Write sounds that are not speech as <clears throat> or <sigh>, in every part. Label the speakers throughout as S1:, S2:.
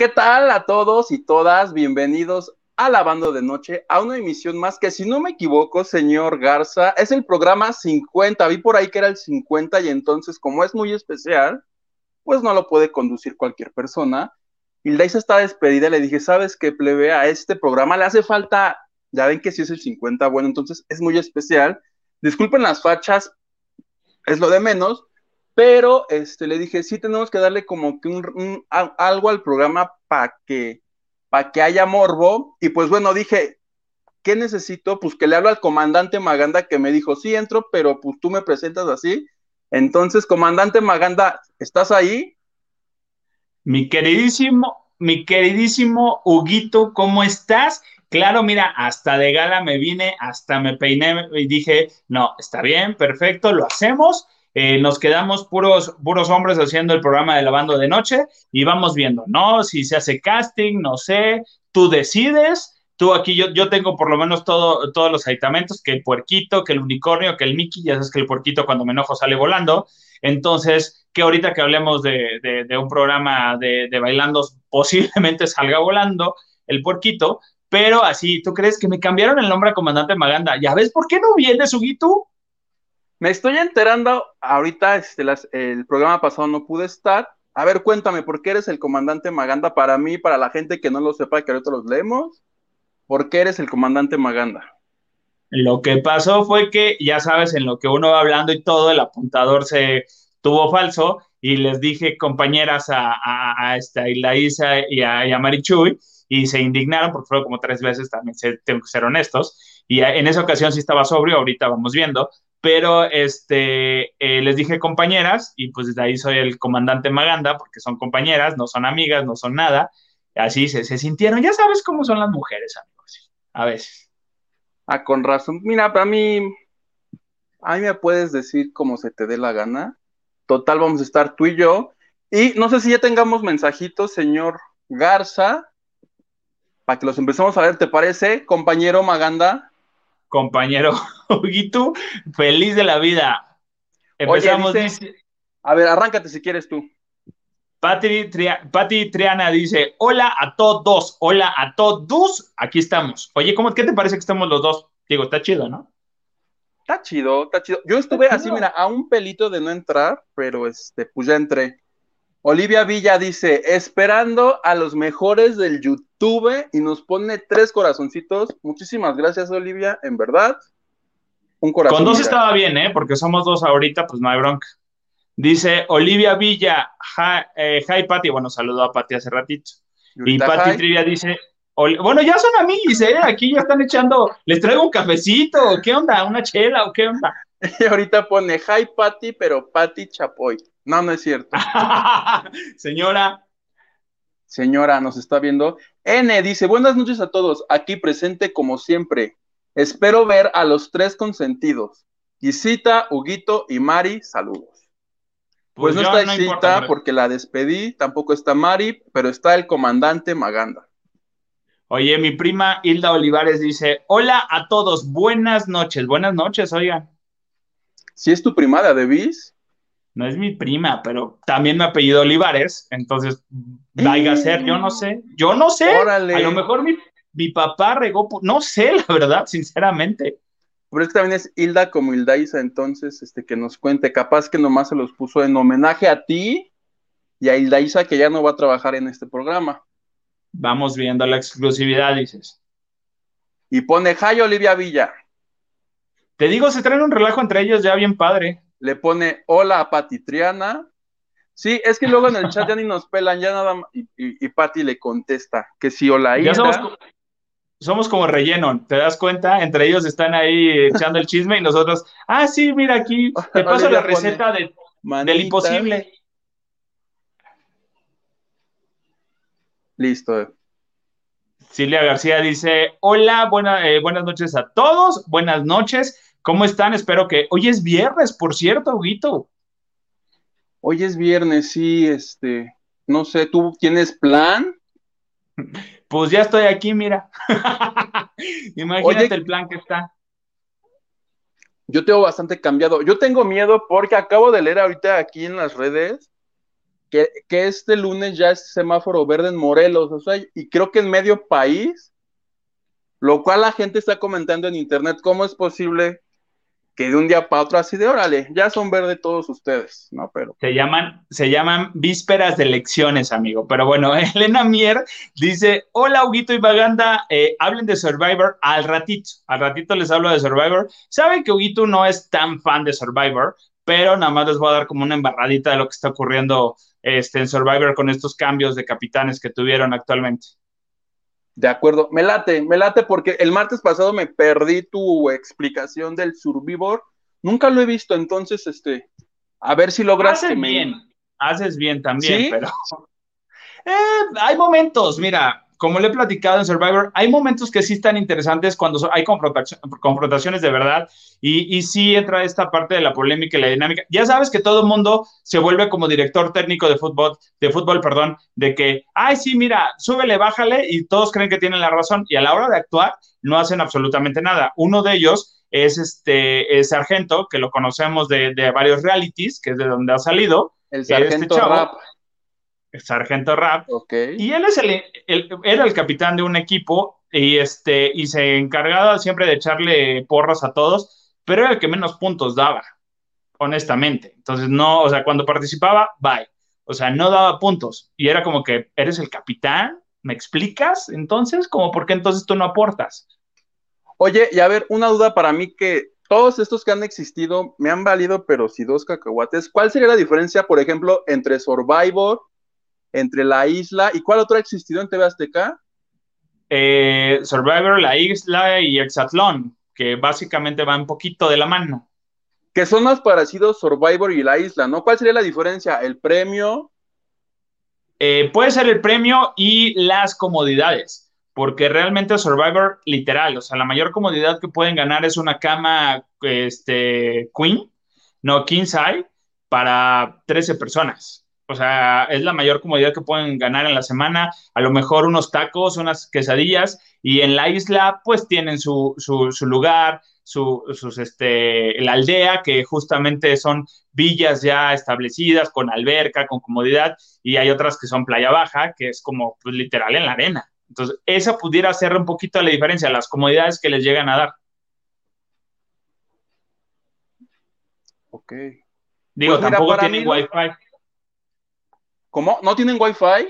S1: ¿Qué tal a todos y todas? Bienvenidos a la banda de noche, a una emisión más que, si no me equivoco, señor Garza, es el programa 50. Vi por ahí que era el 50 y entonces, como es muy especial, pues no lo puede conducir cualquier persona. Y Daisa está despedida, le dije, ¿sabes qué, plebe? A este programa le hace falta, ya ven que si es el 50, bueno, entonces es muy especial. Disculpen las fachas, es lo de menos, pero este, le dije, sí tenemos que darle como que un, algo al programa para que, que haya morbo. Y pues bueno, dije, ¿qué necesito? Pues que le hablo al comandante Maganda que me dijo, sí entro, pero pues tú me presentas así. Entonces, comandante Maganda, ¿estás ahí?
S2: Mi queridísimo, mi queridísimo Huguito, ¿cómo estás? Claro, mira, hasta de gala me vine, hasta me peiné y dije, no, está bien, perfecto, lo hacemos eh, nos quedamos puros, puros hombres haciendo el programa de lavando de noche y vamos viendo, ¿no? Si se hace casting, no sé, tú decides. Tú aquí, yo, yo tengo por lo menos todo, todos los aditamentos, que el puerquito, que el unicornio, que el Mickey, ya sabes que el puerquito cuando me enojo sale volando. Entonces, que ahorita que hablemos de, de, un programa de, de bailando, posiblemente <laughs> salga volando el puerquito, pero así, ¿tú crees que me cambiaron el nombre a Comandante Maganda? ¿Ya ves por qué no vienes, Huguito?
S1: Me estoy enterando ahorita, este, el programa pasado no pude estar. A ver, cuéntame, ¿por qué eres el comandante Maganda para mí, para la gente que no lo sepa, que ahorita los leemos? ¿Por qué eres el comandante Maganda?
S2: Lo que pasó fue que, ya sabes, en lo que uno va hablando y todo, el apuntador se tuvo falso y les dije compañeras a, a, a, esta, y a, y a Marichuy y se indignaron porque fueron como tres veces, también tengo que ser honestos, y en esa ocasión sí estaba sobrio, ahorita vamos viendo, pero este, eh, les dije compañeras y pues desde ahí soy el comandante Maganda porque son compañeras, no son amigas, no son nada. Así se, se sintieron, ya sabes cómo son las mujeres, amigos, a veces.
S1: Ah, con razón. Mira, para mí, a mí me puedes decir como se te dé la gana. Total, vamos a estar tú y yo. Y no sé si ya tengamos mensajitos, señor Garza, para que los empecemos a ver, ¿te parece, compañero Maganda?
S2: compañero Huguito, feliz de la vida.
S1: Empezamos. a ver, arráncate si quieres tú.
S2: Pati, Triana dice: Hola a todos, hola a todos, aquí estamos. Oye, ¿cómo, ¿qué te parece que estamos los dos? Digo, está chido, ¿no?
S1: Está chido, está chido. Yo estuve así, mira, a un pelito de no entrar, pero este, pues ya entré. Olivia Villa dice, esperando a los mejores del YouTube y nos pone tres corazoncitos. Muchísimas gracias, Olivia, en verdad.
S2: Un corazón. Con dos estaba bien, ¿eh? Porque somos dos ahorita, pues no hay bronca. Dice Olivia Villa, hi, eh, Pati. Bueno, saludó a Pati hace ratito. Y, Pati Trivia dice, bueno, ya son amigos, ¿eh? Aquí ya están echando, les traigo un cafecito, ¿qué onda? ¿Una chela o qué onda?
S1: Y <laughs> ahorita pone, hi Pati, pero Pati Chapoy. No, no es cierto. <laughs>
S2: Señora.
S1: Señora, nos está viendo. N dice, buenas noches a todos, aquí presente como siempre. Espero ver a los tres consentidos. Isita, Huguito y Mari, saludos. Pues, no está Isita porque la despedí, tampoco está Mari, pero está el comandante Maganda.
S2: Oye, mi prima Hilda Olivares dice, hola a todos, buenas noches, buenas noches, oigan.
S1: Si es tu prima de Bis
S2: no es mi prima, pero también me apellido Olivares, entonces vaya a ser, yo no sé, yo no sé, a lo mejor mi, papá regó, no sé, <laughs> la verdad, sinceramente.
S1: Pero es que también es Hilda como Hildaisa, entonces, este, que nos cuente, capaz que nomás se los puso en homenaje a ti y a Hildaisa, que ya no va a trabajar en este programa.
S2: Vamos viendo la exclusividad, dices.
S1: Y pone Jai Olivia Villa.
S2: Te digo, se traen un relajo entre ellos ya bien padre
S1: le pone hola a Pati Triana. Sí, es que luego en el chat ya ni nos pelan, ya nada más. Y, y, Pati le contesta que sí, hola. Ya
S2: somos, como relleno, ¿te das cuenta? Entre ellos están ahí echando el chisme y nosotros, ah, sí, mira aquí, <laughs> te paso la receta de, del imposible.
S1: Listo.
S2: Silvia García dice, hola, buena, eh, buenas noches a todos, buenas noches. ¿Cómo están? Espero que. Hoy es viernes, por cierto, Huguito.
S1: Hoy es viernes, sí, este. No sé, ¿tú tienes plan?
S2: Pues ya estoy aquí, mira. <laughs> Imagínate el plan que está.
S1: Yo tengo bastante cambiado. Yo tengo miedo porque acabo de leer ahorita aquí en las redes que, que este lunes ya es semáforo verde en Morelos, o sea, y creo que en medio país, lo cual la gente está comentando en internet, ¿cómo es posible que de un día para otro así de órale, ya son verde todos ustedes, ¿no? Pero.
S2: Se llaman, se llaman vísperas de elecciones, amigo. Pero bueno, <laughs> Elena Mier dice: Hola, Huguito y Baganda, eh, hablen de Survivor al ratito. Al ratito les hablo de Survivor. Saben que Huguito no es tan fan de Survivor, pero nada más les voy a dar como una embarradita de lo que está ocurriendo este, en Survivor con estos cambios de capitanes que tuvieron actualmente.
S1: De acuerdo, me late, me late porque el martes pasado me perdí tu explicación del Survivor. Nunca lo he visto, entonces, este, a ver si logras.
S2: Haces bien, haces bien también, pero. <laughs> Eh, hay momentos, mira, como le he platicado en Survivor, hay momentos que sí están interesantes cuando hay confrontaciones de verdad y, y sí entra esta parte de la polémica y la dinámica. Ya sabes que todo el mundo se vuelve como director técnico de fútbol, de fútbol, perdón, de que, ay, sí, mira, súbele, bájale y todos creen que tienen la razón y a la hora de actuar no hacen absolutamente nada. Uno de ellos es este sargento, que lo conocemos de, varios realities, que es de donde ha salido.
S1: El sargento este Rap
S2: sargento Rap. Y él es el, era el capitán de un equipo y, este, y se encargaba siempre de echarle porras a todos, pero era el que menos puntos daba, honestamente. Entonces, no, o sea, cuando participaba, bye. O sea, no daba puntos. Y era como que, ¿eres el capitán? ¿Me explicas? Entonces, como, ¿por qué entonces tú no aportas?
S1: Oye, y a ver, una duda para mí que todos estos que han existido me han valido, pero si dos cacahuates, ¿cuál sería la diferencia, por ejemplo, entre Survivor entre la isla y cuál otro ha existido en TV Azteca?
S2: Eh, Survivor, la isla y Exatlón, que básicamente van un poquito de la mano.
S1: Que son más parecidos Survivor y la isla, ¿no? ¿Cuál sería la diferencia? ¿El premio?
S2: Eh, puede ser el premio y las comodidades, porque realmente Survivor, literal, o sea, la mayor comodidad que pueden ganar es una cama este, queen, no king size, para 13 personas. O sea, es la mayor comodidad que pueden ganar en la semana. A lo mejor unos tacos, unas quesadillas. Y en la isla, pues tienen su, su, lugar, su, sus, este, la aldea, que justamente son villas ya establecidas, con alberca, con comodidad. Y hay otras que son playa baja, que es como pues, literal en la arena. Entonces, esa pudiera ser un poquito la diferencia, las comodidades que les llegan a dar.
S1: Ok.
S2: Digo, pues tampoco tienen wifi.
S1: ¿Cómo? ¿No tienen Wi-Fi?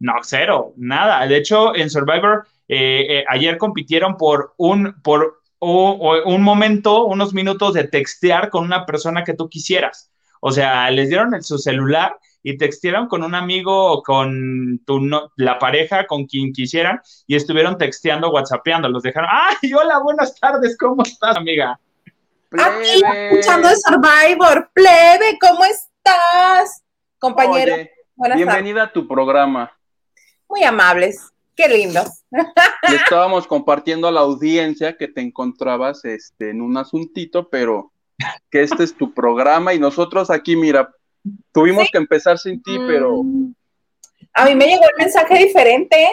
S2: No, cero, nada. De hecho, en Survivor, eh, eh, ayer compitieron por un, por un momento, unos minutos de textear con una persona que tú quisieras. O sea, les dieron su celular y textearon con un amigo o con tu la pareja, con quien quisieran, y estuvieron texteando, whatsappeando. Los dejaron, ¡ay, hola, buenas tardes! ¿Cómo estás, amiga?
S3: Aquí escuchando Survivor, plebe, ¿cómo estás, compañero?
S1: Bienvenida a tu programa.
S3: Muy amables, qué lindos.
S1: Le <laughs> estábamos compartiendo a la audiencia que te encontrabas este, en un asuntito, pero que este es tu programa y nosotros aquí, mira, tuvimos que empezar sin ti, pero... Mm.
S3: A mí me llegó el mensaje diferente.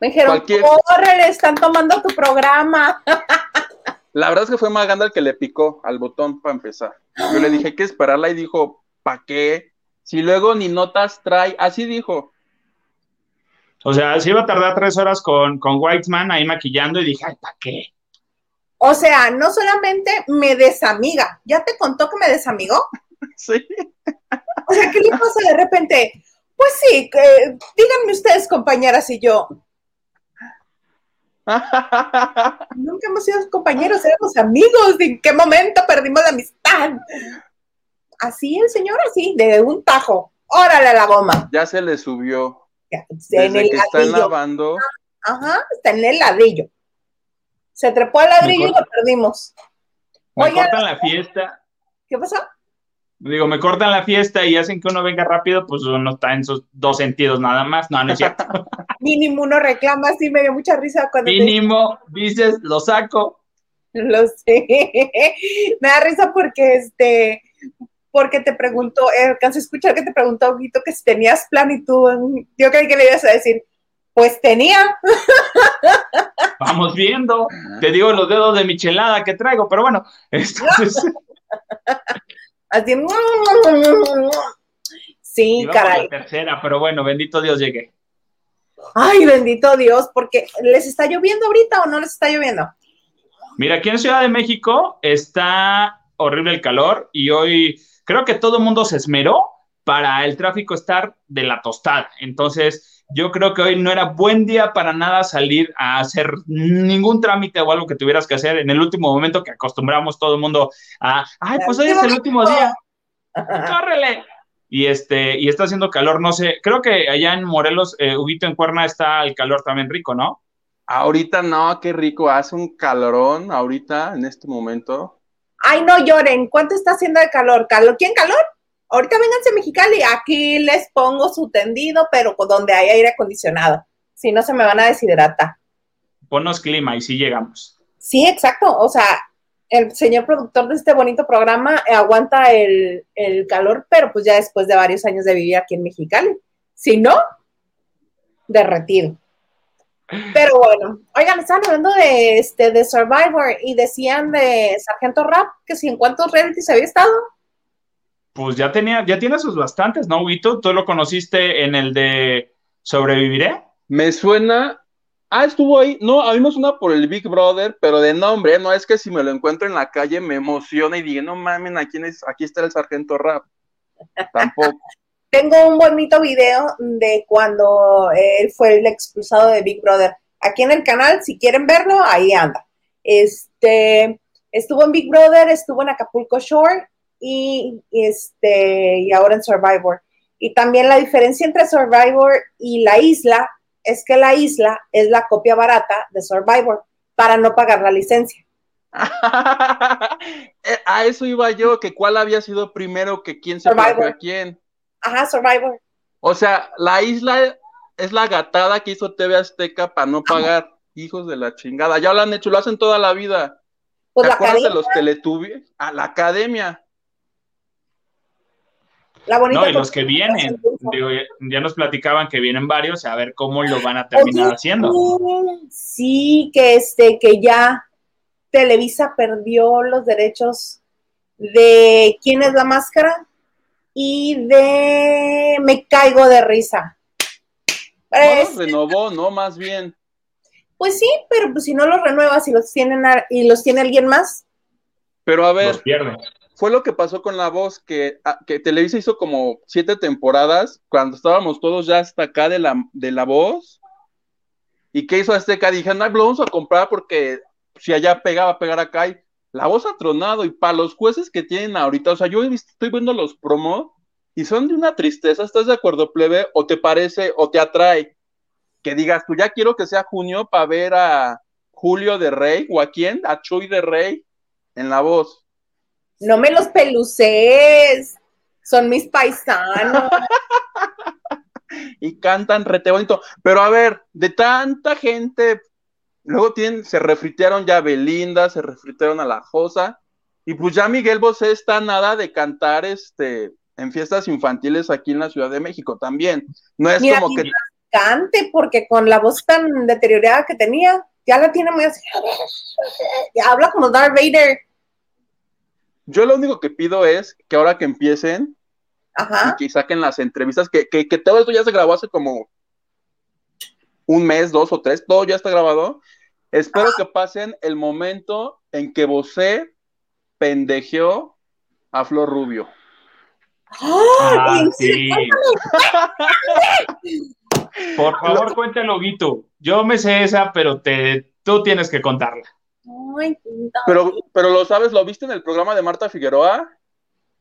S3: Me dijeron, corre, le están tomando tu programa.
S1: La verdad es que fue Maganda el que le picó al botón para empezar. Yo le dije que esperarla y dijo, ¿para qué? Si luego ni notas trae, así dijo.
S2: O sea, se iba a tardar tres horas con, con Whiteman ahí maquillando y dije, ay, ¿para qué?
S3: O sea, no solamente me desamiga, ¿ya te contó que me desamigó? <laughs>
S1: Sí.
S3: O sea, ¿qué le pasa de repente? Pues sí, que, díganme ustedes, compañeras y yo. <laughs> Nunca hemos sido compañeros, éramos amigos. ¿En qué momento perdimos la amistad? Así el señor, así, de un tajo. Órale la goma.
S1: Ya se le subió. Ya, Desde que está lavando.
S3: Ajá, está en el ladrillo. Se trepó al ladrillo y lo perdimos.
S2: Me cortan la fiesta.
S3: ¿Qué pasó?
S2: Digo, me cortan la fiesta y hacen que uno venga rápido, pues uno está en sus dos sentidos nada más. No, no es cierto. <laughs>
S3: Mínimo uno reclama, sí me dio mucha risa cuando.
S2: Mínimo, dices, lo saco.
S3: Lo sé. <laughs> me da risa porque este porque te preguntó, eh, alcancé a escuchar que te preguntó, Guito, que si tenías plan y tú, yo creí que le ibas a decir, pues tenía. <laughs>
S2: Vamos viendo, te digo los dedos de michelada que traigo, pero bueno,
S3: Así. Sí, caray.
S2: La tercera, pero bueno, bendito Dios llegué.
S3: Ay, bendito Dios, porque ¿les está lloviendo ahorita o no les está lloviendo?
S2: Mira, aquí en Ciudad de México está horrible el calor y hoy creo que todo el mundo se esmeró para el tráfico estar de la tostada. Entonces, yo creo que hoy no era buen día para nada salir a hacer ningún trámite o algo que tuvieras que hacer en el último momento que acostumbramos todo el mundo a, ay, pues hoy es el último día. ¡Córrele! Y este, y está haciendo calor, no sé, creo que allá en Morelos, eh, Huguito en Cuerna está el calor también rico, ¿no?
S1: Ahorita no, qué rico, hace un calorón ahorita, en este momento.
S3: Ay, no lloren, ¿cuánto está haciendo de calor? ¿Calor? ¿Quién calor? Ahorita vénganse a Mexicali, aquí les pongo su tendido, pero donde hay aire acondicionado. Si no, se me van a deshidratar.
S2: Ponos clima y sí llegamos.
S3: Sí, exacto. O sea, el señor productor de este bonito programa aguanta el, el, calor, pero pues ya después de varios años de vivir aquí en Mexicali. Si no, derretido. Pero bueno, oigan, estaban hablando de este de Survivor y decían de Sargento Rap que si en cuántos realities había estado
S2: pues ya tenía, ya tiene sus bastantes, ¿no, Huguito? ¿Tú lo conociste en el de Sobreviviré?
S1: Me suena. Ah, estuvo ahí. No, a mí me suena por el Big Brother, pero de nombre, no es que si me lo encuentro en la calle me emociona y digo, no mames, aquí, aquí está el sargento rap. Tampoco. <laughs>
S3: Tengo un bonito video de cuando él fue el expulsado de Big Brother. Aquí en el canal, si quieren verlo, ahí anda. Este, estuvo en Big Brother, estuvo en Acapulco Shore y, este, y ahora en Survivor. Y también la diferencia entre Survivor y la isla es que la isla es la copia barata de Survivor para no pagar la licencia. <laughs>
S1: Eh, a eso iba yo, que cuál había sido primero, que quién se pagó a quién.
S3: Ajá, Survivor.
S1: O sea, la isla es la gatada que hizo TV Azteca para no pagar. Hijos de la chingada. Ya lo han hecho, lo hacen toda la vida. Pues ¿Te acuerdas de los Teletubbies? A la academia
S2: no, y los que vienen, ya nos platicaban que vienen varios, a ver cómo lo van a terminar haciendo.
S3: Sí, que este, que ya Televisa perdió los derechos de quién es la máscara y de me caigo de risa.
S1: No renovó, ¿no? Más bien.
S3: Pues sí, pero pues si no los renuevas y los tienen y los tiene alguien más.
S1: Pero a ver, fue lo que pasó con la voz, que, ah, que Televisa hizo como siete temporadas, cuando estábamos todos ya hasta acá de la, de la voz. ¿Y qué hizo Azteca? Dije, no, lo vamos a comprar porque si allá pegaba, pegar acá. Y la voz ha tronado. Y para los jueces que tienen ahorita, o sea, yo estoy viendo los promos y son de una tristeza. ¿Estás de acuerdo, plebe? ¿O te parece, o te atrae? Que digas, tú ya quiero que sea junio para ver a Julio de Rey o a quién, a Chuy de Rey en la voz
S3: no me los peluces, son mis paisanos. <laughs>
S1: y cantan rete bonito. Pero a ver, de tanta gente, luego tienen, se refritearon ya Belinda, se refritearon a la Josa, y pues ya Miguel Bosé está nada de cantar este en fiestas infantiles aquí en la Ciudad de México también. No es como que
S3: cante porque con la voz tan deteriorada que tenía, ya la tiene muy así. Ya <laughs> habla como Darth Vader.
S1: Yo lo único que pido es que ahora que empiecen y que saquen las entrevistas, que, todo esto ya se grabó hace como un mes, dos o tres, todo ya está grabado. Espero que pasen el momento en que Bosé pendejeó a Flor Rubio.
S2: Ah, sí. Por favor, cuéntalo, Guito. Yo me sé esa, pero te, tú tienes que contarla.
S1: Pero, pero lo sabes, ¿lo viste en el programa de Marta Figueroa?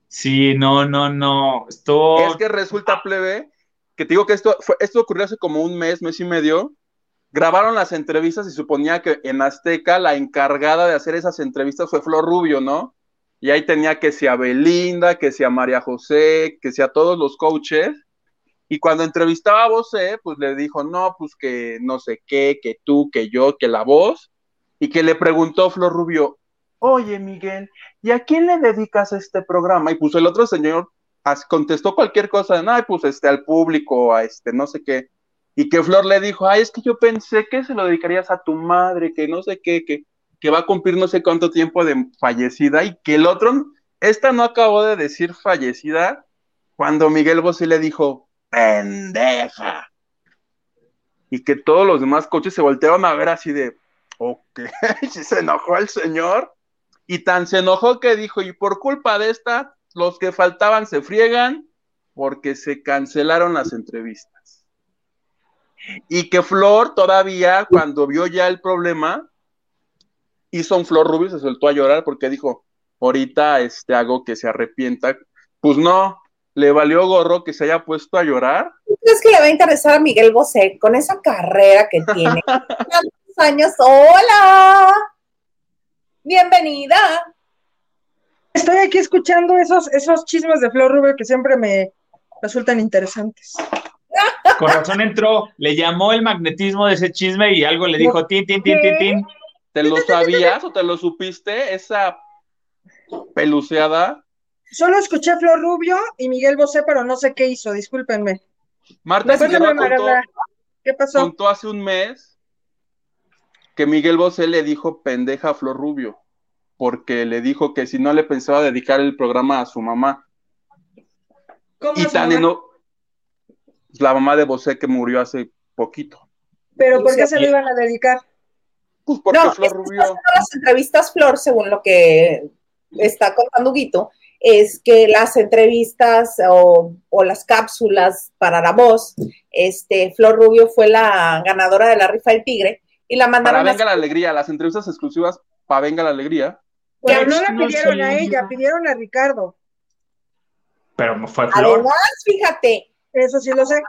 S2: Sí, no, no, no. Esto...
S1: Es que resulta, plebe, que te digo que esto, fue, esto ocurrió hace como un mes, mes y medio. Grabaron las entrevistas y suponía que en Azteca la encargada de hacer esas entrevistas fue Flor Rubio, ¿no? Y ahí tenía que sea Belinda, que sea María José, que sea todos los coaches. Y cuando entrevistaba a José, pues le dijo, no, pues que no sé qué, que tú, que yo, que la voz y que le preguntó Flor Rubio, oye Miguel, ¿y a quién le dedicas este programa? Y pues el otro señor contestó cualquier cosa, no, pues este, al público, a este, no sé qué. Y que Flor le dijo, ay, es que yo pensé que se lo dedicarías a tu madre, que no sé qué, que, que va a cumplir no sé cuánto tiempo de fallecida, y que el otro esta no acabó de decir fallecida cuando Miguel Bosé le dijo, pendeja. Y que todos los demás coches se voltearon a ver así de, ok, <laughs> si se enojó el señor. Y tan se enojó que dijo, y por culpa de esta, los que faltaban se friegan porque se cancelaron las entrevistas. Y que Flor todavía, cuando vio ya el problema, hizo un Flor Rubio, se soltó a llorar porque dijo, ahorita este, hago que se arrepienta. Pues no, le valió gorro que se haya puesto a llorar.
S3: ¿Crees que le va a interesar a Miguel Bosé con esa carrera que tiene? <laughs> ¿Cuántos años? ¡Hola! Bienvenida.
S4: Estoy aquí escuchando esos, esos chismes de Flor Rubio que siempre me resultan interesantes.
S2: Con razón entró, le llamó el magnetismo de ese chisme y algo le dijo tin, tin, tin, tin, tin.
S1: ¿Te lo sabías o te lo supiste? Esa peluceada.
S4: Solo escuché Flor Rubio y Miguel Bosé, pero no sé qué hizo, discúlpenme.
S1: Marta Figueroa contó,
S4: ¿Qué pasó?
S1: contó hace un mes que Miguel Bosé le dijo pendeja a Flor Rubio, porque le dijo que si no le pensaba dedicar el programa a su mamá.
S4: ¿Cómo
S1: Y
S4: su
S1: tan eno- la mamá de Bosé que murió hace poquito.
S4: ¿Pero por qué se lo iban a dedicar?
S1: Pues porque
S3: No,
S1: Flor Rubio.
S3: las entrevistas, Flor, según lo que está contando Guito, es que las entrevistas o, o las cápsulas para la voz, este, Flor Rubio fue la ganadora de la rifa del tigre y la
S1: Para
S3: mandaron a
S1: Venga la Alegría, las entrevistas exclusivas para Venga la Alegría.
S4: Pero no la pidieron a ella, pidieron a Ricardo.
S2: Pero no fue Flor.
S3: Además, fíjate,
S4: Eso sí lo sé.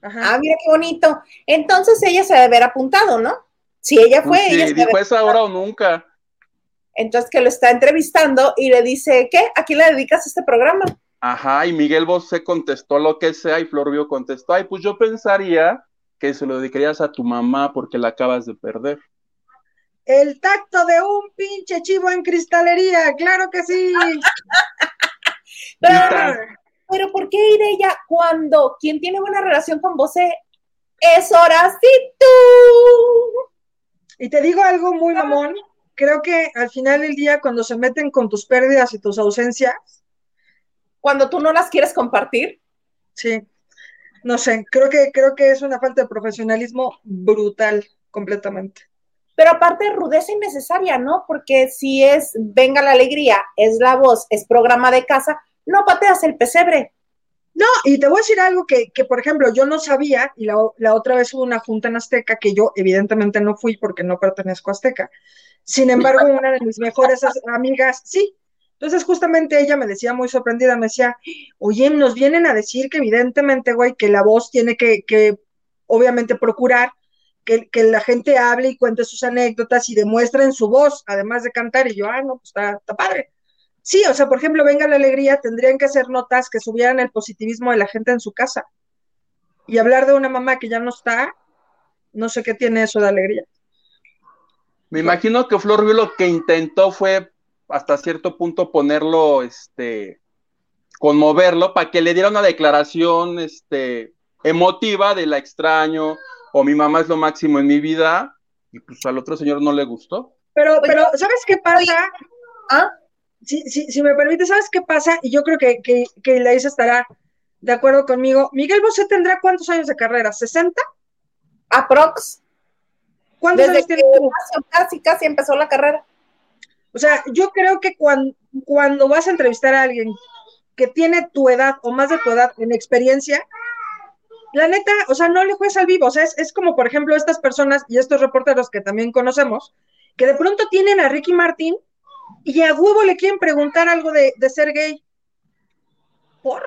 S4: Ajá.
S3: ah, mira qué bonito. Entonces ella se debe haber apuntado, ¿no? Si ella fue,
S1: Pues Sí,
S3: ella se
S1: dijo es ahora o nunca.
S3: Entonces que lo está entrevistando y le dice, ¿qué? ¿A quién le dedicas este programa?
S1: Ajá, y Miguel Bosé contestó lo que sea y Flor Rubio contestó, ay, pues yo pensaría que se lo dedicarías a tu mamá porque la acabas de perder.
S4: El tacto de un pinche chivo en cristalería, claro que sí.
S3: Pero,
S1: Y tan-
S3: pero ¿por qué ir ella cuando quien tiene buena relación con Bosé es Horacito?
S4: Y te digo algo muy mamón, creo que al final del día cuando se meten con tus pérdidas y tus ausencias,
S3: Cuando tú no las quieres compartir.
S4: sí, no sé, creo que creo que es una falta de profesionalismo brutal completamente.
S3: Pero aparte, rudeza innecesaria, ¿no? Porque si es Venga la Alegría, es la voz, es programa de casa, no pateas el pesebre.
S4: No, y te voy a decir algo que, que, por ejemplo, yo no sabía, y la, la otra vez hubo una junta en Azteca que yo evidentemente no fui porque no pertenezco a Azteca. Sin embargo, <laughs> una de mis mejores as- amigas, sí. Entonces, justamente ella me decía muy sorprendida, me decía, oye, nos vienen a decir que evidentemente, güey, que la voz tiene que, que obviamente, procurar que, que la gente hable y cuente sus anécdotas y demuestre en su voz, además de cantar. Y yo, ah, no, pues está, está padre. Sí, o sea, por ejemplo, Venga la Alegría, tendrían que hacer notas que subieran el positivismo de la gente en su casa. Y hablar de una mamá que ya no está, no sé qué tiene eso de alegría.
S1: Me imagino que Flor Rubio lo que intentó fue hasta cierto punto ponerlo, este, conmoverlo para que le diera una declaración, este, emotiva de la extraño o mi mamá es lo máximo en mi vida y pues al otro señor no le gustó.
S4: Pero, pero, ¿sabes qué pasa?
S3: ¿Ah?
S4: Si, si, si me permite, ¿sabes qué pasa? Y yo creo que, que, que la Isa estará de acuerdo conmigo. Miguel Bosé tendrá cuántos años de carrera? ¿60?
S3: Aprox.
S4: ¿Cuántos
S3: Desde
S4: años
S3: que
S4: tiene
S3: casi, casi empezó la carrera.
S4: O sea, yo creo que cuando, cuando vas a entrevistar a alguien que tiene tu edad o más de tu edad en experiencia, la neta, o sea, no le juegas al vivo. O sea, es, es como, por ejemplo, estas personas y estos reporteros que también conocemos, que de pronto tienen a Ricky Martín y a huevo le quieren preguntar algo de, de ser gay. ¿Por?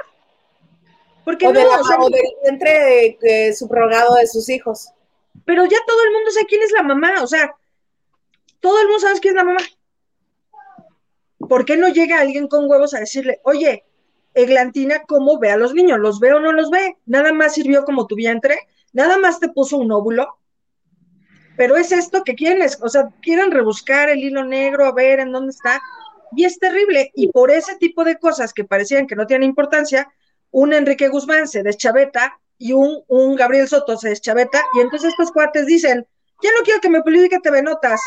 S4: Porque
S3: O,
S4: no,
S3: de la-
S4: o sea,
S3: o del vientre subrogado de sus hijos.
S4: pero ya todo el mundo sabe quién es la mamá, o sea, todo el mundo sabe quién es la mamá. ¿Por qué no llega alguien con huevos a decirle, oye, Eglantina, ¿cómo ve a los niños? ¿Los ve o no los ve? Nada más sirvió como tu vientre, nada más te puso un óvulo, pero es esto que quieren, o sea, quieren rebuscar el hilo negro, a ver en dónde está, y es terrible, y por ese tipo de cosas que parecían que no tienen importancia, un Enrique Guzmán se deschaveta y un, un Gabriel Soto se deschaveta, y entonces estos cuates dicen, ya no quiero que me publique TV Notas.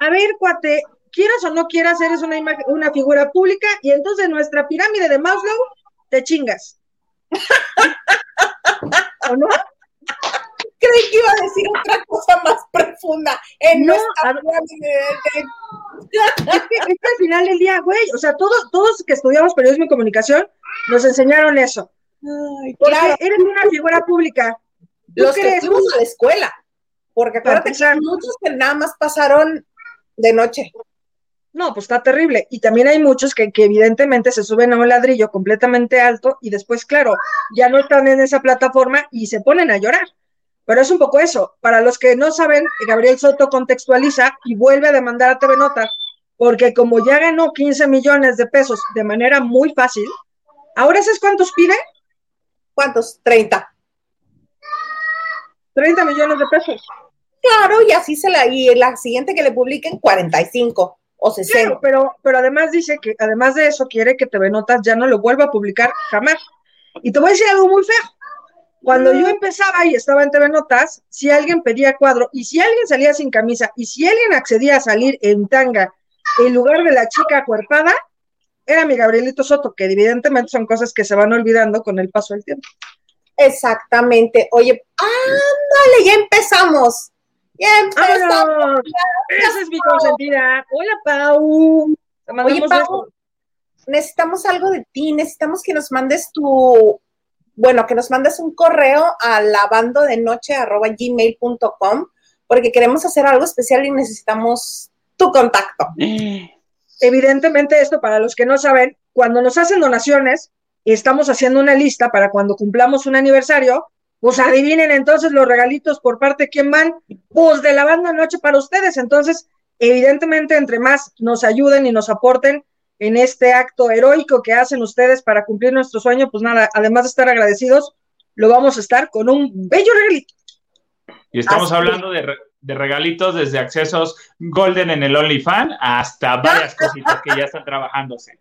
S4: A ver, cuate, quieras o no quieras, eres una, una figura pública y entonces nuestra pirámide de Maslow te chingas. <laughs>
S3: ¿O no? Creí que iba a decir otra cosa más profunda. En no, pirámide
S4: es, que, al final del día, güey, o sea, todos, todos que estudiamos periodismo y comunicación nos enseñaron eso. porque eres una figura pública.
S3: Los que fuimos a la escuela. Porque acuérdate que hay muchos que nada más pasaron de noche.
S4: No, pues está terrible. Y también hay muchos que, evidentemente se suben a un ladrillo completamente alto y después, claro, ya no están en esa plataforma y se ponen a llorar. Pero es un poco eso. Para los que no saben, Gabriel Soto contextualiza y vuelve a demandar a TV Nota, porque como ya ganó 15 millones de pesos de manera muy fácil, ¿ahora sabes cuántos pide?
S3: ¿Cuántos? 30.
S4: 30 millones de pesos.
S3: Claro, y así se la, y la siguiente que le publiquen, 45 o 60.
S4: pero, pero además dice que, además de eso, quiere que TV Notas ya no lo vuelva a publicar jamás. Y te voy a decir algo muy feo. Cuando yo empezaba y estaba en TV Notas, si alguien pedía cuadro y si alguien salía sin camisa y si alguien accedía a salir en tanga en lugar de la chica cuerpada, era mi Gabrielito Soto, que evidentemente son cosas que se van olvidando con el paso del tiempo.
S3: Exactamente. Oye, ándale, ya empezamos. Ya empezamos.
S4: Esa es mi consentida. Hola, Pau.
S3: Oye, Pau, necesitamos algo de ti. Necesitamos que nos mandes tu, bueno, que nos mandes un correo a lavando de noche gmail.com porque queremos hacer algo especial y necesitamos tu contacto.
S4: Evidentemente, esto para los que no saben, cuando nos hacen donaciones, y estamos haciendo una lista para cuando cumplamos un aniversario, pues adivinen entonces los regalitos por parte de quién van, pues de la banda noche para ustedes. Entonces, evidentemente, entre más nos ayuden y nos aporten en este acto heroico que hacen ustedes para cumplir nuestro sueño, pues nada, además de estar agradecidos, lo vamos a estar con un bello regalito.
S2: Y estamos hablando de, de, regalitos desde accesos golden en el OnlyFans hasta <laughs> varias cositas que ya están trabajándose.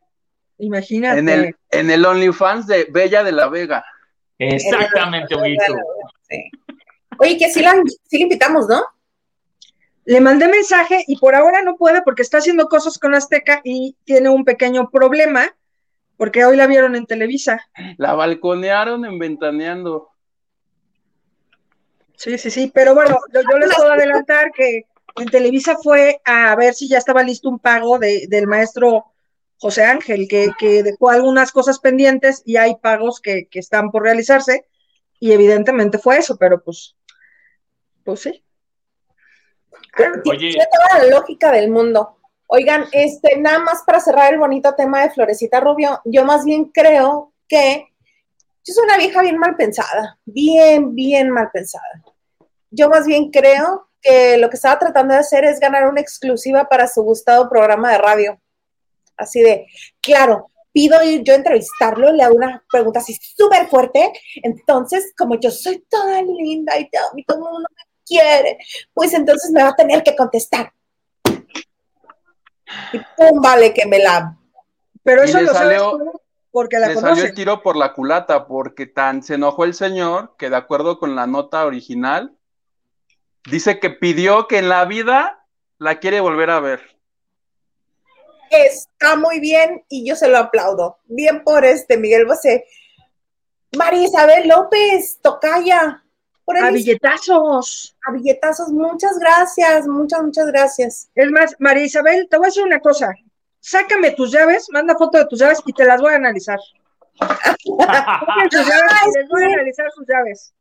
S4: Imagínate.
S1: En el, en el OnlyFans de Bella de la Vega.
S2: Exactamente,
S3: Oye, que sí la, invitamos, ¿no?
S4: Le mandé mensaje y por ahora no puede porque está haciendo cosas con Azteca y tiene un pequeño problema porque hoy la vieron en Televisa.
S1: La balconearon en Ventaneando.
S4: Sí, sí, sí, pero bueno, yo, les puedo adelantar que en Televisa fue a ver si ya estaba listo un pago de, del maestro José Ángel, que, dejó algunas cosas pendientes y hay pagos que, están por realizarse, y evidentemente fue eso, pero pues, pues sí.
S3: Oye. Tiene toda la lógica del mundo. Oigan, este, nada más para cerrar el bonito tema de Florecita Rubio, yo más bien creo que yo soy una vieja bien mal pensada, bien, bien mal pensada. Yo más bien creo que lo que estaba tratando de hacer es ganar una exclusiva para su gustado programa de radio así de, claro, pido yo entrevistarlo, le hago una pregunta así súper fuerte, entonces como yo soy toda linda y todo, el mundo me quiere, pues entonces me va a tener que contestar. Y pum, vale que me la...
S4: Pero eso lo salió, porque la
S1: le salió el tiro por la culata, porque tan se enojó el señor que de acuerdo con la nota original, dice que pidió que en la vida la quiere volver a ver.
S3: Está muy bien y yo se lo aplaudo. Bien por este Miguel Bosé. María Isabel López, tocaya.
S4: Por a billetazos.
S3: A billetazos, muchas gracias, muchas, muchas gracias.
S4: Es más, María Isabel, te voy a decir una cosa. Sácame tus llaves, manda foto de tus llaves y te las voy a analizar. tus llaves les voy a analizar sus llaves.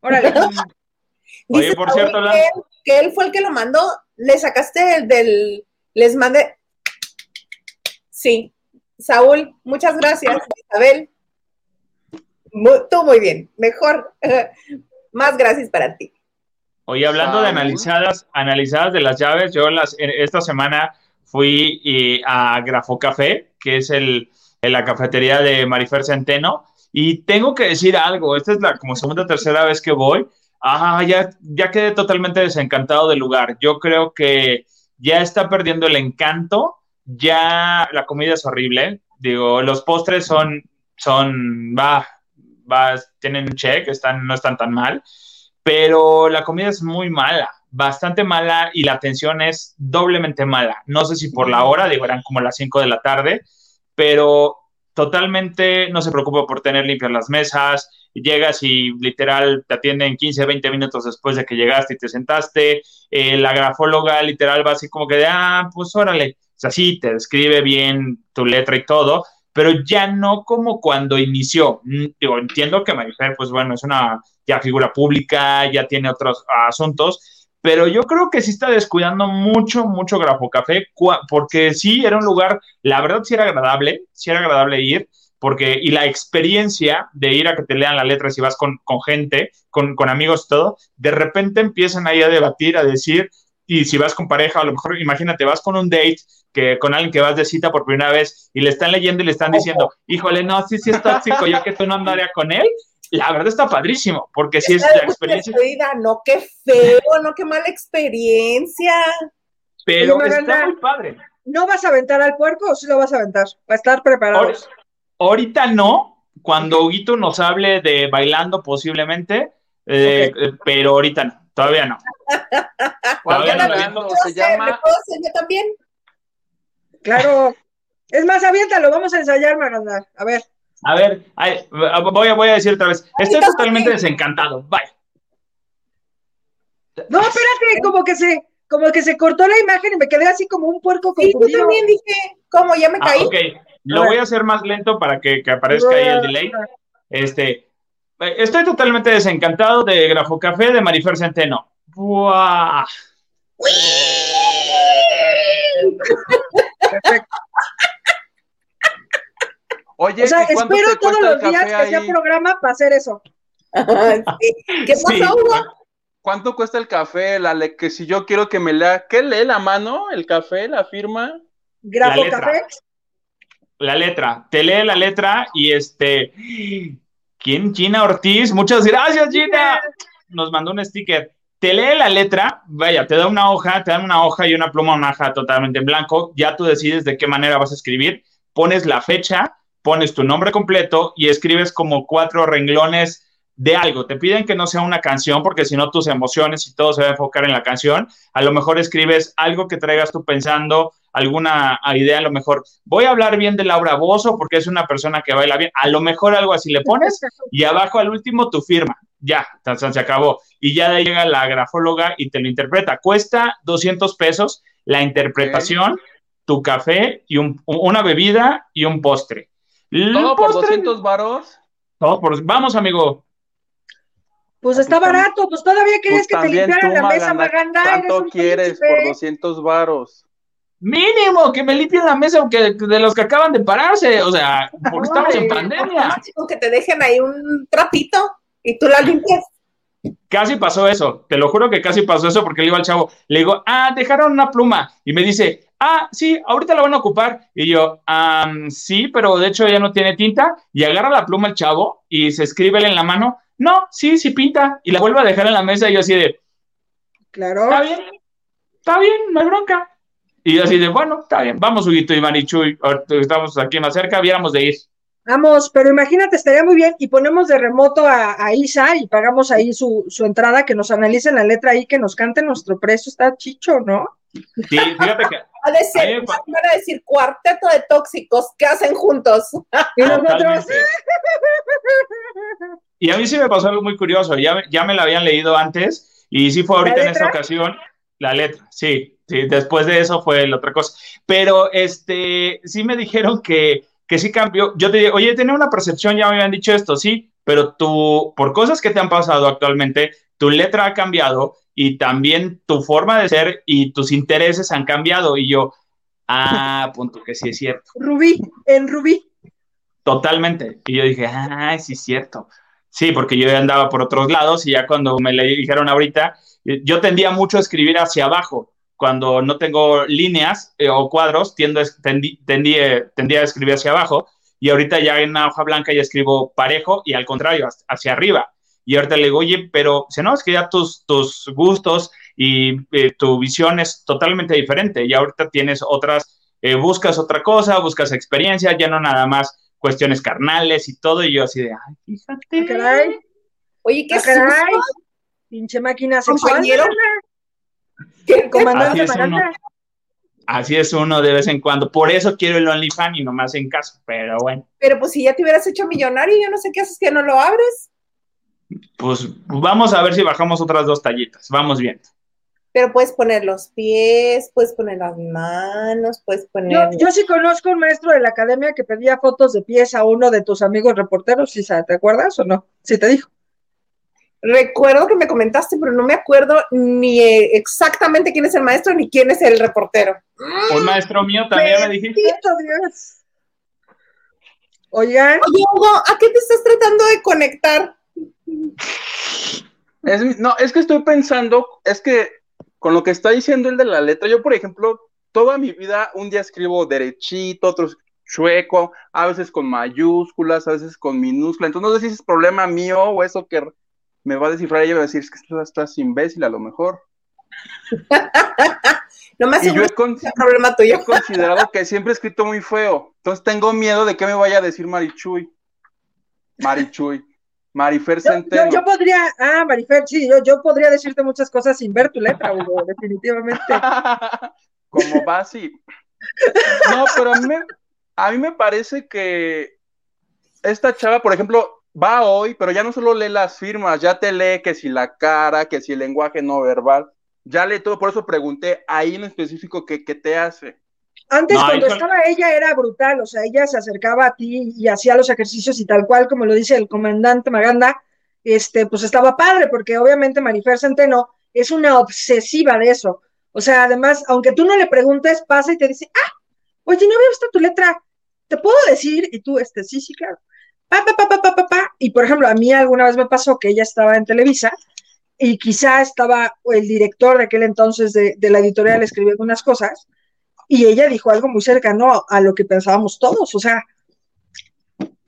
S4: Órale. <laughs>
S2: Oye, por cierto,
S3: que, él, fue el que lo mandó. Le sacaste el del. Les mandé. Sí, Saúl, muchas gracias. Isabel, tú muy bien, mejor, <laughs> más gracias para ti.
S2: Oye, hablando de analizadas, analizadas de las llaves, yo las, esta semana fui a Grafo Café, que es el, la cafetería de Marifer Centeno, y tengo que decir algo, esta es la como segunda o tercera vez que voy, ah, ya, ya quedé totalmente desencantado del lugar. Yo creo que ya está perdiendo el encanto ya la comida es horrible. Digo, los postres son, son, va, va, tienen un check, están, no están tan mal, pero la comida es muy mala, bastante mala y la atención es doblemente mala. No sé si por la hora, digo, eran como las 5 de la tarde, pero totalmente no se preocupa por tener limpias las mesas, llegas y literal te atienden 15, 20 minutos después de que llegaste y te sentaste, eh, la grafóloga literal va así como que de, ah, pues órale, o sea, sí, te describe bien tu letra y todo, pero ya no como cuando inició. Mm, digo, entiendo que Marifer, pues bueno, es una ya figura pública, ya tiene otros asuntos, pero yo creo que sí está descuidando mucho, mucho Grafo Café, porque sí era un lugar, la verdad sí era agradable, sí era agradable ir, porque, y la experiencia de ir a que te lean la letra si vas con, con gente, con, con, amigos y todo, de repente empiezan ahí a debatir, a decir, y si vas con pareja, a lo mejor imagínate, vas con un date, que con alguien que vas de cita por primera vez y le están leyendo y le están diciendo, híjole, no, sí, sí es tóxico, yo que tú no andaría con él, la verdad está padrísimo, porque si es la experiencia.
S3: No, qué feo, no, qué mala experiencia.
S2: Pero está muy padre.
S4: ¿No vas a aventar al puerco o sí lo vas a aventar? Va a estar preparado.
S2: Ahorita no, cuando Huguito nos hable de bailando posiblemente, eh, eh, pero ahorita no, todavía no. <laughs>
S3: todavía no se llama... ¿Me también?
S4: Claro. Es más, aviéntalo, vamos a ensayar, Maranda. A ver.
S2: A ver, voy, a, voy a decir otra vez. Estoy totalmente desencantado. Bye.
S4: No, espérate, como que se, como que se cortó la imagen y me quedé así como un puerco confundido.
S3: Sí, yo también dije, ¿cómo? Ya me ah, caí.
S2: ok, lo voy a hacer más lento para que, aparezca ahí el delay. Este, estoy totalmente desencantado de Grafo Café de Marifer Centeno. ¡Buah! <laughs>
S4: Perfecto. Oye, o sea, espero todos los días que sea programa para hacer eso. <laughs>
S3: ¿Qué pasó,
S1: ¿Cuánto cuesta el café? La que si yo quiero que me lea, ¿qué lee la mano? ¿El café? ¿La firma?
S4: ¿Grafo café?
S2: La letra. Te lee la letra y este. ¿Quién? Gina Ortiz. Muchas gracias, Gina. Nos mandó un sticker. Te lee la letra, vaya, te da una hoja, te dan una hoja y una pluma, una hoja totalmente en blanco. Ya tú decides de qué manera vas a escribir. Pones la fecha, pones tu nombre completo y escribes como cuatro renglones de algo. Te piden que no sea una canción porque si no tus emociones y todo se va a enfocar en la canción. A lo mejor escribes algo que traigas tú pensando, alguna idea, a lo mejor voy a hablar bien de Laura Bozo porque es una persona que baila bien. A lo mejor algo así le pones <laughs> y abajo al último tu firma. Ya, se acabó. Y ya de llega la grafóloga y te lo interpreta. Cuesta 200 pesos la interpretación, tu café y una bebida y un postre.
S1: ¿Todo por 200 varos?
S2: Todo por... Vamos, amigo.
S4: Pues está barato, pues todavía querías pues que te limpiaran la mesa, Maganda.
S1: ¿Cuánto quieres por 200 varos?
S2: Mínimo, que me limpien la mesa aunque de los que acaban de pararse, o sea, porque estamos en pandemia. <laughs>
S3: Que te dejen ahí un trapito y tú la limpias.
S2: Casi pasó eso, te lo juro que casi pasó eso porque le iba al chavo, le digo, ah, dejaron una pluma y me dice, ah, sí, ahorita la van a ocupar. Y yo, sí, pero de hecho ya no tiene tinta. Y agarra la pluma el chavo y se escribe en la mano, no, sí, sí pinta. Y la vuelve a dejar en la mesa y yo así de,
S4: claro.
S2: Está bien, está bien, no hay bronca. Y yo así de, bueno, está bien, vamos, Huguito y Marichuy, estamos aquí más cerca, viéramos de ir.
S4: Vamos, pero imagínate, estaría muy bien y ponemos de remoto a, Isa y pagamos ahí su, su, entrada, que nos analicen la letra ahí, que nos cante nuestro precio, está chicho, ¿no?
S2: Sí, fíjate que. <laughs>
S3: A decir, van a decir cuarteto de tóxicos que hacen juntos.
S4: y nosotros. <laughs>
S2: Y a mí sí me pasó algo muy curioso, ya, ya me la habían leído antes y sí fue ahorita en esta ocasión la letra, sí, sí, después de eso fue la otra cosa. Pero este, sí me dijeron que que sí cambió. Yo te digo, oye, tenía una percepción, ya me habían dicho esto, sí, pero tú, por cosas que te han pasado actualmente, tu letra ha cambiado y también tu forma de ser y tus intereses han cambiado. Y yo, ah, <laughs> punto, que sí es cierto.
S4: Rubí, en Rubí.
S2: Totalmente. Y yo dije, ah, sí es cierto. Sí, porque yo andaba por otros lados y ya cuando me le dijeron ahorita, yo tendía mucho a escribir hacia abajo. Cuando no tengo líneas eh, o cuadros, tiendo, tendí, tendía a escribir hacia abajo. Y ahorita ya en una hoja blanca ya escribo parejo y al contrario, hacia arriba. Y ahorita le digo, oye, pero si no, es que ya tus, tus gustos y eh, tu visión es totalmente diferente. Y ahorita tienes otras, eh, buscas otra cosa, buscas experiencia, ya no nada más cuestiones carnales y todo, y yo así de, ay, fíjate.
S3: Oye, ¿qué
S4: caray? Pinche máquina sexual. El comandante
S2: Así es uno. Así es uno de vez en cuando. Por eso quiero el OnlyFans y no me hacen caso, pero bueno.
S3: Pero pues si ya te hubieras hecho millonario, yo no sé qué haces que no lo abres.
S2: Pues vamos a ver si bajamos otras dos tallitas. Vamos bien.
S3: Pero puedes poner los pies, puedes poner las manos, puedes poner.
S4: yo sí conozco un maestro de la academia que pedía fotos de pies a uno de tus amigos reporteros, ¿sí, sa- ¿te acuerdas o no? Sí te dijo.
S3: Recuerdo que me comentaste, pero no me acuerdo ni eh, exactamente quién es el maestro ni quién es el reportero.
S2: Un maestro mío también me dijiste.
S4: Dios. Oigan,
S3: Oye, Hugo, ¿a qué te estás tratando de conectar?
S1: Es no, es que estoy pensando, es que con lo que está diciendo el de la letra, yo por ejemplo, toda mi vida un día escribo derechito, otro chueco, a veces con mayúsculas, a veces con minúsculas, entonces no sé si es problema mío o eso que me va a descifrar y va a decir, es que estás imbécil a lo mejor. <laughs>
S3: No me
S1: Y yo he, con-
S3: problema
S1: yo
S3: tuyo.
S1: he considerado que siempre he escrito muy feo, entonces tengo miedo de que me vaya a decir Marichuy. Marichuy. Marifer
S4: yo, yo-
S1: Centeno.
S4: yo podría, ah, Marifer, sí, yo, yo podría decirte muchas cosas sin ver tu letra, Hugo, definitivamente. <laughs>
S1: Como va así. No, pero a mí, me, a mí me parece que esta chava, por ejemplo, va hoy, pero ya no solo lee las firmas, ya te lee que si la cara, que si el lenguaje no verbal, ya lee todo, por eso pregunté ahí en específico que, qué te hace.
S4: Antes,
S2: No,
S4: cuando estaba ella, era brutal, o sea, ella se acercaba a ti y hacía los ejercicios y tal cual, como lo dice el comandante Maganda, este, pues estaba padre, porque obviamente Marifer Centeno es una obsesiva de eso. O sea, además, aunque tú no le preguntes, pasa y te dice, ah, oye, no había visto tu letra, ¿te puedo decir? Y tú, este, sí, sí, claro. Pa, pa, pa, pa, pa, pa, pa. Y por ejemplo, a mí alguna vez me pasó que ella estaba en Televisa y quizá estaba el director de aquel entonces de, de la editorial escribiendo unas cosas y ella dijo algo muy cercano a lo que pensábamos todos, o sea,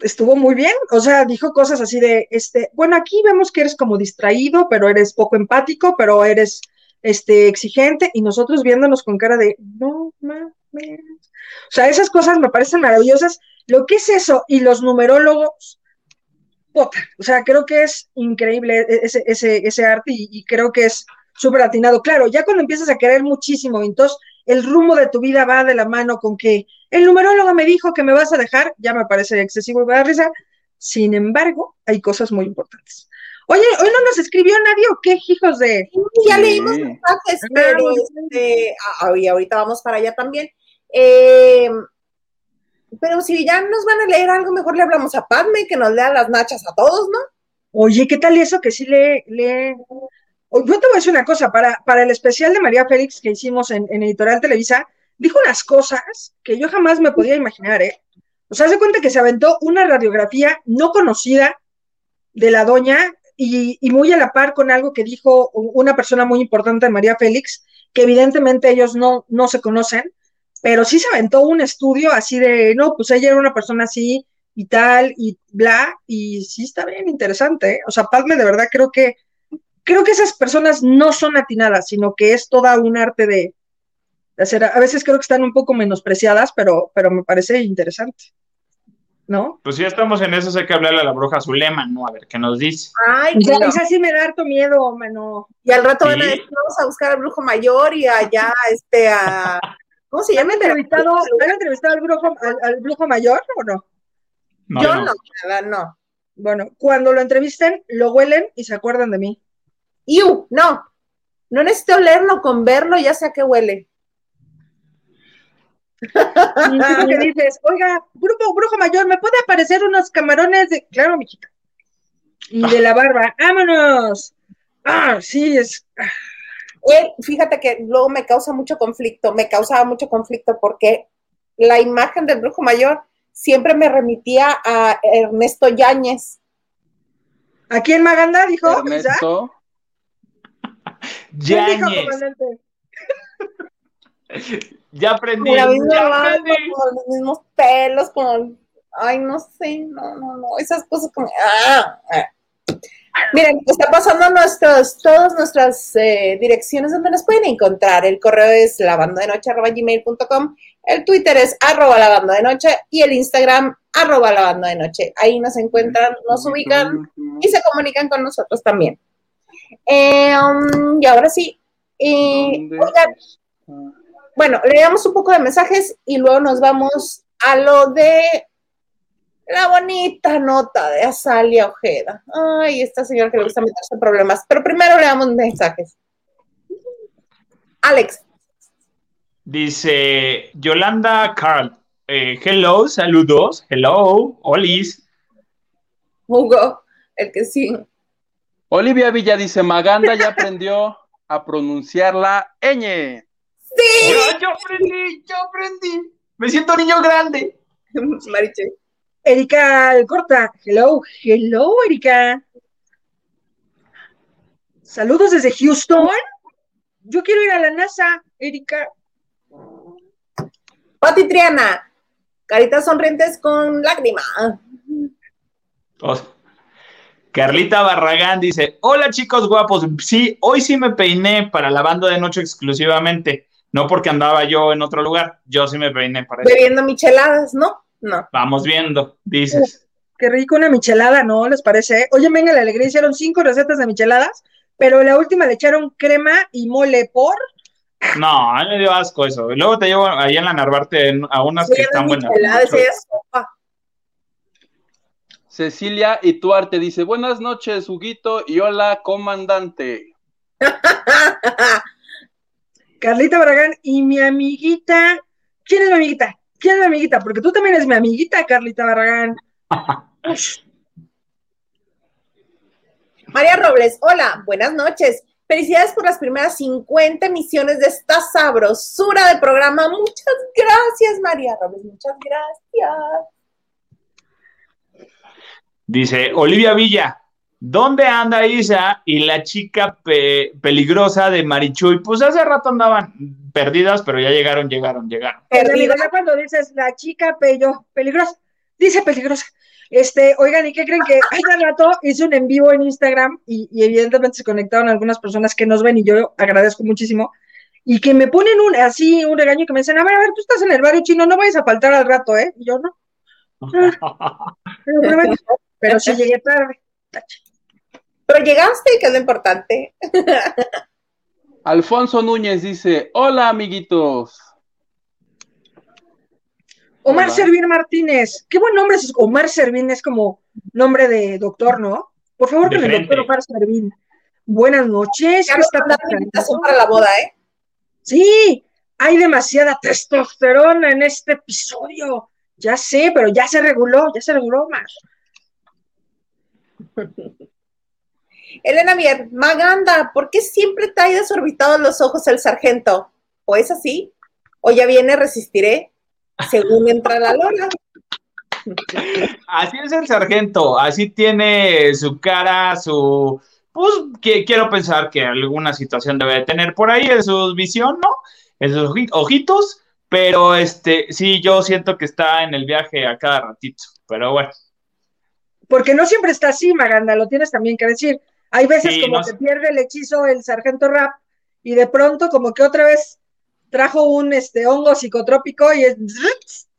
S4: estuvo muy bien, o sea, dijo cosas así de, este, bueno, aquí vemos que eres como distraído, pero eres poco empático, pero eres, este, exigente, y nosotros viéndonos con cara de, no mames, o sea, esas cosas me parecen maravillosas, lo que es eso, y los numerólogos, puta, o sea, creo que es increíble ese, ese, ese arte, y, y creo que es súper atinado, claro, ya cuando empiezas a querer muchísimo, entonces el rumbo de tu vida va de la mano con que el numerólogo me dijo que me vas a dejar, ya me parece excesivo y me da risa. Sin embargo, hay cosas muy importantes. Oye, hoy no nos escribió nadie o qué, hijos de.
S3: Ya
S1: Sí.
S3: leímos mensajes,
S4: Ah,
S3: pero este, ah, y ahorita vamos para allá también. Eh, pero si ya nos van a leer algo, mejor le hablamos a Padme, que nos lea las nachas a todos, ¿no?
S4: Oye, ¿qué tal eso que sí le. le... O- Yo te voy a decir una cosa, para, para el especial de María Félix que hicimos en, en Editorial Televisa, dijo unas cosas que yo jamás me podía imaginar, ¿eh? O sea, se cuenta que se aventó una radiografía no conocida de la doña y, y muy a la par con algo que dijo una persona muy importante de María Félix, que evidentemente ellos no, no se conocen, pero sí se aventó un estudio así de, no, pues ella era una persona así y tal y bla, y sí está bien interesante, ¿eh? O sea, Padme de verdad creo que, creo que esas personas no son atinadas, sino que es toda un arte de, de hacer, a veces creo que están un poco menospreciadas, pero, pero me parece interesante, ¿no?
S2: Pues si ya estamos en eso, hay que hablarle a la bruja Zulema, ¿no? A ver qué nos dice.
S3: Ay,
S4: Esa,
S3: no.
S4: esa sí me da harto miedo, mano.
S3: Y al rato van a decir, vamos a buscar al brujo mayor y allá, este, a... ¿Cómo se
S4: ¿Han
S3: llama?
S4: entrevistado, ¿han entrevistado al brujo, al, al brujo mayor o no?
S2: No,
S3: Yo
S2: no.
S3: no, nada, no.
S4: Bueno, cuando lo entrevisten, lo huelen y se acuerdan de mí.
S3: Iu, no. No necesito olerlo, con verlo ya sé a qué huele. <laughs>
S4: Y dices, oiga, grupo brujo mayor, ¿me puede aparecer unos camarones de. Claro, mijita. Y de la barba, vámonos. Ah, sí, es.
S3: Eh, fíjate que luego me causa mucho conflicto, me causaba mucho conflicto porque la imagen del brujo mayor siempre me remitía a Ernesto Yáñez.
S4: ¿A quién Maganda dijo?
S1: Ernesto.
S4: ¿Quién dijo,
S2: Yañez.
S4: comandante?
S2: Ya aprendí.
S3: Con la misma
S2: ya aprendí.
S3: con los mismos pelos, con. Ay, no sé, no, no, no. Esas cosas como. ah, ah. Miren, está pasando nuestros, todas nuestras eh, direcciones donde nos pueden encontrar. El correo es lavandodenoche.gmail.com, el Twitter es arroba lavando de noche y el Instagram arroba lavando de noche. Ahí nos encuentran, nos ubican y se comunican con nosotros también. Eh, um, y ahora sí, Y,
S1: ¿Dónde
S3: oigan, bueno, leamos un poco de mensajes y luego nos vamos a lo de la bonita nota de Azalia Ojeda. Ay, esta señora que le gusta meterse en problemas. Pero primero leamos mensajes. Alex,
S2: Dice Yolanda Carl. eh, hello, saludos. Hello, Olis.
S3: Hugo, el que sí.
S1: Olivia Villa dice, Maganda ya aprendió a pronunciar la ñ.
S3: Sí,
S2: Yo, yo aprendí, yo aprendí. Me siento niño grande. <laughs>
S3: Mariche.
S4: Erika Corta, hello, hello, Erika. Saludos desde Houston. Yo quiero ir a la NASA, Erika.
S3: Pati Triana, caritas sonrientes con lágrima.
S2: O sea, Carlita Barragán dice: Hola chicos guapos. Sí, hoy sí me peiné para la banda de noche exclusivamente. No porque andaba yo en otro lugar. Yo sí me peiné para eso.
S3: Bebiendo micheladas, ¿no? No.
S2: Vamos viendo, dices.
S4: Qué rico una michelada, ¿no? ¿Les parece? Oye, venga, la alegría hicieron cinco recetas de micheladas, pero la última le echaron crema y mole por.
S2: No, a mí me dio asco eso. Luego te llevo ahí en la Narvarte a unas que están buenas.
S3: micheladas, ella es sopa.
S1: Cecilia Ituarte dice, buenas noches, Huguito, y hola, comandante. <laughs>
S4: Carlita Barragán y mi amiguita. ¿Quién es mi amiguita? ¿Quién es mi amiguita? Porque tú también eres mi amiguita, Carlita Barragán. <laughs>
S3: María Robles, hola, buenas noches. Felicidades por las primeras 50 emisiones de esta sabrosura de programa. Muchas gracias, María Robles, muchas gracias.
S2: Dice Olivia Villa, ¿dónde anda Isa y la chica pe- peligrosa de Marichuy? Pues hace rato andaban perdidas, pero ya llegaron, llegaron, llegaron.
S4: Perdida.
S3: Perdida.
S4: Ya cuando dices la chica pello, peligrosa, dice peligrosa. Este, oigan, ¿y qué creen que <laughs> hace rato hice un en vivo en Instagram y, y evidentemente se conectaron algunas personas que nos ven y yo agradezco muchísimo y que me ponen un así un regaño que me dicen, a ver, a ver, tú estás en el barrio chino, no vayas a faltar al rato, ¿eh? Y yo no, <laughs> pero, sí llegué tarde.
S3: Pero llegaste, que es lo importante.
S1: Alfonso Núñez dice, hola, amiguitos.
S4: Omar
S1: Hola.
S4: Servín Martínez, qué buen nombre es Omar Servín, es como nombre de doctor, ¿no? Por favor, con el doctor Omar Servín. Buenas noches,
S3: Ya
S4: ¿qué
S3: nos
S4: está pasando?
S3: invitación para la boda, ¿eh?
S4: Sí, hay demasiada testosterona en este episodio. Ya sé, pero ya se reguló, ya se reguló más.
S3: Elena Mier, Maganda, ¿por qué siempre trae desorbitados los ojos el sargento? ¿O es así? ¿O ya viene resistiré? Según entra la lora.
S2: Así es el sargento, así tiene su cara, su... Pues que, quiero pensar que alguna situación debe de tener por ahí en su visión, ¿no? En sus oji- ojitos, pero este, sí, yo siento que está en el viaje a cada ratito, pero bueno.
S4: Porque no siempre está así, Maganda, lo tienes también que decir. Hay veces
S2: Sí,
S4: como
S2: no
S4: que pierde el hechizo el sargento rap y de pronto como que otra vez trajo un este hongo psicotrópico y es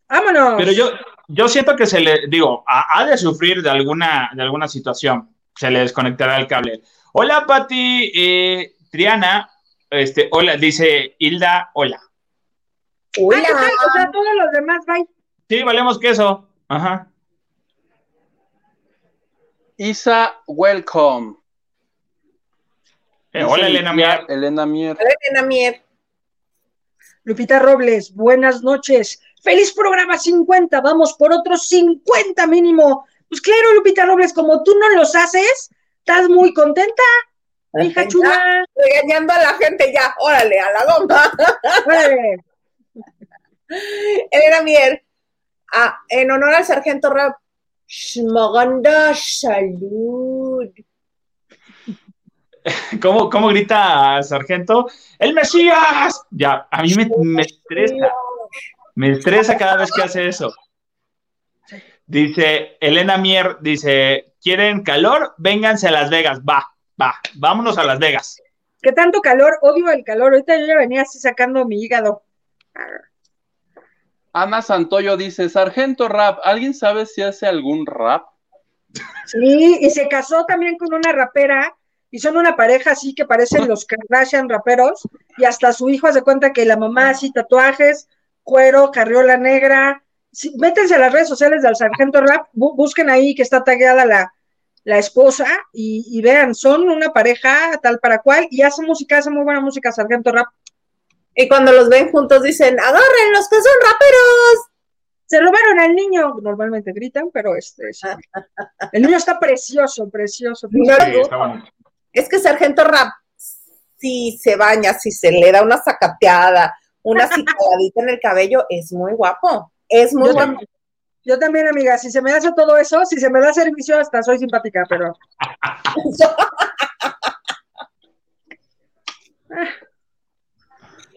S4: vámonos.
S2: Pero yo, yo siento que se le, digo, ha, de sufrir de alguna, de alguna situación. Se le desconectará el cable. Hola, Pati, eh, Triana, este, hola, dice Hilda, hola.
S4: Ah, ¿qué
S3: Hola.
S4: O sea, todos los demás, bye.
S2: Sí, valemos queso. Ajá.
S1: Isa, welcome.
S2: Eh, hola, Elena Mier.
S1: Elena Mier.
S3: Hola, Elena Mier.
S4: Lupita Robles, buenas noches. Feliz programa 50, vamos por otros 50 mínimo. Pues claro, Lupita Robles, como tú no los haces, estás muy contenta, hija chula.
S3: Regañando a la gente ya, órale, a la goma.
S4: Órale. <laughs>
S3: Elena Mier, ah, en honor al sargento rap, Sh, Maganda, salud. <laughs>
S2: ¿Cómo, cómo grita Sargento? ¡El Mesías! Ya, a mí me, me estresa. Me estresa cada vez que hace eso. Dice Elena Mier, dice, ¿quieren calor? Vénganse a Las Vegas. Va, va, vámonos a Las Vegas.
S4: Qué tanto calor, odio el calor. Ahorita yo ya venía así sacando mi hígado.
S1: Ana Santoyo dice, Sargento Rap, ¿alguien sabe si hace algún rap?
S4: Sí, y se casó también con una rapera y son una pareja así que parecen los Kardashian raperos, y hasta su hijo hace cuenta que la mamá así tatuajes, cuero, carriola negra. métense a las redes sociales del Sargento Rap, busquen ahí que está tagueada la, la esposa y, vean, son una pareja tal para cual y hace música, hace muy buena música Sargento Rap.
S3: Y cuando los ven juntos dicen, agarren los que son raperos.
S4: Se robaron al niño, normalmente gritan, pero este, el niño está precioso, precioso.
S3: es que Sargento Rap, si se baña, si se le da una sacateada, una cicladita en el cabello, es muy guapo. Es muy guapo.
S4: Yo también, amiga, si se me hace todo eso, si se me da servicio, hasta soy simpática, pero. <laughs>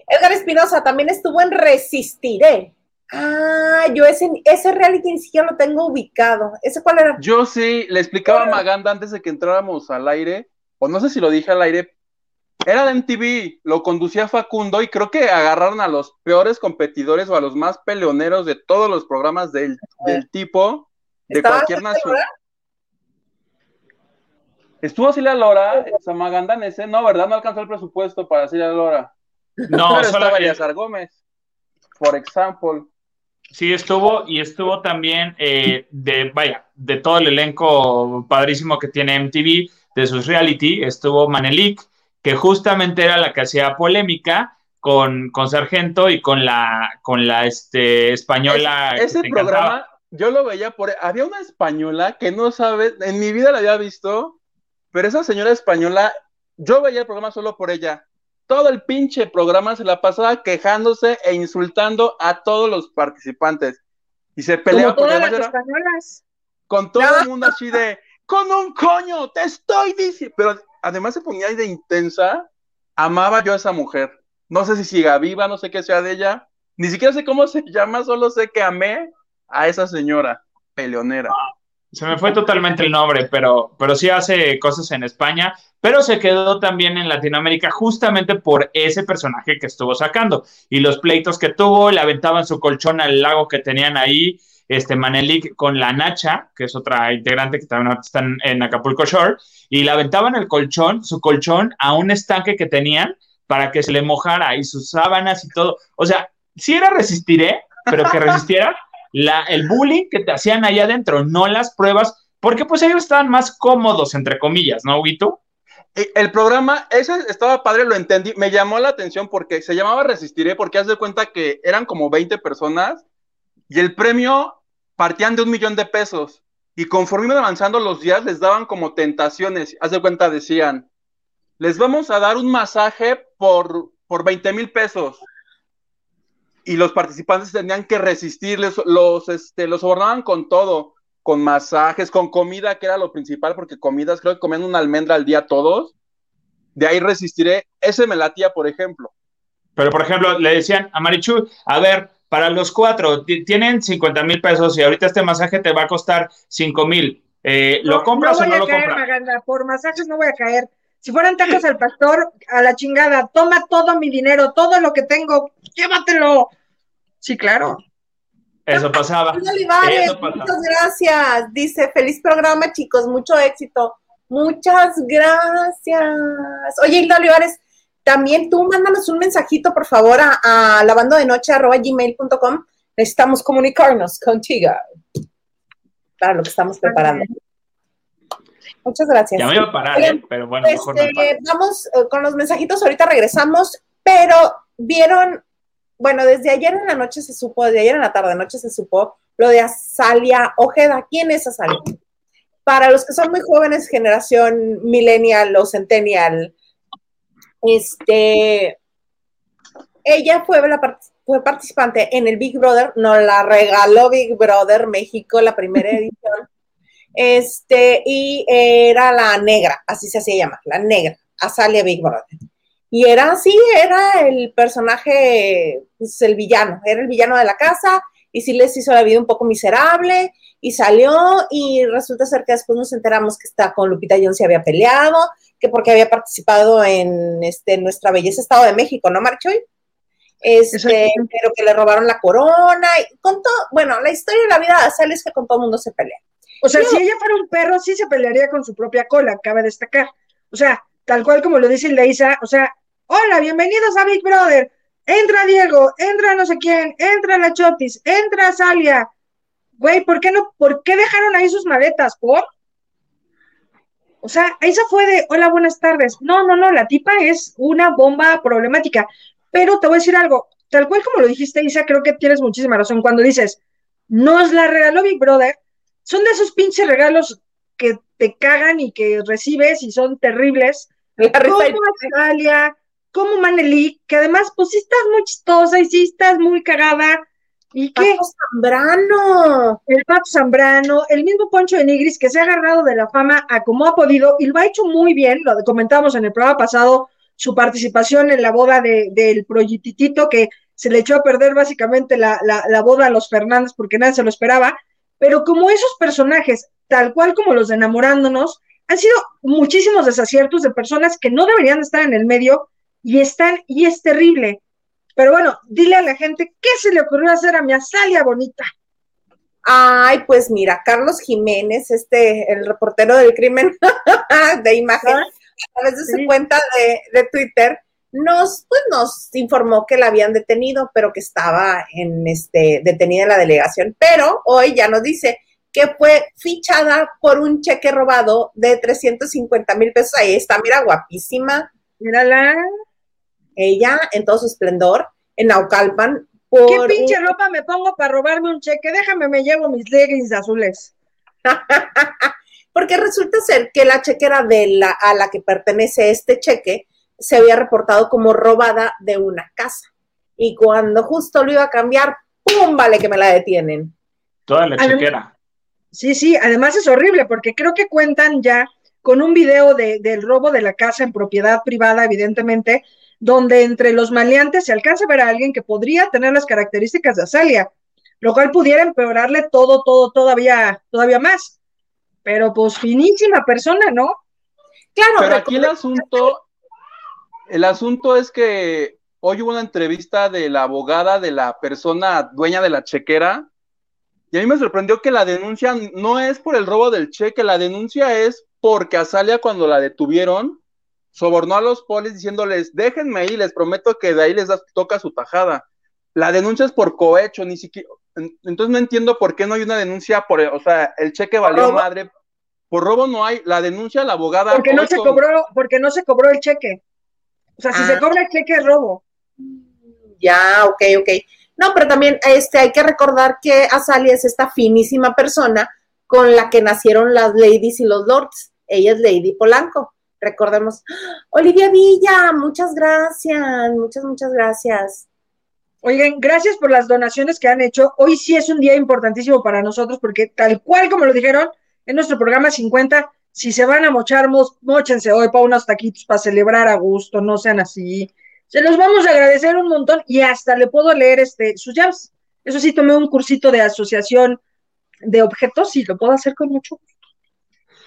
S3: Edgar Espinosa también estuvo en Resistiré. Ah, yo ese, ese reality ni siquiera lo tengo ubicado. ¿Ese cuál era?
S1: Yo sí, le explicaba a Maganda antes de que entráramos al aire, o no sé si lo dije al aire, era de MTV, lo conducía Facundo y creo que agarraron a los peores competidores o a los más peleoneros de todos los programas del, tipo, de cualquier nación. Estuvo Silvia Lora, Samaganda en ese, no, ¿verdad? No alcanzó el presupuesto para Silvia Lora.
S2: No, <laughs>
S1: solo Gómez, por ejemplo.
S2: Sí, estuvo, y estuvo también eh, de, vaya, de todo el elenco padrísimo que tiene MTV, de sus reality, estuvo Manelik, que justamente era la que hacía polémica con, con Sargento y con la, con la este, española.
S1: ese programa, yo lo veía por. Había una española que no sabe, en mi vida la había visto, pero esa señora española, yo veía el programa solo por ella. Todo el pinche programa se la pasaba quejándose e insultando a todos los participantes. Y se peleaba las españolas. Con todo el mundo así de, con un coño, te estoy diciendo. Pero además se ponía ahí de intensa, amaba yo a esa mujer. No sé si siga viva, no sé qué sea de ella, ni siquiera sé cómo se llama, solo sé que amé a esa señora peleonera.
S2: Se me fue totalmente el nombre, pero, pero sí hace cosas en España, pero se quedó también en Latinoamérica justamente por ese personaje que estuvo sacando y los pleitos que tuvo, le aventaban su colchón al lago que tenían ahí, este Manelik con la Nacha, que es otra integrante que también está en Acapulco Shore, y le aventaban el colchón, su colchón, a un estanque que tenían para que se le mojara y sus sábanas y todo. O sea, si era resistiré, pero que resistiera la, el bullying que te hacían allá adentro, no las pruebas, porque pues ellos estaban más cómodos, entre comillas, ¿no, Huguito?
S1: El programa, ese estaba padre, lo entendí, me llamó la atención porque se llamaba Resistiré, porque haz de cuenta que eran como 20 personas y el premio partían de un millón de pesos. Y conforme iban avanzando los días, les daban como tentaciones. Haz de cuenta, decían, les vamos a dar un masaje por, por 20 mil pesos. Y los participantes tenían que resistirles, los, este, los sobornaban con todo, con masajes, con comida, que era lo principal, porque comidas, creo que comían una almendra al día todos. De ahí resistiré. Ese me latía, por ejemplo.
S2: Pero, por ejemplo, le decían a Marichu, a ver, para los cuatro, tienen 50 mil pesos y ahorita este masaje te va a costar 5 mil. Eh, ¿Lo compras o no lo caer,
S4: compras? por masajes no voy a caer. Si fueran tacos al pastor, a la chingada, toma todo mi dinero, todo lo que tengo, llévatelo. Sí, claro.
S2: Eso pasaba.
S3: Eso pasaba. Muchas gracias. Dice, feliz programa, chicos, mucho éxito. Muchas gracias. Oye, Hilda Olivares, también tú mándanos un mensajito, por favor, a, a lavando de noche gmail.com. Necesitamos comunicarnos contigo para lo que estamos preparando. Muchas gracias.
S2: Ya me iba a parar, ¿eh? pero bueno, mejor
S3: este, Vamos eh, con los mensajitos, ahorita regresamos, pero vieron, bueno, desde ayer en la noche se supo, desde ayer en la tarde noche se supo lo de Azalia Ojeda. ¿Quién es Azalia? Para los que son muy jóvenes, generación millennial o centennial, este, ella fue, la, fue participante en el Big Brother, nos la regaló Big Brother México, la primera edición. Este, y era la negra, así se hacía llamar, la negra, Azalia Big Brother. Y era así, era el personaje, pues, el villano, era el villano de la casa, y sí les hizo la vida un poco miserable, y salió, y resulta ser que después nos enteramos que está con Lupita Jones se había peleado, que porque había participado en este, nuestra belleza Estado de México, ¿no, Marchoy? Este, pero que le robaron la corona, y con todo, bueno, la historia de la vida sale es que con todo el mundo se pelea.
S4: O sea, si ella fuera un perro, sí se pelearía con su propia cola, cabe destacar. O sea, tal cual como lo dice Leisa, o sea, hola, bienvenidos a Big Brother. Entra Diego, entra no sé quién, entra la Chotis, entra Salia. Güey, ¿por qué no? ¿Por qué dejaron ahí sus maletas? ¿Por? O sea, esa fue de, hola, buenas tardes. No, no, no, la tipa es una bomba problemática. Pero te voy a decir algo, tal cual como lo dijiste, Isa, creo que tienes muchísima razón cuando dices, nos la regaló Big Brother, son de esos pinches regalos que te cagan y que recibes y son terribles. Como Australia, como Maneli, que además, pues sí estás muy chistosa y sí estás muy cagada. ¿Y qué?
S3: Pato Zambrano.
S4: El Pato Zambrano, el mismo Poncho de Nigris que se ha agarrado de la fama a como ha podido y lo ha hecho muy bien, lo comentábamos en el programa pasado, su participación en la boda de, del proyectitito que se le echó a perder básicamente la, la, la, boda a los Fernández porque nadie se lo esperaba, pero como esos personajes, tal cual como los de enamorándonos, han sido muchísimos desaciertos de personas que no deberían estar en el medio y están, y es terrible. Pero bueno, dile a la gente, ¿qué se le ocurrió hacer a mi Azalia bonita?
S3: Ay, pues mira, Carlos Jiménez, este, el reportero del crimen <laughs> de imagen, a través de su cuenta de, de, Twitter, nos, pues, nos informó que la habían detenido, pero que estaba en este, detenida en la delegación. Pero hoy ya nos dice que fue fichada por un cheque robado de 350 mil pesos. Ahí está, mira, guapísima.
S4: Mírala
S3: ella en todo su esplendor en Naucalpan.
S4: Por ¿Qué pinche ropa me pongo para robarme un cheque? Déjame, me llevo mis leggings azules. <laughs>
S3: Porque resulta ser que la chequera de la, a la que pertenece este cheque se había reportado como robada de una casa. Y cuando justo lo iba a cambiar, ¡pum! Vale que me la detienen.
S2: Toda la chequera.
S4: Sí, sí, además es horrible porque creo que cuentan ya con un video de, del robo de la casa en propiedad privada, evidentemente, donde entre los maleantes se alcanza a ver a alguien que podría tener las características de Azalia, lo cual pudiera empeorarle todo, todo, todavía, todavía más. Pero pues finísima persona, ¿no?
S1: Claro. Pero aquí el asunto, el asunto es que hoy hubo una entrevista de la abogada de la persona dueña de la chequera, y a mí me sorprendió que la denuncia no es por el robo del cheque, la denuncia es porque Azalia cuando la detuvieron, sobornó a los polis diciéndoles, déjenme ahí, les prometo que de ahí les toca su tajada. La denuncia es por cohecho, ni siquiera, entonces no entiendo por qué no hay una denuncia por, o sea, el cheque valió madre, por robo no hay, la denuncia la abogada.
S4: Porque no se cobró, porque no se cobró el cheque. O sea, si se ah. cobra el cheque es robo.
S3: Ya, ok, ok. No, pero también este, hay que recordar que Azalia es esta finísima persona con la que nacieron las ladies y los lords. Ella es Lady Polanco recordemos, Olivia Villa, muchas gracias, muchas, muchas gracias.
S4: Oigan, gracias por las donaciones que han hecho. Hoy sí es un día importantísimo para nosotros porque tal cual como lo dijeron en nuestro programa 50, si se van a mochar, mochense hoy para unos taquitos para celebrar a gusto, no sean así. Se los vamos a agradecer un montón y hasta le puedo leer este sus jams. Eso sí, tomé un cursito de asociación de objetos y lo puedo hacer con mucho gusto.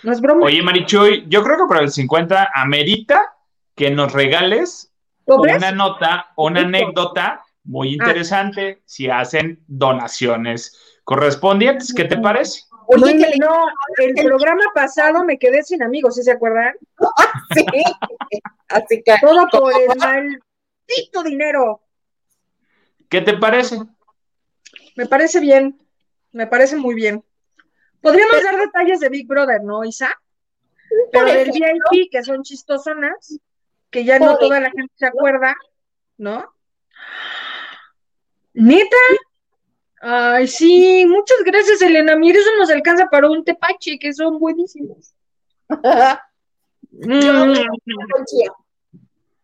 S4: No es broma.
S2: Oye, Marichuy, yo creo que para el 50 amerita que nos regales una nota, una anécdota muy ah. interesante si hacen donaciones correspondientes. ¿Qué te parece?
S4: Oye, no, el programa pasado me quedé sin amigos, ¿sí se acuerdan? <laughs>
S3: sí, así que.
S4: Todo por el maldito dinero.
S2: ¿Qué te parece?
S4: Me parece bien, me parece muy bien. Podríamos dar detalles de Big Brother, ¿no, Isa? Pero del VIP, que son chistosonas, que ya no toda la gente se acuerda, ¿no? ¿Neta? Ay, sí, muchas gracias, Elena. Mira, eso nos alcanza para un tepache, que son buenísimos. <laughs>
S3: Mm.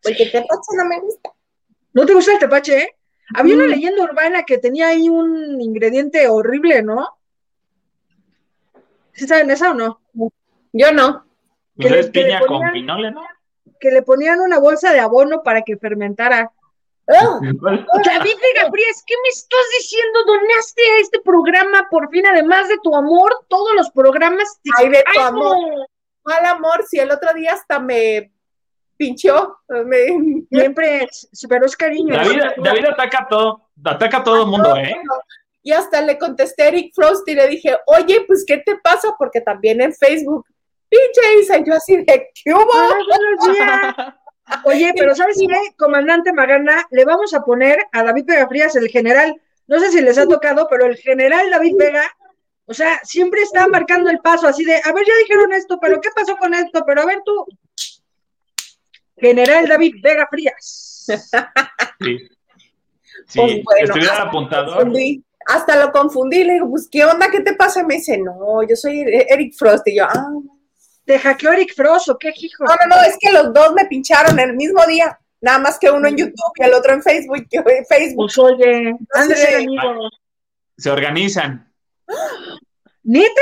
S3: Porque tepache no me gusta.
S4: ¿No te gusta el tepache? Eh? Había una mm. leyenda urbana que tenía ahí un ingrediente horrible, ¿no? ¿Sí saben esa o no?
S3: Yo no.
S2: Que le, piña con pinole, ¿no?
S4: Que le ponían una bolsa de abono para que fermentara. <laughs> Oh. David de Gabriel, ¿qué me estás diciendo? Donaste a este programa por fin, además de tu amor, todos los programas.
S3: Ay, de tu amor. Mal amor, si el otro día hasta me pinchó. <laughs>
S4: Siempre, pero es cariño.
S2: David, David ataca a todo, ataca a todo el mundo, ¿eh?
S3: Y hasta le contesté a Eric Frost y le dije, oye, pues, ¿qué te pasa? Porque también en Facebook pinche Isa, y yo así de, ¿qué hubo?
S4: Ah. <laughs> Oye, pero ¿sabes qué? Comandante Magana, le vamos a poner a David Vega Frías, el general, no sé si les ha tocado, pero el general David Vega, o sea, siempre está marcando el paso así de, a ver, ya dijeron esto, pero ¿qué pasó con esto? Pero a ver tú, general David Vega Frías.
S2: Sí. Sí,
S3: Pues bueno,
S2: estuviera apuntador.
S3: confundí, hasta lo confundí, le digo, pues, ¿qué onda? ¿Qué te pasa? Me dice, no, yo soy Eric Frost, y yo, ah, no,
S4: ¿Te hackeó Eric Frost o qué, hijo?
S3: no, no, es que los dos me pincharon el mismo día, nada más que uno en YouTube y el otro en Facebook, yo en Facebook.
S4: Pues oye, de amigos.
S2: Se organizan.
S4: ¿Neta?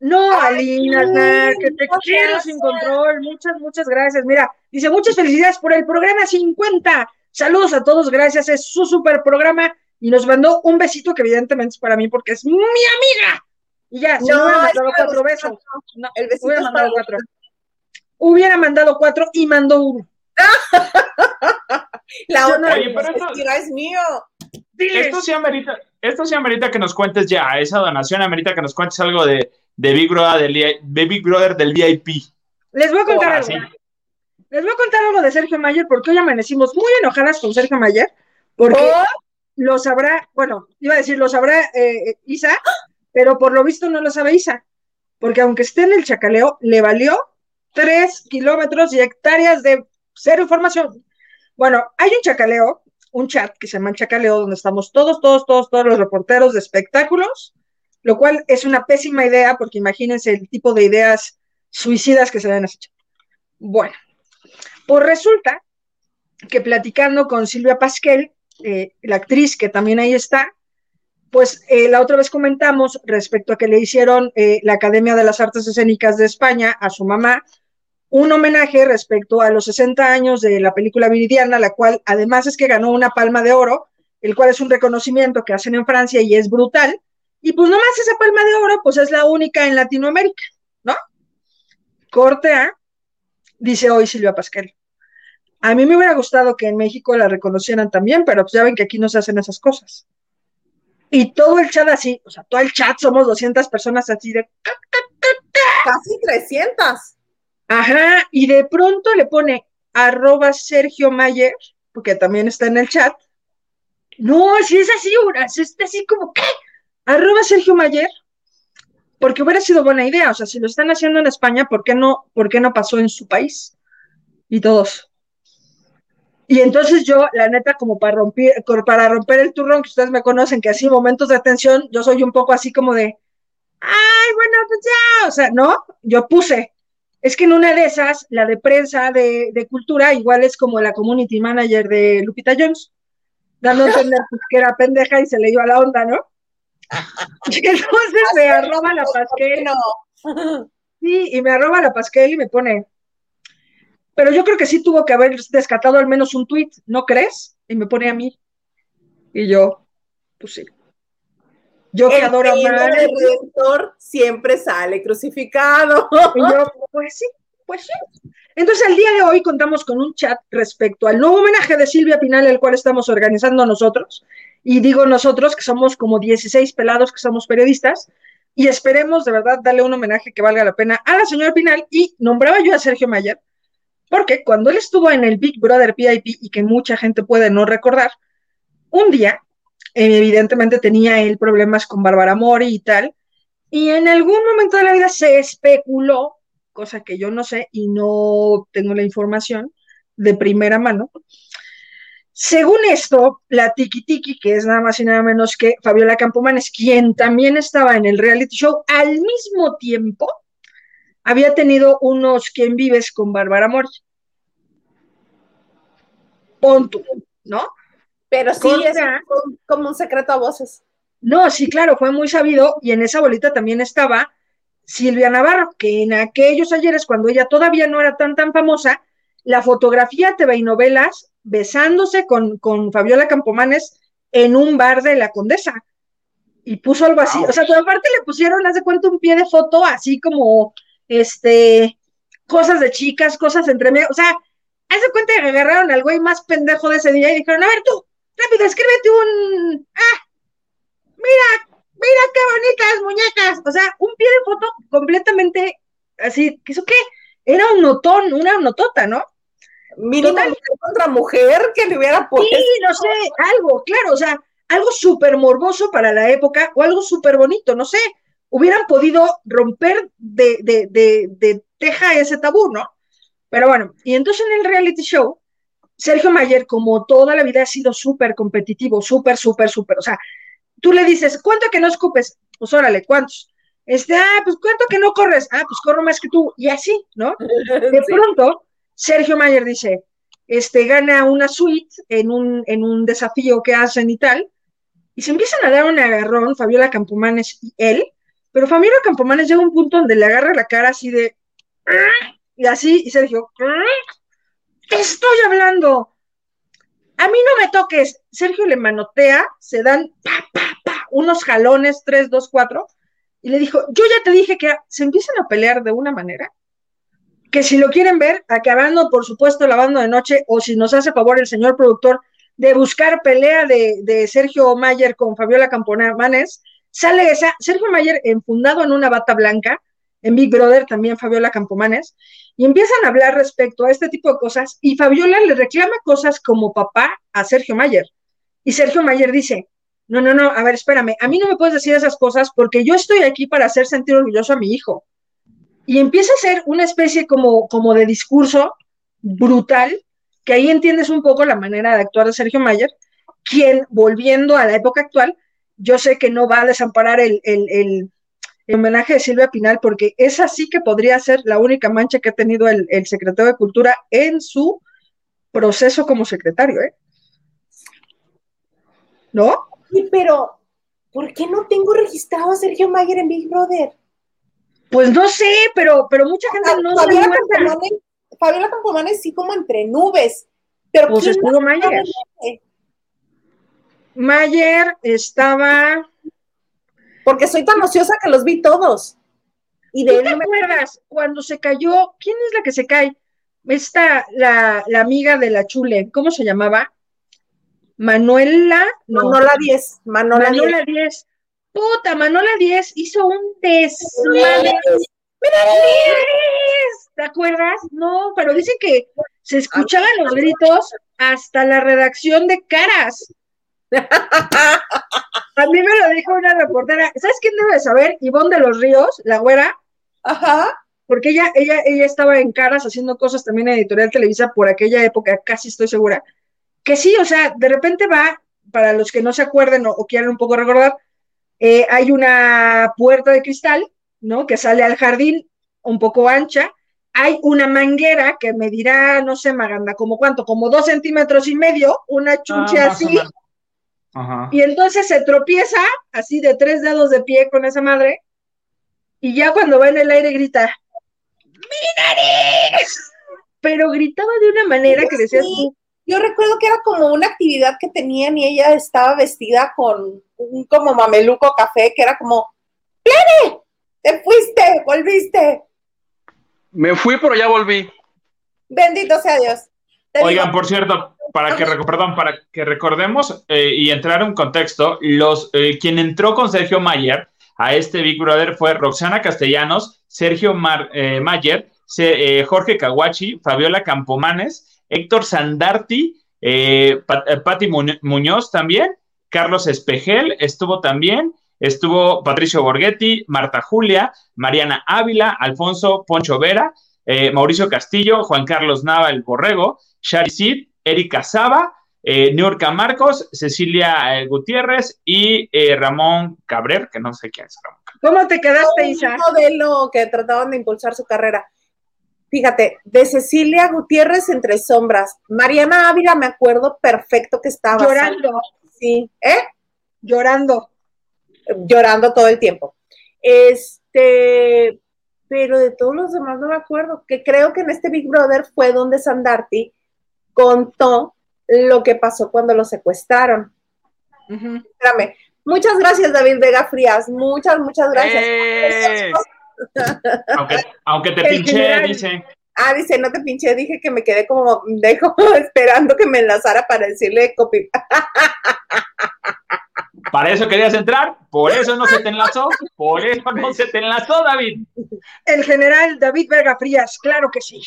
S4: No,
S3: Ay,
S4: Alina, que te quiero
S3: gracias.
S4: sin control. Muchas, muchas gracias. Mira, dice muchas felicidades por el programa 50. Saludos a todos, gracias. Es su super programa y nos mandó un besito que evidentemente es para mí porque es mi amiga. Y ya, se
S3: No,
S4: hubiera mandado cuatro besos. No,
S3: El besito
S4: hubiera mandado cuatro. Hubiera mandado cuatro y mandó uno. <laughs>
S3: La otra
S4: no-
S2: Oye, pero esto-
S3: mentira es mío.
S4: Diles.
S2: Esto sí amerita, esto sí amerita que nos cuentes ya, esa donación amerita que nos cuentes algo de, de Big Brother del, de Big Brother del VIP.
S4: Les voy a contar algo.
S2: sí.
S4: Les voy a contar algo de Sergio Mayer porque hoy amanecimos muy enojadas con Sergio Mayer porque
S3: ¿Por?
S4: Lo sabrá, bueno, iba a decir lo sabrá eh, Isa, pero por lo visto no lo sabe Isa, porque aunque esté en el chacaleo, le valió tres kilómetros y hectáreas de cero información. Bueno, hay un chacaleo, un chat que se llama chacaleo, donde estamos todos, todos, todos, todos los reporteros de espectáculos, lo cual es una pésima idea, porque imagínense el tipo de ideas suicidas que se ven en ese chat. Bueno, pues resulta que platicando con Silvia Pasquel, eh, la actriz que también ahí está, pues eh, la otra vez comentamos respecto a que le hicieron eh, la Academia de las Artes Escénicas de España a su mamá un homenaje respecto a los 60 años de la película Viridiana, la cual además es que ganó una palma de oro, el cual es un reconocimiento que hacen en Francia y es brutal. Y pues nomás esa palma de oro, pues es la única en Latinoamérica, ¿no? Corte A, dice hoy Silvia Pasquel. A mí me hubiera gustado que en México la reconocieran también, pero pues ya ven que aquí no se hacen esas cosas. Y todo el chat así, o sea, todo el chat somos 200 personas así de,
S3: Casi 300.
S4: ajá, y de pronto le pone arroba Sergio Mayer, porque también está en el chat. No, si es así, si está así como, ¿qué? Arroba Sergio Mayer, porque hubiera sido buena idea, o sea, si lo están haciendo en España, ¿por qué no, por qué no pasó en su país? Y todos. Y entonces yo, la neta, como para romper, para romper el turrón, que ustedes me conocen, que así momentos de tensión, yo soy un poco así como de, ay, bueno, pues ya, o sea, no, yo puse, es que en una de esas, la de prensa de, de cultura, igual es como la community manager de Lupita Jones, dando a entender pues, que era pendeja y se le iba la onda, ¿no? <laughs> Y entonces me arroba la <laughs> pasquel, sí, y me arroba la pasquel y me pone, pero yo creo que sí tuvo que haber descatado al menos un tweet, ¿no crees? Y me pone a mí. Y yo, pues sí. Yo que
S3: El
S4: adoro amar.
S3: del Redentor siempre sale crucificado.
S4: Y yo, pues sí, pues sí. Entonces, el día de hoy contamos con un chat respecto al nuevo homenaje de Silvia Pinal, el cual estamos organizando nosotros. Y digo nosotros, que somos como 16 pelados que somos periodistas, y esperemos de verdad darle un homenaje que valga la pena a la señora Pinal. Y nombraba yo a Sergio Mayer, porque cuando él estuvo en el Big Brother VIP, y que mucha gente puede no recordar, un día, evidentemente tenía él problemas con Bárbara Mori y tal, y en algún momento de la vida se especuló cosa que yo no sé y no tengo la información de primera mano. Según esto, la Tiki Tiki, que es nada más y nada menos que Fabiola Campomanes, quien también estaba en el reality show al mismo tiempo, había tenido unos quien vives con Bárbara Mori. Punto, ¿no?
S3: Pero sí,
S4: Contra-
S3: es un- como un secreto a voces.
S4: No, sí, claro, fue muy sabido y en esa bolita también estaba Silvia Navarro, que en aquellos ayeres, cuando ella todavía no era tan tan famosa, la fotografía TV y novelas besándose con, con Fabiola Campomanes en un bar de la Condesa. Y puso algo así,
S2: Wow.
S4: o sea, aparte le pusieron, haz de cuenta, un pie de foto, así como, este, cosas de chicas, cosas entre medio, o sea, haz de cuenta que agarraron al güey más pendejo de ese día y dijeron, a ver tú, rápido, escríbete un, ah, mira, mira qué bonitas muñecas. O sea, un pie de foto completamente así, ¿eso qué? Era un notón, una notota, ¿no?
S3: Mínimo
S4: Total.
S3: contra mujer que le hubiera puesto.
S4: Sí, no sé, algo, claro, o sea, algo súper morboso para la época o algo súper bonito, no sé, hubieran podido romper de, de, de, de teja ese tabú, ¿no? Pero bueno, y entonces en el reality show, Sergio Mayer, como toda la vida, ha sido súper competitivo, súper, súper, súper, o sea, tú le dices, ¿cuánto que no escupes? Pues órale, ¿cuántos? Este, ah, pues ¿cuánto que no corres? Ah, pues corro más que tú, y así, ¿no? <laughs> De
S3: Sí.
S4: pronto, Sergio Mayer dice, este, gana una suite en un, en un desafío que hacen y tal, y se empiezan a dar un agarrón, Fabiola Campomanes y él, pero Fabiola Campomanes llega a un punto donde le agarra la cara así de, y así, y Sergio, te estoy hablando, a mí no me toques, Sergio le manotea, se dan pa, pa, pa, unos jalones, tres, dos, cuatro, y le dijo, yo ya te dije que se empiezan a pelear de una manera que si lo quieren ver, acabando, por supuesto, lavando de noche, o si nos hace favor el señor productor de buscar pelea de, de Sergio Mayer con Fabiola Campomanes, sale esa, Sergio Mayer enfundado en una bata blanca, en Big Brother también Fabiola Campomanes, y empiezan a hablar respecto a este tipo de cosas, y Fabiola le reclama cosas como papá a Sergio Mayer, y Sergio Mayer dice, no, no, no, a ver, espérame, a mí no me puedes decir esas cosas porque yo estoy aquí para hacer sentir orgulloso a mi hijo y empieza a ser una especie como, como de discurso brutal, que ahí entiendes un poco la manera de actuar de Sergio Mayer, quien, volviendo a la época actual, yo sé que no va a desamparar el, el, el, el homenaje de Silvia Pinal, porque esa sí que podría ser la única mancha que ha tenido el, el secretario de Cultura en su proceso como secretario, ¿eh? ¿No?
S3: Sí, pero, ¿por qué no tengo registrado a Sergio Mayer en Big Brother?
S4: Pues no sé, pero, pero mucha gente no
S3: Fabiola. Campomanes, Fabiola Campomanes sí como entre nubes. Pero
S4: Pues
S3: ¿quién
S4: estuvo Mayer. Mayer estaba
S3: Porque soy tan ociosa que los vi todos. Y de
S4: ¿Tú
S3: él
S4: te
S3: no me
S4: acuerdas cuando se cayó? ¿Quién es la que se cae? Esta, la, la amiga de la Chule, ¿cómo se llamaba? Manuela, no,
S3: Manola 10, Manola 10.
S4: Manola 10. Puta, Manola 10 hizo un desmadre. ¿Te acuerdas? No, pero dicen que se escuchaban los gritos hasta la redacción de caras. A mí me lo dijo una reportera. ¿Sabes quién debe de saber? Ivonne de los Ríos, la güera,
S3: Ajá.
S4: porque ella, ella, ella estaba en caras haciendo cosas también en Editorial Televisa por aquella época, casi estoy segura. Que sí, o sea, de repente va, para los que no se acuerden o, o quieran un poco recordar, eh, hay una puerta de cristal, ¿no? Que sale al jardín un poco ancha. Hay una manguera que medirá, no sé, Maganda, como cuánto, como dos centímetros y medio, una chunche
S2: Ah,
S4: así.
S2: Ajá.
S4: y entonces se tropieza así de tres dedos de pie con esa madre, y ya cuando va en el aire grita, ¡Mi nariz! Pero gritaba de una manera que decías
S3: Sí. Yo recuerdo que era como una actividad que tenían y ella estaba vestida con un como mameluco café, que era como, ¡Plene! ¡Te fuiste! ¡Volviste!
S1: Me fui, pero ya volví.
S3: Bendito sea Dios.
S2: Oigan, por cierto, para que, perdón, para que recordemos eh, y entrar en contexto, los, eh, quien entró con Sergio Mayer a este Big Brother fue Roxana Castellanos, Sergio Mar- eh, Mayer, Se- eh, Jorge Caguachi, Fabiola Campomanes, Héctor Sandarti, Pa- eh, Pati Muñ- Muñoz también, Carlos Espejel estuvo también, estuvo Patricio Borghetti, Marta Julia, Mariana Ávila, Alfonso Poncho Vera, Mauricio Castillo, Juan Carlos Nava el Borrego, Shari Sid, Erika Saba, eh, Niurka Marcos, Cecilia eh, Gutiérrez y eh, Ramón Cabrer, que no sé quién es Ramón.
S4: ¿cómo te quedaste,
S3: un
S4: Isa?
S3: modelo que trataban de impulsar su carrera. Fíjate, de Cecilia Gutiérrez entre sombras. Mariana Ávila me acuerdo perfecto que estaba.
S4: Llorando,
S3: Sí, ¿eh?
S4: llorando.
S3: Llorando todo el tiempo. Este, pero de todos los demás no me acuerdo. Que creo que en este Big Brother fue donde Sandarti contó lo que pasó cuando lo secuestraron.
S4: Ujú.
S3: Espérame. Muchas gracias, David Vega Frías. Muchas, muchas gracias.
S1: ¡Eh!
S2: Aunque, aunque te pinché, dice.
S3: Ah, dice, no te pinché, dije que me quedé como dejo <laughs> esperando que me enlazara para decirle copy. <laughs>
S2: Para eso querías entrar, por eso no se te enlazó, por eso no se te enlazó, David.
S4: El general David Vega Frías, claro que sí.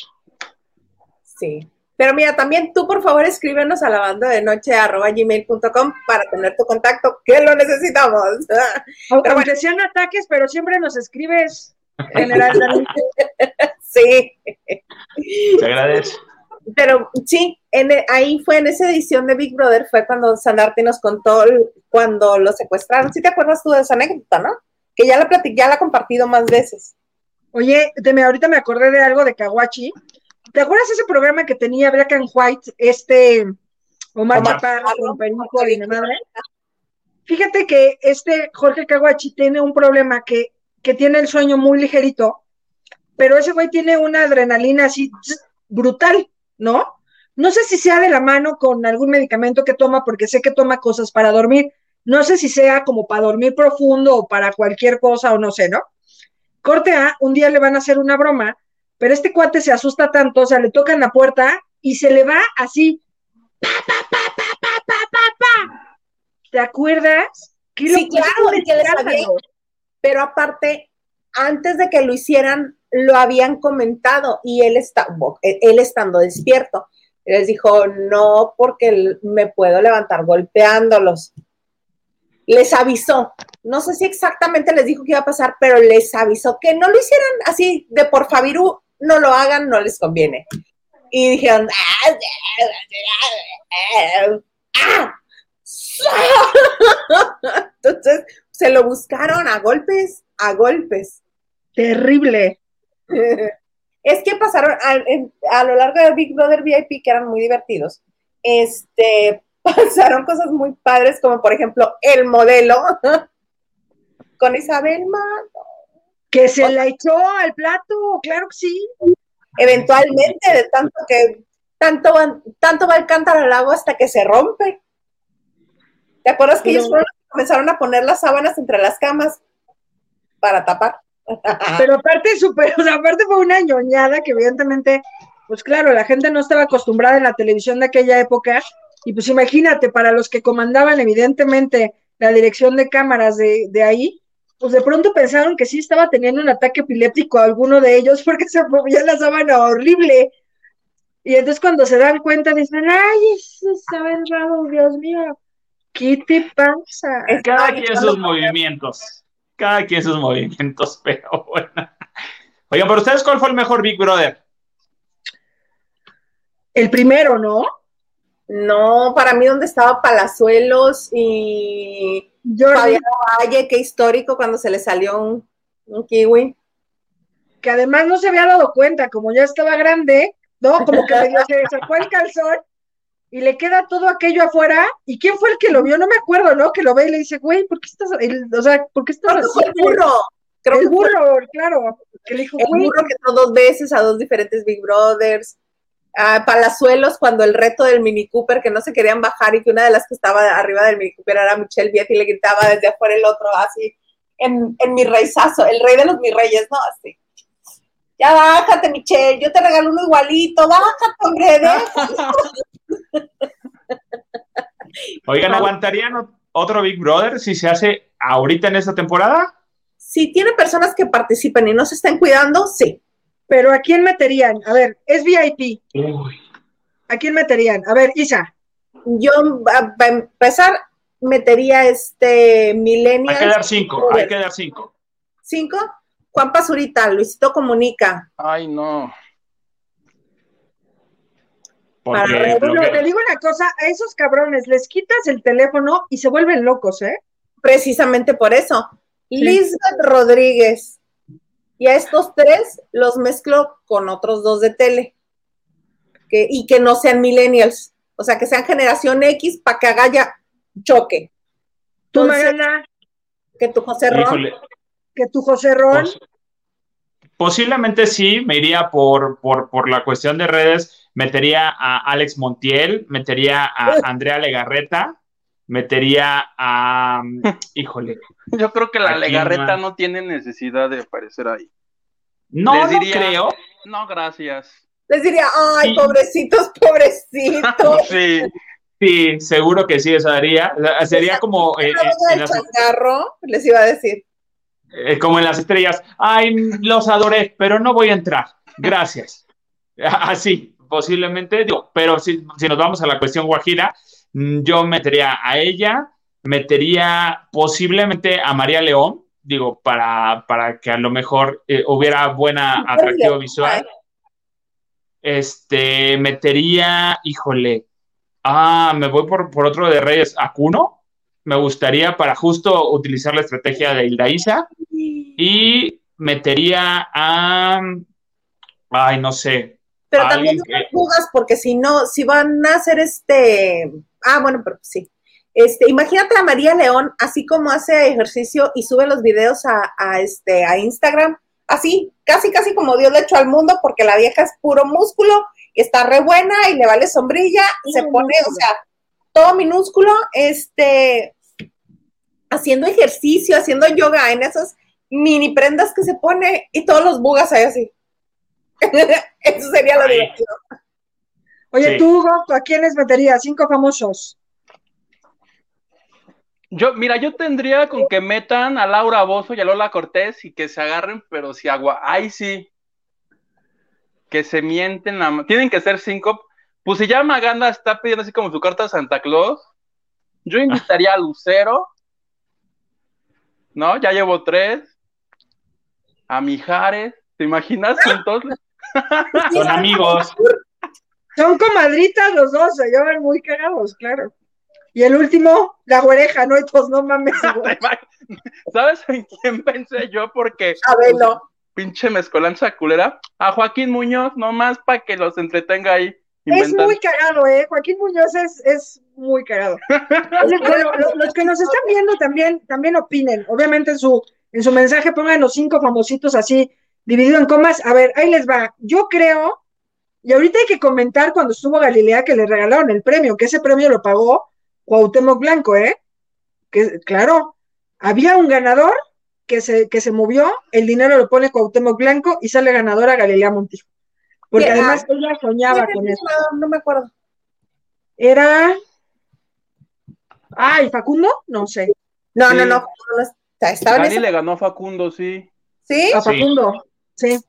S3: Sí. Pero mira, también tú, por favor, escríbenos a la banda de noche arroba gmail.com para tener tu contacto, que lo necesitamos. <laughs>
S4: Aunque bueno. sean ataques, pero siempre nos escribes, general David. <laughs>
S3: sí.
S2: Te agradezco.
S3: Pero sí, en, ahí fue en esa edición de Big Brother, fue cuando Sandarti nos contó cuando lo secuestraron. ¿Sí te acuerdas tú de esa anécdota, no? Que ya la platicé, ya la he compartido más veces.
S4: Oye, me, ahorita me acordé de algo de Kawachi. ¿Te acuerdas ese programa que tenía Black and White, este Omar, Omar Chaparro con Perico y madre? Fíjate que este Jorge Kawachi tiene un problema que, que tiene el sueño muy ligerito, pero ese güey tiene una adrenalina así brutal, ¿no? No sé si sea de la mano con algún medicamento que toma, porque sé que toma cosas para dormir. No sé si sea como para dormir profundo o para cualquier cosa o no sé, ¿no? Corte A, un día le van a hacer una broma, pero este cuate se asusta tanto, o sea, le tocan la puerta y se le va así. Pa, pa, pa, pa, pa, pa, pa, pa. ¿Te acuerdas?
S3: ¿Qué sí, claro, que les había, pero aparte, antes de que lo hicieran, lo habían comentado y él, está, él estando despierto. Les dijo, no, porque me puedo levantar golpeándolos. Les avisó. No sé si exactamente les dijo que iba a pasar, pero les avisó que no lo hicieran así de por favor, no lo hagan, no les conviene. Y dijeron, ¡Ah! <laughs> entonces se lo buscaron a golpes, a golpes.
S4: Terrible. <laughs>
S3: Es que pasaron a, a, lo largo de Big Brother VIP, que eran muy divertidos, este, <laughs> pasaron cosas muy padres, como por ejemplo el modelo con Isabel Mato.
S4: Que se la echó al plato, claro que sí.
S3: Eventualmente, de tanto que tanto, tanto va el cántaro al agua hasta que se rompe. ¿Te acuerdas que ellos fueron, comenzaron a poner las sábanas entre las camas para tapar? <laughs>
S4: Pero aparte, super, o sea, aparte fue una ñoñada que evidentemente, pues claro, la gente no estaba acostumbrada en la televisión de aquella época. Y pues imagínate, para los que comandaban evidentemente la dirección de cámaras de, de ahí, pues de pronto pensaron que sí estaba teniendo un ataque epiléptico a alguno de ellos <laughs> porque se movía la sábana horrible. Y entonces cuando se dan cuenta dicen, ay, eso estaba raro, Dios mío, ¿qué te pasa?
S2: Cada quien sus movimientos cada quien sus movimientos, <laughs> pero bueno. Oigan, ¿para ustedes cuál fue el mejor Big Brother?
S4: El primero, ¿no?
S3: No, para mí donde estaba Palazuelos y Fabián Valle, qué histórico cuando se le salió un, un, kiwi.
S4: Que además no se había dado cuenta, como ya estaba grande, ¿no? Como que se sacó el calzón y le queda todo aquello afuera. ¿Y quién fue el que lo vio? No me acuerdo, ¿no? Que lo ve y le dice, güey, ¿por qué estás, el, o sea, ¿por qué estás
S3: así? El burro.
S4: Creo el burro, claro.
S3: Que le dijo, el burro que entró dos veces a dos diferentes Big Brothers. A Palazuelos, cuando el reto del Mini Cooper, que no se querían bajar y que una de las que estaba arriba del Mini Cooper era Michelle Viet y le gritaba desde afuera el otro, así, en, en mi reizazo, el rey de los mis reyes, ¿no? Así ya bájate, Michelle, yo te regalo uno igualito, bájate, hombre, <laughs>
S2: Oigan, <laughs> ¿aguantarían otro Big Brother si se hace ahorita en esta temporada?
S3: Si tiene personas que participan y no se están cuidando, sí.
S4: Pero ¿a quién meterían? A ver, es VIP. Uy. ¿A quién meterían? A ver, Isa.
S3: Yo, para empezar, metería este Millennial.
S2: Hay que dar cinco, hay que dar cinco.
S3: ¿Cinco? Juan Pazurita, Luisito Comunica.
S1: Ay, no.
S4: Para, bueno, te digo una cosa, a esos cabrones les quitas el teléfono y se vuelven locos, ¿eh?
S3: Precisamente por eso. Sí. Lisbeth Rodríguez. Y a estos tres los mezclo con otros dos de tele. Que, y que no sean millennials. O sea, que sean generación X para que haga ya choque.
S4: Tú, Magana.
S3: Que tu José Ron. Híjole.
S4: Que tu José Ron.
S2: Pos posiblemente sí, me iría por, por, por la cuestión de redes metería a Alex Montiel, metería a <laughs> Andrea Legarreta, metería a. <laughs> Híjole.
S1: Yo creo que la Legarreta no tiene necesidad de aparecer ahí.
S2: No, Les diría, no creo.
S1: No, gracias.
S3: Les diría, ay, sí. pobrecitos, pobrecitos. <laughs>
S1: sí.
S2: Sí, seguro que sí, eso haría. Sería como.
S3: Eh, en las... les iba a decir.
S2: Eh, como en las estrellas. Ay, los adoré, pero no voy a entrar. Gracias. <laughs> Así, posiblemente, digo, pero si, si nos vamos a la cuestión Guajira, mm, yo metería a ella, metería posiblemente a María León, digo, para, para que a lo mejor eh, hubiera buena atractivo visual. Este, metería, híjole, ah, me voy por, por otro de Reyes, Acuno. Me gustaría para justo utilizar la estrategia de Isa y metería a, ay, no sé.
S3: Pero también no que... porque si no, si van a hacer este, ah, bueno, pero sí. Este, imagínate a María León, así como hace ejercicio y sube los videos a, a, este, a Instagram, así, casi, casi como Dios le echó al mundo, porque la vieja es puro músculo, y está re buena y le vale sombrilla, y se pone, o sea, todo minúsculo, este, haciendo ejercicio, haciendo yoga en esas mini prendas que se pone y todos los bugas ahí así. <laughs> Eso sería lo divertido.
S4: Oye, tú, Hugo, ¿a quiénes meterías? Cinco famosos.
S1: Yo, mira, yo tendría con que metan a Laura Bozo y a Lola Cortés y que se agarren, pero si agua, ay sí, que se mienten, tienen que ser cinco. Pues si ya Maganda está pidiendo así como su carta a Santa Claus, yo invitaría a Lucero, ¿no? Ya llevo tres, a Mijares, ¿te imaginas juntos?
S2: Son amigos.
S4: Son comadritas los dos, se llevan muy cagados, claro. Y el último, la oreja, ¿no? Y pues no mames. <laughs>
S1: ¿Sabes en quién pensé yo? Porque.
S3: A verlo.
S1: Pinche mezcolanza culera. A Joaquín Muñoz, nomás para que los entretenga ahí.
S4: Es muy cagado, ¿eh? Joaquín Muñoz es, es muy cagado. <laughs> los, que nos están viendo también, también opinen. Obviamente en su, en su mensaje pongan los cinco famositos así, dividido en comas. A ver, ahí les va. Yo creo, y ahorita hay que comentar cuando estuvo Galilea que le regalaron el premio, que ese premio lo pagó Cuauhtémoc Blanco, ¿eh? Que, claro, había un ganador que se, que se movió, el dinero lo pone Cuauhtémoc Blanco y sale ganadora Galilea Montijo. Porque además ah, ella soñaba con eso.
S3: No, me acuerdo.
S4: Era. Ay, Facundo, no sé.
S3: No, no, no,
S1: Estaba le ganó a Facundo, sí.
S3: ¿Sí?
S4: A Facundo, sí.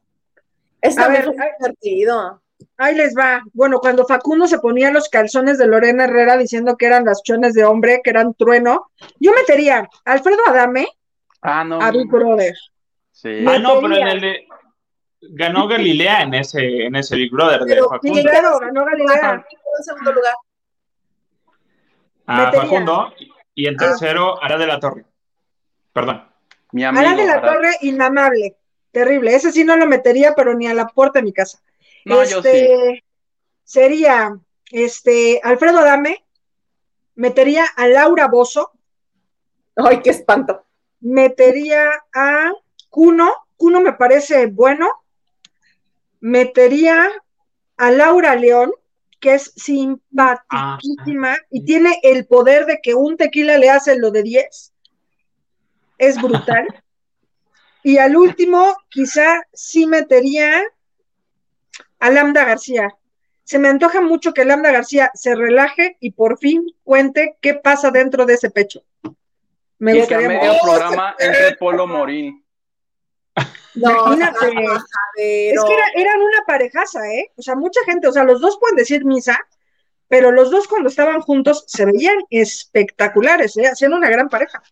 S3: Está muy divertido.
S4: Ahí les va. Bueno, cuando Facundo se ponía los calzones de Lorena Herrera diciendo que eran las chones de hombre, que eran trueno, yo metería a Alfredo Adame
S1: ah, no,
S4: a Big Brother.
S2: Sí. Ah, no, pero en el de. Ganó Galilea en ese, en ese Big Brother de Facundo. Sí,
S4: claro, ganó Galilea. En
S3: segundo lugar.
S2: A Facundo. Y en tercero, ah. Ara de la Torre. Perdón.
S4: Mi amigo, Ara de la Torre, inmamable. Terrible. Ese sí no lo metería, pero ni a la puerta de mi casa este, Sería este, Alfredo Adame, metería a Laura Bozo.
S3: Ay, qué espanto.
S4: Metería a Cuno, Cuno me parece bueno. Metería a Laura León, que es simpaticísima y tiene el poder de que un tequila le hace lo de 10. Es brutal. <laughs> y al último, quizá sí metería a Lambda García. Se me antoja mucho que Lambda García se relaje y por fin cuente qué pasa dentro de ese pecho.
S1: Me y gustaría medio programa entre Polo Morín.
S4: No, es que eran una parejaza, ¿eh? O sea, mucha gente, o sea, los dos pueden decir misa, pero los dos cuando estaban juntos se veían espectaculares, ¿eh? Hacían una gran pareja.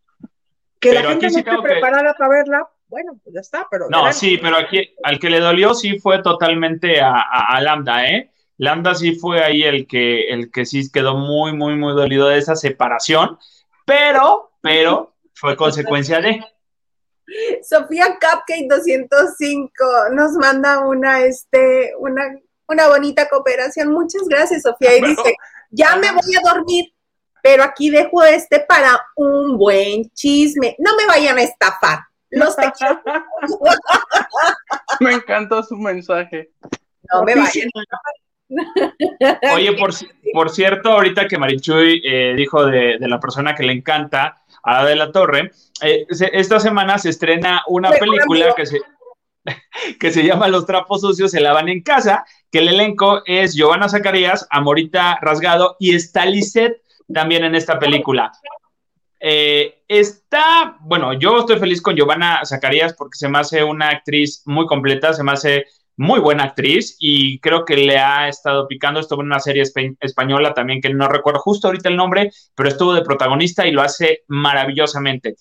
S4: Que la gente no esté preparada para verla, bueno, pues ya está, pero...
S2: No, sí, pero aquí al que le dolió sí fue totalmente a, Lambda, ¿eh? Lambda sí fue ahí el que, el que sí quedó muy, muy, muy dolido de esa separación, pero, pero fue consecuencia de... <laughs>
S3: Sofía Cupcake 205 nos manda una, este, una, una bonita cooperación. Muchas gracias, Sofía. Y <laughs> dice, ya me voy a dormir, pero aquí dejo este para un buen chisme. No me vayan a estafar. Los <laughs>
S1: me encantó su mensaje.
S3: No me vayan. <laughs>
S2: Oye, por, por, cierto, ahorita que Marichuy eh, dijo de, la persona que le encanta, a de la Torre, eh, esta semana se estrena una película que se, <laughs> que se llama Los trapos sucios se lavan en casa, que el elenco es Giovanna Zacarías, Amorita Rasgado y está Lisette también en esta película. Eh, está, bueno, yo estoy feliz con Giovanna Zacarías porque se me hace una actriz muy completa, se me hace muy buena actriz y creo que le ha estado picando. Estuvo en una serie española también que no recuerdo justo ahorita el nombre, pero estuvo de protagonista y lo hace maravillosamente.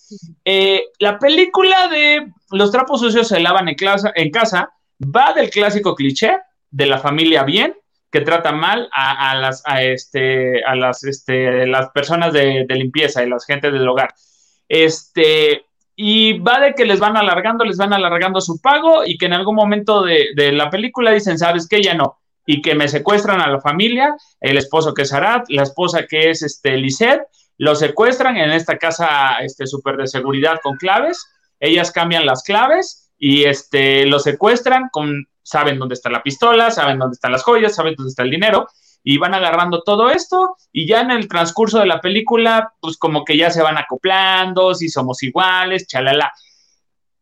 S2: Eh, la película de Los trapos sucios se lavan en, en casa va del clásico cliché de la familia bien que trata mal a, las, a este, a las, este, las personas de, limpieza y las gentes del hogar. Este, y va de que les van alargando, les van alargando su pago y que en algún momento de, la película dicen, ¿sabes qué? Ya no. Y que me secuestran a la familia, el esposo que es Arat, la esposa que es este, lo secuestran en esta casa este, súper de seguridad con claves, ellas cambian las claves y este, lo secuestran, con, saben dónde está la pistola, saben dónde están las joyas, saben dónde está el dinero y van agarrando todo esto y ya en el transcurso de la película, pues como que ya se van acoplando, si somos iguales, chalala.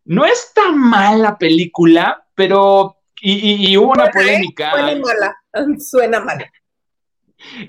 S2: No está mal la película, pero y, hubo una polémica.
S3: Suena mala, <laughs> suena mal.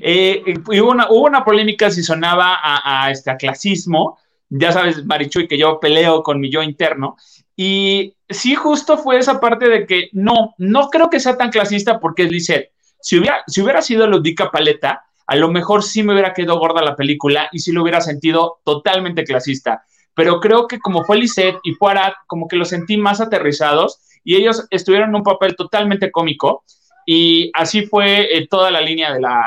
S2: Eh, y hubo, una, hubo una polémica si sonaba a, este, clasismo. Ya sabes, Marichuy, que yo peleo con mi yo interno. Y sí, justo fue esa parte de que no, no creo que sea tan clasista porque es Lisette. Si hubiera, si hubiera sido Ludica Paleta, a lo mejor sí me hubiera quedado gorda la película y sí lo hubiera sentido totalmente clasista. Pero creo que como fue Lisette y fue como que lo sentí más aterrizados y ellos estuvieron en un papel totalmente cómico y así fue eh, toda la línea de, la,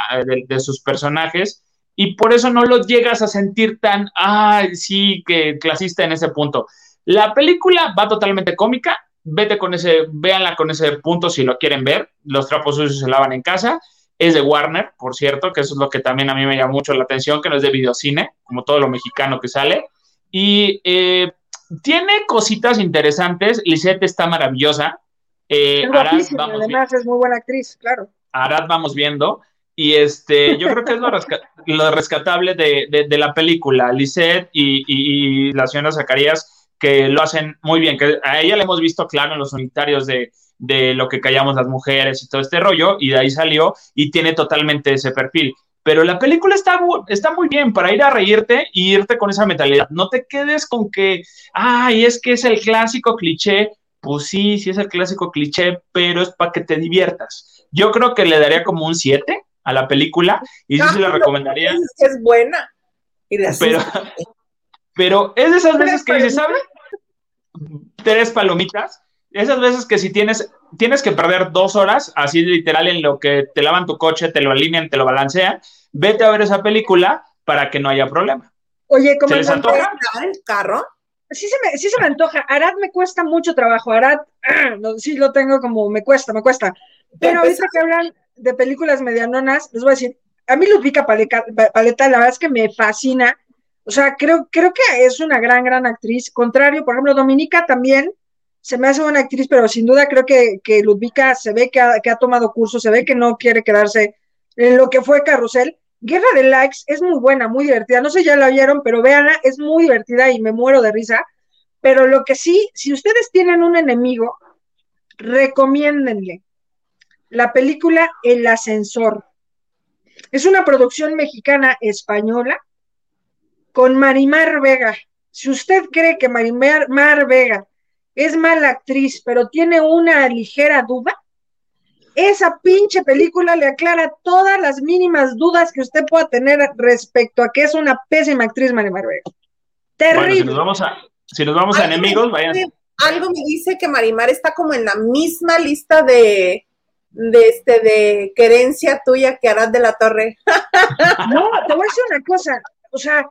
S2: de, sus personajes y por eso no lo llegas a sentir tan, ay, sí, que clasista en ese punto. La película va totalmente cómica, vete con ese, véanla con ese punto si lo quieren ver. Los trapos sucios se lavan en casa. Es de Warner, por cierto, que eso es lo que también a mí me llama mucho la atención, que no es de videocine, como todo lo mexicano que sale. Y eh, tiene cositas interesantes. Lisette está maravillosa.
S4: Eh, es además es muy buena actriz, claro.
S2: Arad vamos viendo. Y este, yo creo que es lo, rescatable de, la película. Lisette y, y la señora Zacarías que lo hacen muy bien, que a ella le hemos visto claro en los unitarios de, lo que callamos las mujeres y todo este rollo, y de ahí salió y tiene totalmente ese perfil. Pero la película está, está muy bien para ir a reírte y irte con esa mentalidad. No te quedes con que, ay, es que es el clásico cliché. Pues sí, sí es el clásico cliché, pero es para que te diviertas. Yo creo que le daría como un 7 a la película y sí se la recomendaría.
S3: Es buena.
S2: pero, pero es de esas veces que dices, ¿sabes? Tres palomitas. Esas veces que si tienes, tienes que perder dos horas, así literal en lo que te lavan tu coche, te lo alinean, te lo balancean, vete a ver esa película para que no haya problema.
S4: Oye, ¿cómo
S3: ¿Se les antoja? el carro?
S4: Sí se, me, sí se me antoja. Arad me cuesta mucho trabajo. Arad, <clears throat> sí lo tengo como me cuesta, me cuesta. Pero ahorita que hablan de películas medianonas, les voy a decir, a mí Ludvika Paleta, Paleta, la verdad es que me fascina o sea, creo, creo que es una gran, gran actriz. Contrario, por ejemplo, Dominica también se me hace buena actriz, pero sin duda creo que, que Ludvika se ve que ha, que ha tomado curso, se ve que no quiere quedarse en lo que fue Carrusel. Guerra de Likes es muy buena, muy divertida. No sé si ya la vieron, pero véanla, es muy divertida y me muero de risa. Pero lo que sí, si ustedes tienen un enemigo, recomiéndenle la película El Ascensor. Es una producción mexicana española con Marimar Vega. Si usted cree que Marimar Mar Vega es mala actriz, pero tiene una ligera duda, esa pinche película le aclara todas las mínimas dudas que usted pueda tener respecto a que es una pésima actriz Marimar Vega.
S2: Terrible. si nos vamos a, si nos vamos a enemigos, vayan.
S3: Algo me dice que Marimar está como en la misma lista de, de este de querencia tuya que harás de la torre. <laughs>
S4: No, te voy a decir una cosa, o sea,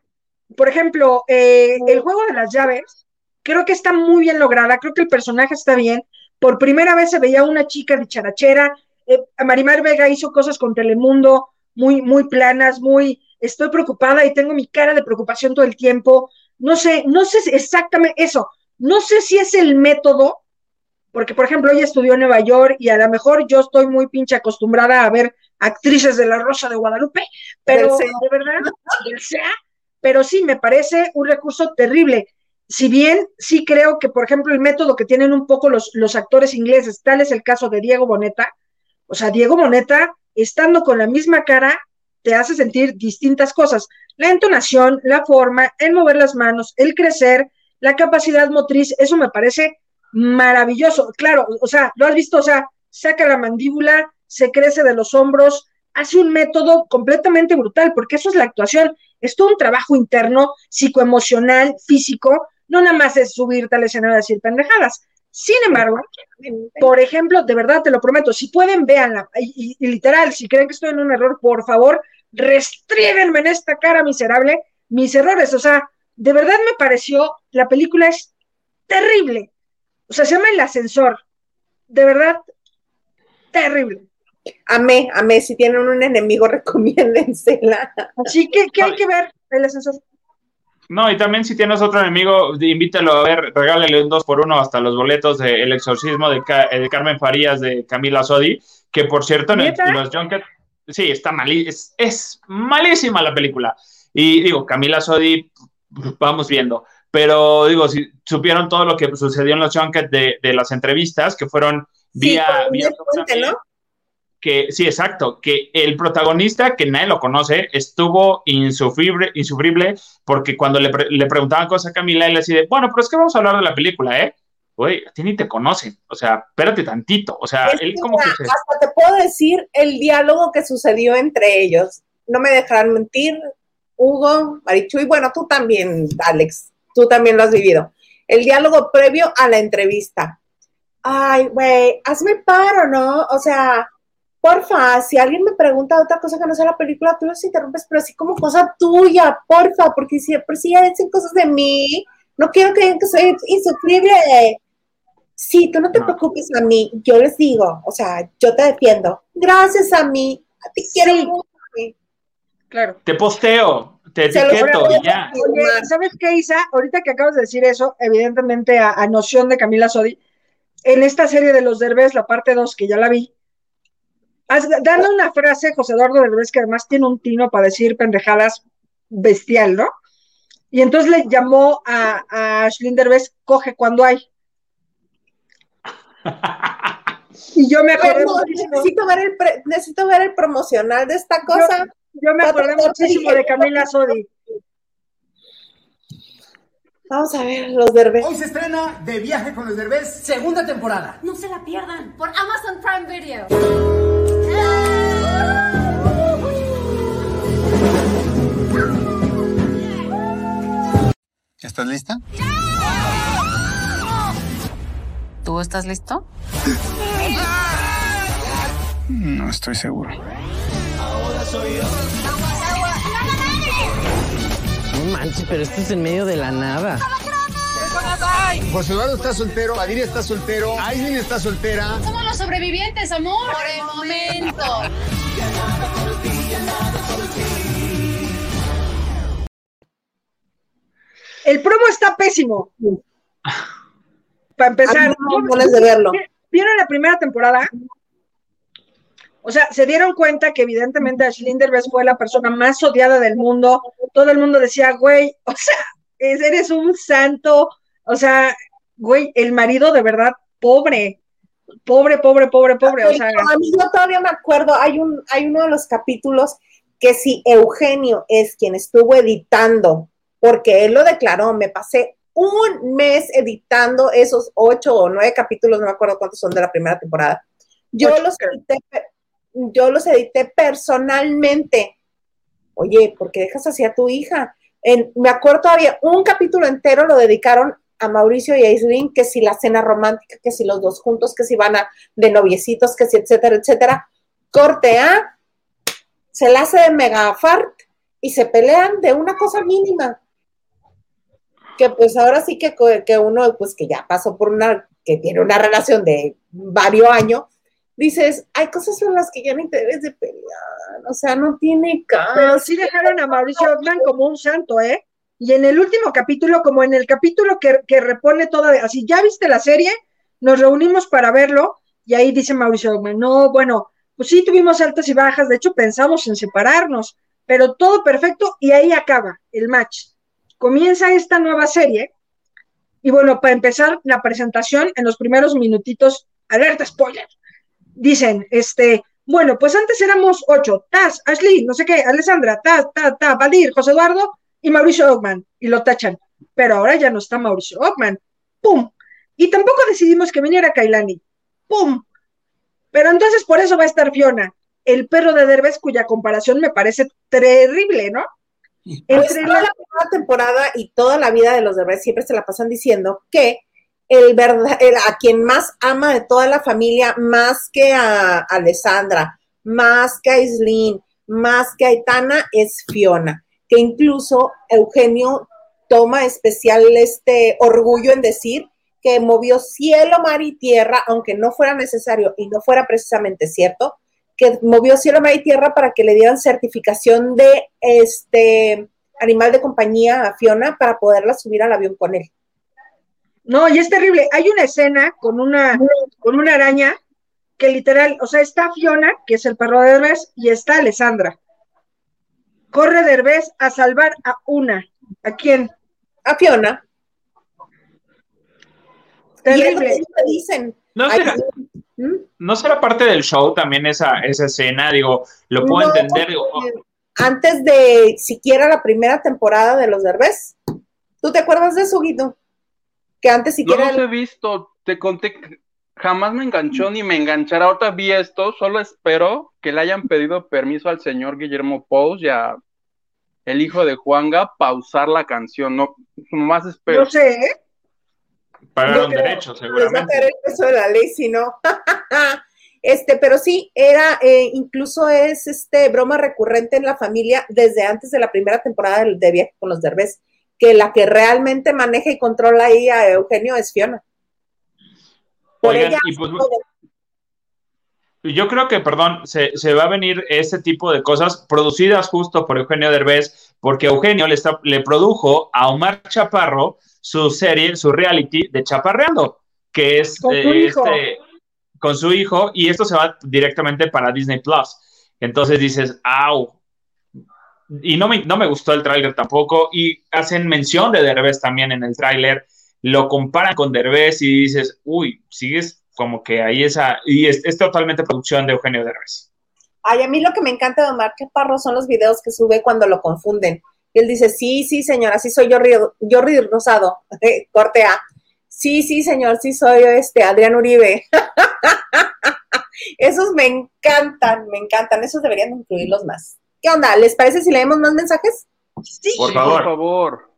S4: por ejemplo, eh, el juego de las llaves, creo que está muy bien lograda, creo que el personaje está bien. Por primera vez se veía una chica dicharachera. Eh, Marimar Vega hizo cosas con Telemundo muy, muy planas, muy, estoy preocupada y tengo mi cara de preocupación todo el tiempo. No sé, no sé exactamente eso. No sé si es el método, porque por ejemplo ella estudió en Nueva York y a lo mejor yo estoy muy pinche acostumbrada a ver actrices de la Rosa de Guadalupe, pero de verdad, sea, pero sí, me parece un recurso terrible. Si bien sí creo que, por ejemplo, el método que tienen un poco los, los actores ingleses, tal es el caso de Diego Boneta, O sea, Diego Moneta, estando con la misma cara, te hace sentir distintas cosas. La entonación, la forma, el mover las manos, el crecer, la capacidad motriz, eso me parece maravilloso. Claro, o sea, lo has visto, o sea, saca la mandíbula, se crece de los hombros, hace un método completamente brutal, porque eso es la actuación, es todo un trabajo interno, psicoemocional, físico, no nada más es subirte al escenario a decir pendejadas. Sin embargo, por ejemplo, de verdad te lo prometo, si pueden, véanla, y, literal, si creen que estoy en un error, por favor, restríguenme en esta cara miserable mis errores. O sea, de verdad me pareció, la película es terrible. O sea, se llama El Ascensor. De verdad, terrible.
S3: Amé, amé. Si tienen un enemigo, <laughs> recomiéndensela.
S4: Así que, ¿qué hay que ver? El Ascensor.
S2: No, y también si tienes otro enemigo, invítalo a ver, regálale un 2 por 1 hasta los boletos de El Exorcismo de, eh, de Carmen Farías de Camila Sodi, que por cierto, en, los Junket, sí, está mal, es, es, malísima la película. Y digo, Camila Sodi, vamos viendo. Pero digo, si supieron todo lo que sucedió en los Junket de, de las entrevistas, que fueron vía, vía ¿no? Que, sí, exacto, que el protagonista, que nadie lo conoce, estuvo insufrible, insufrible porque cuando le, le preguntaban cosas a Camila, él decía, bueno, pero es que vamos a hablar de la película, ¿eh? Güey, a ti ni te conocen, o sea, espérate tantito, o sea, él como que...
S3: Hasta te puedo decir el diálogo que sucedió entre ellos, no me dejarán mentir, Hugo, Marichu, y bueno, tú también, Alex, tú también lo has vivido. El diálogo previo a la entrevista. Ay, güey, hazme paro, ¿no? O sea, porfa, si alguien me pregunta otra cosa que no sea la película, tú los interrumpes, pero así como cosa tuya, porfa, porque siempre si ya dicen cosas de mí, no quiero que digan que soy insufrible. Sí, tú no te preocupes a mí, yo les digo, o sea, yo te defiendo. Gracias a mí, a ti quiero
S4: Claro.
S2: Te posteo, te etiqueto y ya.
S4: ¿sabes qué, Isa? Ahorita que acabas de decir eso, evidentemente a, noción de Camila Sodi, en esta serie de los Derbez, la parte 2, que ya la vi, dando una frase, José Eduardo Derbez, que además tiene un tino para decir pendejadas bestial, ¿no? Y entonces le llamó a, a Ashlyn Derbez, coge cuando hay. y yo me acordé
S3: necesito, ver el necesito ver el promocional de esta cosa.
S4: Yo, me acordé muchísimo de Camila Sodi.
S3: Vamos a ver los Derbez.
S5: Hoy se estrena De Viaje con los Derbez, segunda temporada.
S6: No se la pierdan por Amazon Prime Video.
S5: ¿Estás lista?
S6: ¿Tú estás listo?
S5: No estoy seguro.
S7: No manches, pero esto es en medio de la nada.
S5: José Eduardo está soltero, Padilla está soltero, Aislinn está soltera.
S6: Somos los sobrevivientes, amor. Por el momento.
S4: El promo está pésimo. Para empezar,
S3: no, de verlo.
S4: ¿Vieron la primera temporada? O sea, se dieron cuenta que evidentemente Ashley Derbez fue la persona más odiada del mundo. Todo el mundo decía, güey, o sea, eres un santo. O sea, güey, el marido de verdad pobre. Pobre, pobre, pobre, pobre. O sea,
S3: a mí yo todavía me acuerdo, hay un, hay uno de los capítulos que si Eugenio es quien estuvo editando porque él lo declaró, me pasé un mes editando esos ocho o nueve capítulos, no me acuerdo cuántos son de la primera temporada. Yo los edité, yo los edité personalmente. Oye, ¿por qué dejas así a tu hija? me acuerdo todavía, un capítulo entero lo dedicaron a Mauricio y a Islin, que si la cena romántica, que si los dos juntos, que si van a de noviecitos, que si etcétera, etcétera. Corte A, se la hace de megafart y se pelean de una cosa mínima que pues ahora sí que, que uno, pues que ya pasó por una, que tiene una relación de varios años, dices, hay cosas en las que ya ni te debes de pelear, o sea, no tiene caso.
S4: Pero sí dejaron a Mauricio Ockman como un santo, ¿eh? Y en el último capítulo, como en el capítulo que, que repone toda, así, ¿ya viste la serie? Nos reunimos para verlo y ahí dice Mauricio Ockman, no, bueno, pues sí tuvimos altas y bajas, de hecho pensamos en separarnos, pero todo perfecto y ahí acaba el match comienza esta nueva serie. Y bueno, para empezar la presentación, en los primeros minutitos, alerta spoiler, dicen, este, bueno, pues antes éramos ocho, Taz, Ashley, no sé qué, Alessandra, Taz, Taz, Taz, Valdir, José Eduardo y Mauricio Ockman, y lo tachan. Pero ahora ya no está Mauricio Ockman. ¡Pum! Y tampoco decidimos que viniera Kailani. ¡Pum! Pero entonces por eso va a estar Fiona, el perro de Derbez, cuya comparación me parece terrible, ¿no?
S3: Pues toda la primera temporada y toda la vida de los Derbez siempre se la pasan diciendo que el verdad, el- a quien más ama de toda la familia, más que a Alessandra, más que a Islin, más que a Aitana, es Fiona. Que incluso Eugenio toma especial este orgullo en decir que movió cielo, mar y tierra, aunque no fuera necesario y no fuera precisamente cierto, que movió cielo, mar y tierra para que le dieran certificación de este animal de compañía a Fiona para poderla subir al avión con él.
S4: No, y es terrible. Hay una escena con una, con una araña que literal, o sea, está Fiona, que es el perro de Derbez, y está Alessandra. Corre Derbez a salvar a una. ¿A quién?
S3: A Fiona.
S4: Terrible.
S3: dicen.
S2: ¿No será,
S3: ¿Mm?
S2: no será parte del show también esa, esa escena? Digo, lo puedo
S3: No,
S2: entender. digo,
S3: Antes de siquiera la primera temporada de los Derbez. ¿Tú te acuerdas de eso, Guido? Que antes
S1: No
S3: siquiera...
S1: los he visto, te conté que jamás me enganchó ni me enganchará. Ahorita vi esto, solo espero que le hayan pedido permiso al señor Guillermo Pous y a el hijo de Juanga pausar la canción. No, más espero.
S4: No sé, ¿eh?
S2: pagaron derechos,
S3: les va a
S2: seguramente.
S3: caer el peso de la ley, si no. <laughs> Este, pero sí, era, eh, incluso es este broma recurrente en la familia desde antes de la primera temporada de, de Viaje con los Derbez, que la que realmente maneja y controla ahí a Eugenio es Fiona. Por
S2: Oigan,
S3: ella
S2: y pues. Yo creo que, perdón, se, se va a venir este tipo de cosas producidas justo por Eugenio Derbez, porque Eugenio le, está, le produjo a Omar Chaparro su serie, su reality de Chaparreando, que es
S4: Con su
S2: eh,
S4: hijo.
S2: este, con su hijo, y esto se va directamente para Disney Plus. Entonces dices, ¡au! Y no me, no me gustó el tráiler tampoco, y hacen mención de Derbez también en el tráiler, lo comparan con Derbez y dices, uy, sigues como que ahí esa, y es, es totalmente producción de Eugenio Derbez.
S3: Ay, a mí lo que me encanta de Omar Chaparro son los videos que sube cuando lo confunden. Y él dice, sí, sí, señora, sí soy Jordi, Jordi Rosado, <laughs> corte A. Sí, sí, señor, sí soy este Adrián Uribe. <laughs> Esos me encantan, me encantan. Esos deberían incluirlos más. ¿Qué onda? ¿Les parece si leemos más mensajes?
S4: Sí.
S2: Por
S1: Sí,
S2: favor.
S1: por favor.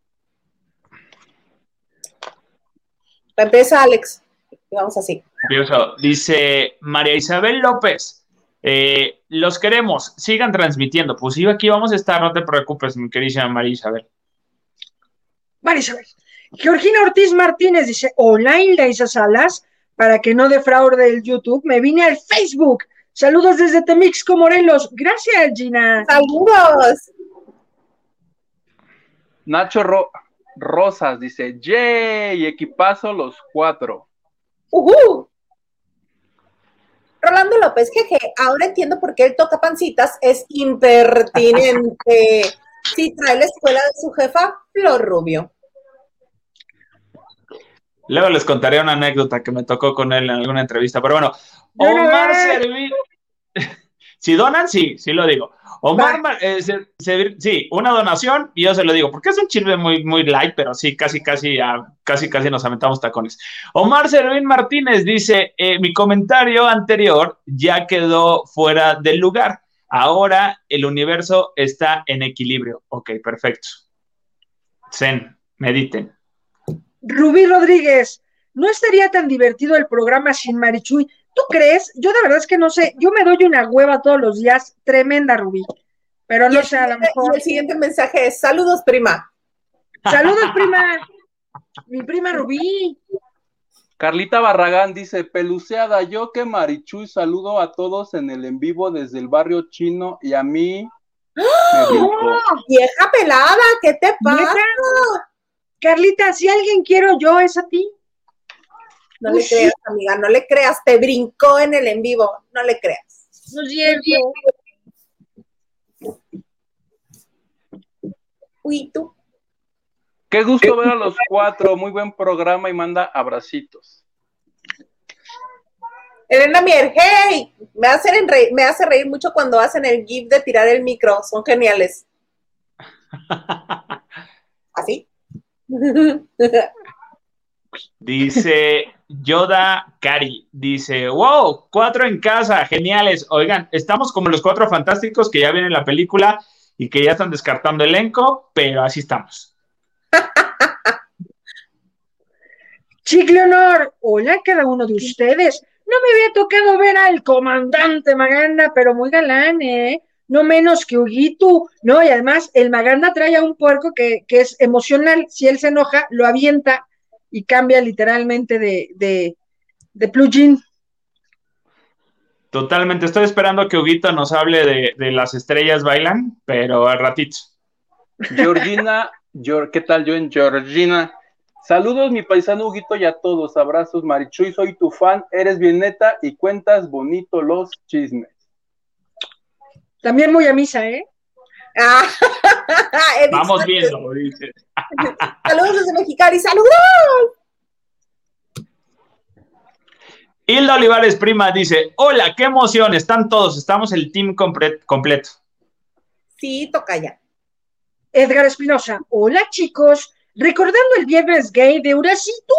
S3: Empieza Alex. Y Vamos así.
S2: Curioso. Dice María Isabel López, eh, los queremos, sigan transmitiendo. Pues sí, aquí vamos a estar, no te preocupes, mi querida María Isabel.
S4: Marisabel. Georgina Ortiz Martínez dice, online Laisa Salas, para que no defraude el YouTube, me vine al Facebook. Saludos desde Temixco, Morelos. Gracias, Gina.
S3: ¡Saludos!
S1: Nacho Ro- Rosas dice, ¡Yay! Equipazo los cuatro.
S3: ¡Uhú! Rolando López, jeje, ahora entiendo por qué el toca pancitas es impertinente. <laughs> Sí, trae la escuela de su jefa, Flor Rubio.
S2: Luego les contaré una anécdota que me tocó con él en alguna entrevista, pero bueno,
S4: No, no,
S2: Omar. Servín. <laughs> si donan, sí, sí lo digo. Omar, Mar- eh, se- se- sí, una donación, y yo se lo digo, porque es un chisme muy, muy light, pero sí, casi, casi, ah, casi, casi nos aventamos tacones. Omar Servín Martínez dice: eh, Mi comentario anterior ya quedó fuera del lugar. Ahora el universo está en equilibrio. Ok, perfecto. Zen, mediten.
S4: Rubí Rodríguez, no estaría tan divertido el programa sin Marichuy. ¿Tú crees? Yo de verdad es que no sé. Yo me doy una hueva todos los días, tremenda, Rubí. Pero no sé, a lo mejor.
S3: Y el siguiente mensaje es: Saludos, prima.
S4: Saludos, prima. Mi prima Rubí.
S1: Carlita Barragán dice, peluceada, yo que Marichuy saludo a todos en el en vivo desde el barrio chino y a mí brincó.
S3: Vieja pelada, ¿qué te pasa?
S4: Carlita, si alguien quiero yo, es a ti.
S3: No le creas, amiga, no le creas. Te brincó en el en vivo, no le creas.
S4: No.
S3: Uy, tú.
S1: Qué gusto ver a los cuatro, muy buen programa y manda abracitos.
S3: Elena Mier, hey, me hacen reír, me hace reír mucho cuando hacen el gif de tirar el micro, son geniales. <laughs> ¿Así? <laughs>
S2: Dice Yoda Cari, dice, wow, cuatro en casa, geniales. Oigan, estamos como los cuatro fantásticos que ya vienen la película y que ya están descartando elenco, pero así estamos. <laughs>
S4: Chicle Honor, hola a cada uno de ustedes. No me había tocado ver al comandante Maganda, pero muy galán, ¿eh? No menos que Huguito, ¿no? Y además el Maganda trae a un puerco que, que es emocional. Si él se enoja, lo avienta y cambia literalmente de, de, de plugin.
S2: Totalmente, estoy esperando que Huguito nos hable de, de las estrellas bailan, pero al ratito.
S1: Georgina, Geor- ¿qué tal yo en Georgina? Saludos mi paisano Huguito y a todos, abrazos Marichuy, soy tu fan, eres bien neta y cuentas bonito los chismes.
S4: También muy a misa, ¿eh?
S3: Ah, <laughs>
S2: Vamos viendo, dice. <laughs>
S3: Saludos desde Mexicali, saludos.
S2: Hilda Olivares Prima dice, hola, qué emoción, están todos, estamos el team completo.
S3: Sí, toca ya.
S4: Edgar Espinosa, hola chicos, recordando el viernes gay de Uracito,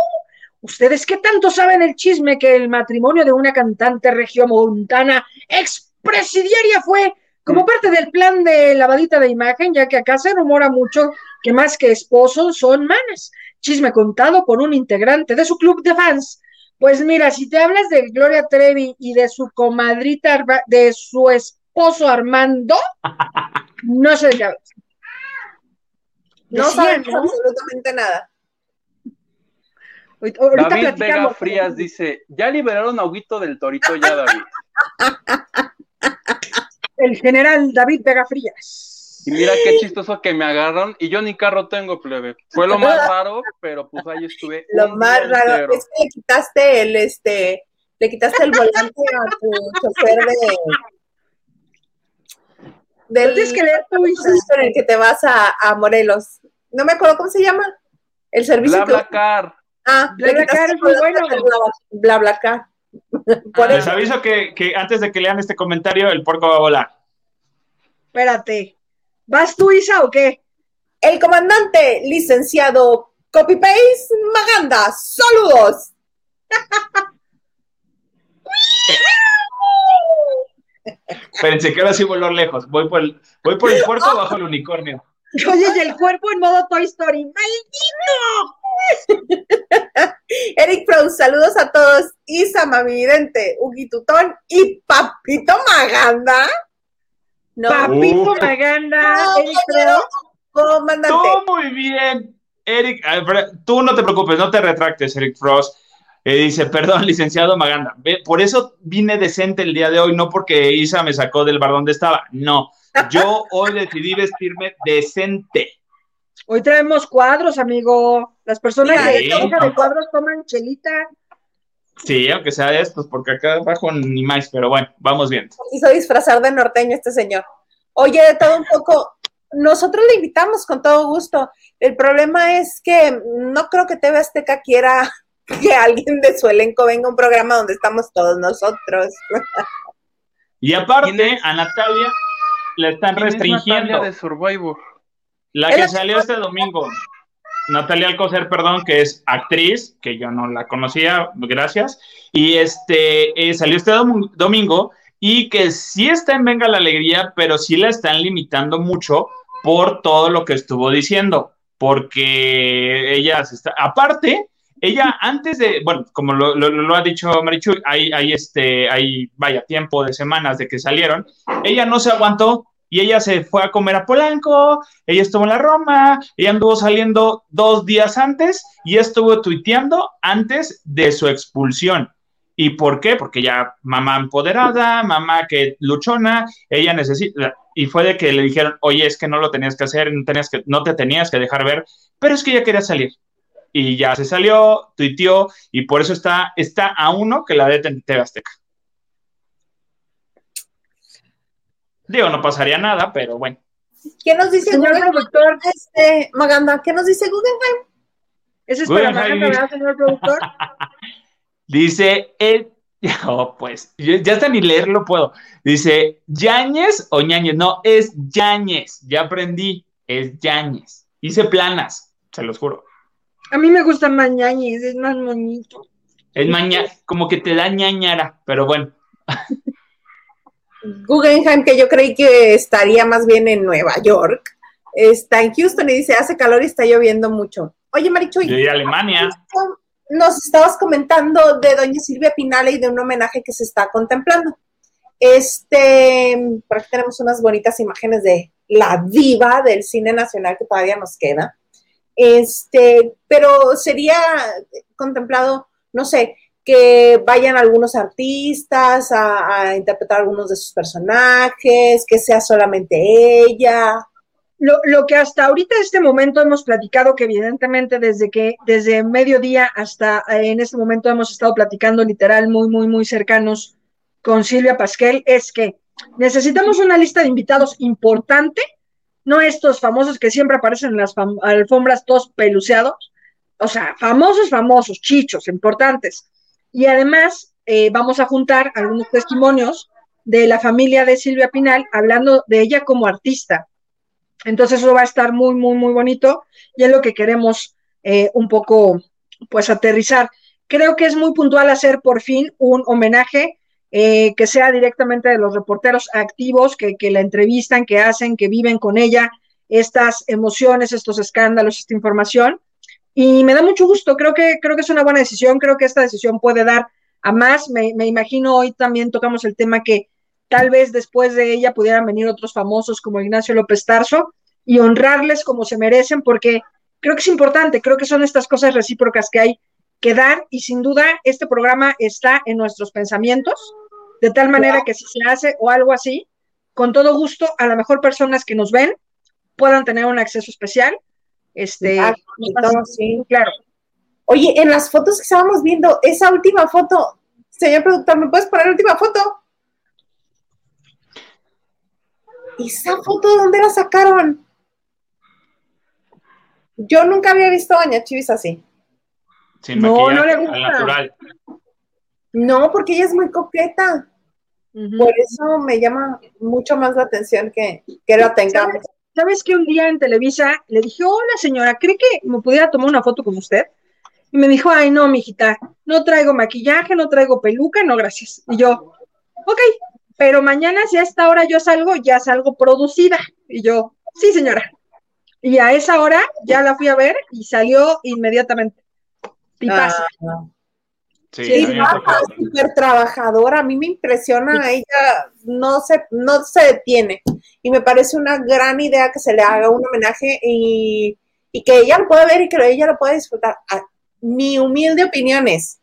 S4: ¿ustedes qué tanto saben el chisme que el matrimonio de una cantante regiomontana expresidiaria fue como parte del plan de lavadita de imagen, ya que acá se rumora mucho que más que esposos son manas? Chisme contado por un integrante de su club de fans. Pues mira, si te hablas de Gloria Trevi y de su comadrita, Arba- de su esposo Armando, no sé de qué hablas.
S3: No sabemos
S4: ¿no?
S3: absolutamente nada.
S4: Ahorita
S1: David Vega. Frías dice, ya liberaron a Huguito del Torito ya, David.
S4: El general David Vega Frías.
S1: Y mira qué chistoso que me agarraron y yo ni carro tengo, plebe. Fue lo más raro, pero pues ahí estuve. <laughs>
S3: Lo más raro
S1: entero.
S3: es que le quitaste el este, le quitaste el volante a tu chofer de del
S4: tienes que leer tu
S3: con el que te vas a, a Morelos. No me acuerdo cómo se llama. El servicio que
S1: BlaBlaCar.
S3: Ah,
S4: BlaBlaCar es muy bueno.
S3: BlaBlaCar. Por
S2: Les aviso que, que antes de que lean este comentario, el porco va a volar.
S4: Espérate. ¿Vas tú, Isa, o qué?
S3: El comandante licenciado Copy Paste Maganda. Saludos.
S2: Espérense, que ahora sí voló lejos. Voy por el, voy por el <laughs> puerco bajo el unicornio.
S4: Oye, y el cuerpo en modo Toy Story. ¡Maldito! <laughs>
S3: Eric Pro, saludos a todos. Isa, Mami Vidente, Ugi Tutón y Papito Maganda. No,
S4: Papito
S2: Uh.
S4: Maganda.
S3: Comandante.
S2: Tú muy bien, Eric. Tú no te preocupes, no te retractes, Eric Frost. Eh, dice, <laughs> perdón, licenciado Maganda. Por eso vine decente el día de hoy, no porque Isa me sacó del bar donde estaba. No, yo <laughs> hoy decidí vestirme decente.
S4: Hoy traemos cuadros, amigo. Las personas hoja de cuadros toman chelita.
S2: Sí, aunque sea de estos, porque acá abajo ni más, pero bueno, vamos bien.
S3: Quiso disfrazar de norteño este señor. Oye, de todo un poco, nosotros le invitamos con todo gusto. El problema es que no creo que TV Azteca quiera que alguien de su elenco venga a un programa donde estamos todos nosotros.
S2: Y aparte, a Natalia le están
S1: ¿Quién es
S2: restringiendo.
S1: Natalia de Survivor?
S2: La que
S3: la
S2: salió este domingo. Natalia Alcocer, perdón, que es actriz, que yo no la conocía, gracias. Y este eh, salió este dom- domingo y que sí está en Venga la Alegría, pero sí la están limitando mucho por todo lo que estuvo diciendo, porque ella se está, aparte, ella antes de, bueno, como lo ha dicho Marichu, hay, hay este, hay, vaya, tiempo de semanas de que salieron, ella no se aguantó y ella se fue a comer a Polanco, ella estuvo en la Roma, ella anduvo saliendo dos días antes y estuvo tuiteando antes de su expulsión. ¿Y por qué? Porque ya mamá empoderada, mamá que luchona, ella necesita, y fue de que le dijeron, oye, es que no lo tenías que hacer, no, tenías que, no te tenías que dejar ver, pero es que ella quería salir. Y ya se salió, tuiteó, y por eso está, está a uno que la de TV Azteca. Digo, no pasaría nada, pero bueno.
S3: ¿Qué nos dice
S4: Señor
S3: Guggenheim?
S4: productor,
S3: Este, Maganda, ¿qué nos dice Guggenheim?
S4: ese es para. Maganda, ¿verdad, señor productor? <laughs>
S2: Dice, "Ed- <laughs> Oh, pues, yo- ya hasta ni leerlo puedo. Dice, ¿Yañez o ñañez? No, es Yañez. Ya aprendí, es Yañez. Hice planas, se los juro.
S4: A mí me gusta más ñañez, es más bonito.
S2: Es maña, como que te da ñañara, pero bueno. <laughs>
S3: Guggenheim, que yo creí que estaría más bien en Nueva York, está en Houston y dice, hace calor y está lloviendo mucho. Oye, Marichuy,
S2: Yo a Alemania.
S3: nos estabas comentando de doña Silvia Pinale y de un homenaje que se está contemplando. Este, por aquí tenemos unas bonitas imágenes de la diva del cine nacional que todavía nos queda. Este, pero sería contemplado, no sé, que vayan algunos artistas a, a interpretar algunos de sus personajes, que sea solamente ella.
S4: Lo, lo que hasta ahorita, este momento, hemos platicado que evidentemente desde que, desde mediodía hasta eh, en este momento hemos estado platicando literal muy, muy, muy cercanos con Silvia Pasquel, es que necesitamos una lista de invitados importante, no estos famosos que siempre aparecen en las alfombras todos peluceados, o sea, famosos, famosos, chichos, importantes. Y además eh, vamos a juntar algunos testimonios de la familia de Silvia Pinal hablando de ella como artista. Entonces eso va a estar muy, muy, muy bonito y es lo que queremos eh, un poco, pues, aterrizar. Creo que es muy puntual hacer por fin un homenaje eh, que sea directamente de los reporteros activos que, que la entrevistan, que hacen, que viven con ella estas emociones, estos escándalos, esta información. Y me da mucho gusto, creo que, creo que es una buena decisión, creo que esta decisión puede dar a más. Me, me imagino hoy también tocamos el tema que tal vez después de ella pudieran venir otros famosos como Ignacio López Tarso y honrarles como se merecen, porque creo que es importante, creo que son estas cosas recíprocas que hay que dar y sin duda este programa está en nuestros pensamientos, de tal manera que si se hace o algo así, con todo gusto, a lo mejor personas que nos ven puedan tener un acceso especial. Este,
S3: Ah, sí.
S4: claro.
S3: Oye, en las fotos que estábamos viendo, esa última foto, señor productor, ¿me puedes poner la última foto? ¿Esa foto de dónde la sacaron? Yo nunca había visto a Doña Chivis así.
S2: Sin
S4: No, no le
S2: al
S4: gusta.
S2: natural.
S3: No, porque ella es muy coqueta. Por eso me llama mucho más la atención que, que la tengamos.
S4: ¿Sabes que un día en Televisa le dije, hola señora, ¿cree que me pudiera tomar una foto con usted? Y me dijo, ay no, mijita, no traigo maquillaje, no traigo peluca, no gracias. Y yo, ok, pero mañana si a esta hora yo salgo, ya salgo producida. Y yo, sí señora. Y a esa hora ya la fui a ver y salió inmediatamente. Tipazo.
S3: Ah,
S2: Sí,
S4: Sí,
S3: súper trabajadora, a mí me impresiona, ella no se, no se detiene y me parece una gran idea que se le haga un homenaje y, y que ella lo pueda ver y que ella lo pueda disfrutar. Ah, mi humilde opinión es,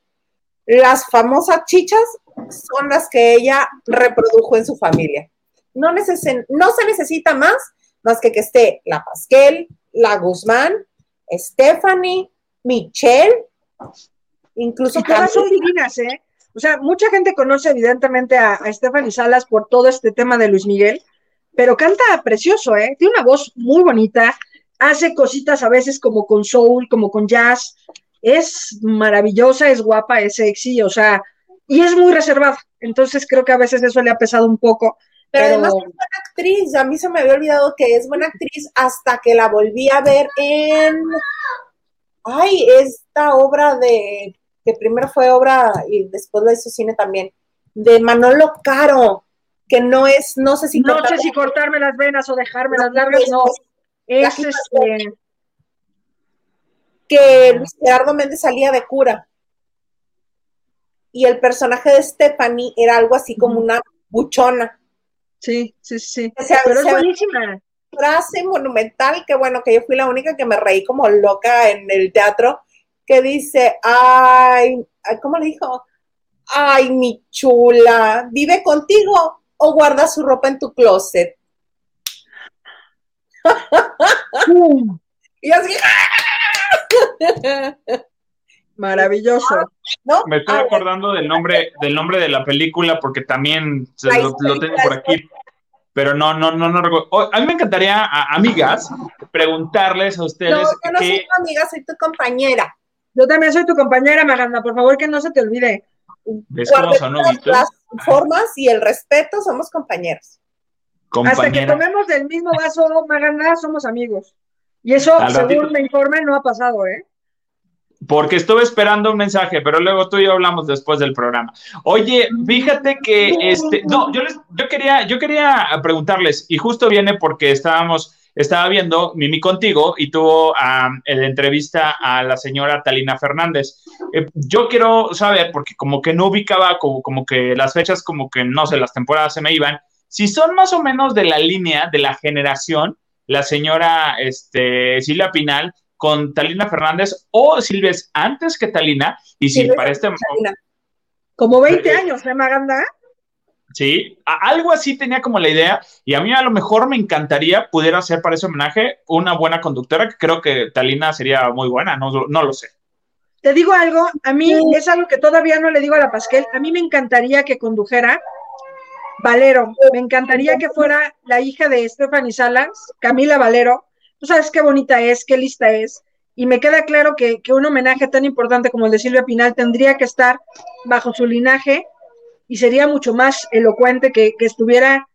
S3: las famosas chichas son las que ella reprodujo en su familia. No, neces- no se necesita más, más que que esté la Pasquel, la Guzmán, Stephanie, Michelle, incluso
S4: todas son divinas, ¿eh? O sea, mucha gente conoce evidentemente a, a Stephanie Salas por todo este tema de Luis Miguel, pero canta precioso, ¿eh? Tiene una voz muy bonita, hace cositas a veces como con soul, como con jazz, es maravillosa, es guapa, es sexy, o sea, y es muy reservada. Entonces creo que a veces eso le ha pesado un poco.
S3: Pero,
S4: Pero,
S3: además es buena actriz. A mí se me había olvidado que es buena actriz hasta que la volví a ver en. Ay, esta obra de. Que primero fue obra y después la hizo cine también. De Manolo Caro. Que no es, no sé si.
S4: no sé
S3: contarla-
S4: si cortarme las venas o dejarme
S3: No,
S4: las largas, no. Es este,
S3: que Luis Gerardo Méndez salía de cura. Y el personaje de Stephanie era algo así como una buchona.
S4: sí, sí, sí.
S3: O sea,
S4: Pero es buenísima.
S3: frase monumental que bueno, que yo fui la única que me reí como loca en el teatro, que dice, ay, ¿cómo le dijo? Ay, mi chula, ¿vive contigo o guarda su ropa en tu closet? <laughs> Y así, <laughs>
S4: Maravilloso.
S3: ¿no?
S2: Me estoy
S3: Ah,
S2: acordando del nombre, del nombre de la película porque también se lo, lo tengo por aquí. Pero no, no, no, no. Oh, a mí me encantaría, a- amigas, preguntarles a
S3: No,
S2: ustedes
S3: yo no soy tu amiga, soy tu compañera.
S4: Yo también soy tu compañera, Maganda, por favor que no se te olvide.
S2: ¿Ves cómo son
S3: las formas y el respeto, somos compañeros.
S4: Hasta que tomemos del mismo vaso, Maganda, somos amigos. Y eso,
S2: Al
S4: según
S2: ratito.
S4: me informan, no ha pasado, ¿eh?
S2: Porque estuve esperando un mensaje, pero luego tú y yo hablamos después del programa. Oye, fíjate que este, no, yo les, yo quería, yo quería preguntarles, y justo viene porque estábamos, estaba viendo Mimi contigo y tuvo am, la entrevista a la señora Talina Fernández. Eh, yo quiero saber, porque como que no ubicaba, como, como que las fechas, como que no sé, las temporadas se me iban, si son más o menos de la línea, de la generación, la señora este, Silvia Pinal con Talina Fernández o Silvia es antes que Talina y si
S3: Silvia
S2: para este
S3: Talina.
S4: Como 20
S2: Eh,
S4: años, ¿eh, Maganda?
S2: Sí, a- algo así tenía como la idea y a mí a lo mejor me encantaría pudiera ser para ese homenaje una buena conductora que creo que Talina sería muy buena, no, no lo sé.
S4: Te digo algo, a mí es algo que todavía no le digo a la Pasquel, a mí me encantaría que condujera Valero, me encantaría que fuera la hija de Stephanie Salas, Camila Valero, tú sabes qué bonita es, qué lista es, y me queda claro que, que un homenaje tan importante como el de Silvia Pinal tendría que estar bajo su linaje y sería mucho más elocuente que, que estuviera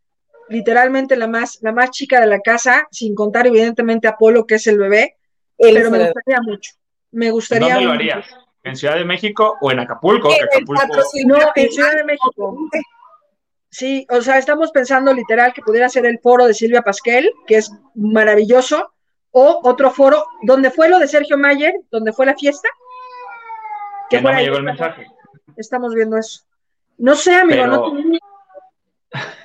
S4: literalmente la más, la más chica de la casa, sin contar evidentemente a Polo, que es el bebé,
S3: Él
S4: pero me gustaría mucho. Me
S2: ¿En
S4: gustaría
S2: dónde lo
S4: mucho.
S2: harías? ¿En Ciudad de México o en Acapulco?
S3: El
S2: Acapulco
S4: No, en Ciudad de México. Sí, o sea, estamos pensando literal que pudiera ser el foro de Silvia Pasquel, que es maravilloso, o otro foro donde fue lo de Sergio Mayer, donde fue la fiesta.
S2: que no me llegó el mensaje.
S4: Estamos viendo eso. No sé, amigo,
S2: Pero-
S4: no tengo- <laughs>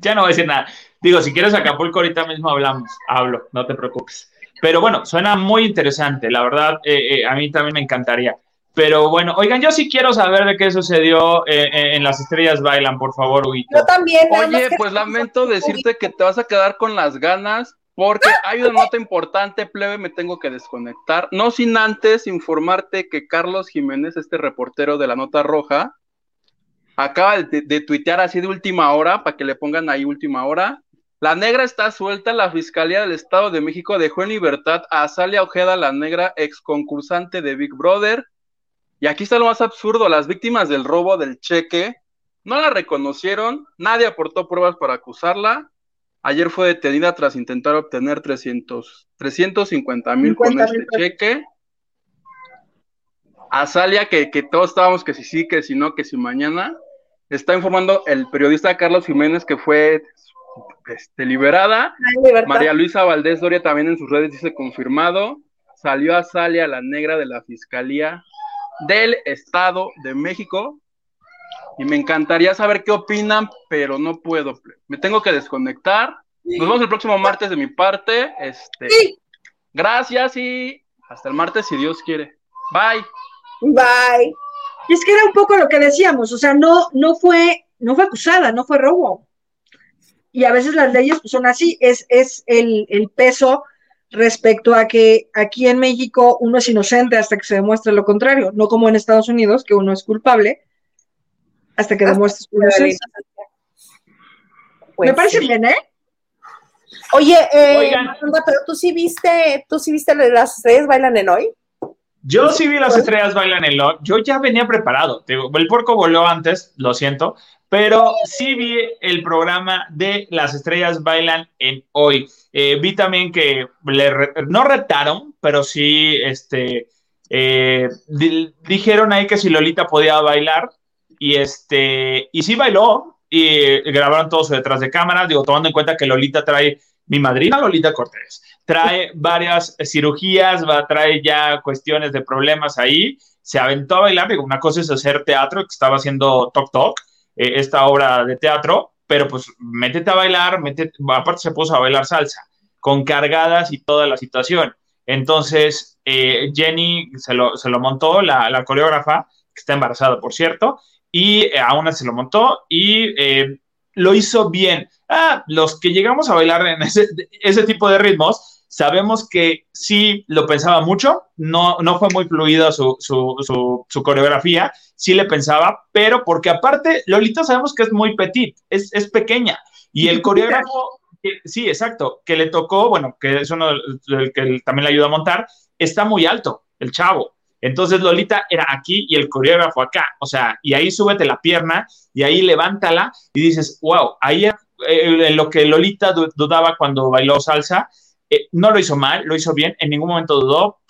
S2: Ya no voy a decir nada. Digo, si quieres Acapulco, ahorita mismo hablamos. Hablo, no te preocupes. Pero bueno, suena muy interesante. La verdad, eh, eh, a mí también me encantaría. Pero bueno, oigan, yo sí quiero saber de qué sucedió eh, eh, en Las Estrellas Bailan, por favor, Huguito.
S3: Yo también.
S1: Oye, pues lamento decirte que te vas a quedar con las ganas porque hay una nota importante, plebe, me tengo que desconectar. No sin antes informarte que Carlos Jiménez, este reportero de la Nota Roja, acaba de, de tuitear así de última hora, para que le pongan ahí última hora. La negra está suelta, la Fiscalía del Estado de México dejó en libertad a Azalia Ojeda, la negra, ex concursante de Big Brother. Y aquí está lo más absurdo, las víctimas del robo del cheque no la reconocieron, nadie aportó pruebas para acusarla. Ayer fue detenida tras intentar obtener 300, 350 mil con
S4: 50,000
S1: este cheque. Azalia, que, que todos estábamos que si sí, que si no, que si mañana, está informando el periodista Carlos Jiménez que fue este, liberada.
S3: Libertad.
S1: María Luisa Valdés Doria también en sus redes dice confirmado. Salió Azalia, la negra de la Fiscalía del Estado de México. Y me encantaría saber qué opinan, pero no puedo. Me tengo que desconectar. Nos vemos el próximo martes de mi parte. Este,
S3: Sí.
S1: Gracias y hasta el martes si Dios quiere. Bye.
S3: Bye.
S4: Y es que era un poco lo que decíamos, o sea, no, no fue, no fue acusada, no fue robo. Y a veces las leyes pues, son así, es, es el, el peso respecto a que aquí en México uno es inocente hasta que se demuestre lo contrario, no como en Estados Unidos, que uno es culpable hasta que demuestre su inocencia.
S3: Pues
S4: Me parece
S3: sí.
S4: bien, ¿eh?
S3: Oye, eh,
S2: Oigan.
S3: Maganda, pero tú sí viste, tú sí viste las estrellas bailan en hoy.
S2: Yo sí vi las estrellas bailan en LOL. Yo ya venía preparado. El porco voló antes, lo siento, pero sí vi el programa de las estrellas bailan en hoy. Eh, vi también que le re- no retaron, pero sí este, eh, di- dijeron ahí que si Lolita podía bailar y este y sí bailó y grabaron todo su detrás de cámaras. Digo, tomando en cuenta que Lolita trae mi madrina Lolita Cortés trae <laughs> varias cirugías, va, trae ya cuestiones de problemas ahí, se aventó a bailar, digo, una cosa es hacer teatro, que estaba haciendo Tok Tok, eh, esta obra de teatro, pero pues métete a bailar, métete, aparte se puso a bailar salsa, con cargadas y toda la situación. Entonces, eh, Jenny se lo, se lo montó, la, la, coreógrafa, que está embarazada, por cierto, y eh, a una se lo montó y eh, lo hizo bien. Ah, los que llegamos a bailar en ese, ese tipo de ritmos, sabemos que sí lo pensaba mucho, no, no fue muy fluida su, su, su, su, coreografía, sí le pensaba, pero porque aparte Lolita sabemos que es muy petit, es, es pequeña, y el coreógrafo, sí, exacto, que le tocó, bueno, que es uno del que también le ayuda a montar, está muy alto, el chavo. Entonces Lolita era aquí y el coreógrafo acá, o sea, y ahí súbete la pierna y ahí levántala y dices, wow, ahí eh, lo que Lolita dudaba cuando bailó salsa, eh, no lo hizo mal, lo hizo bien, en ningún momento dudó,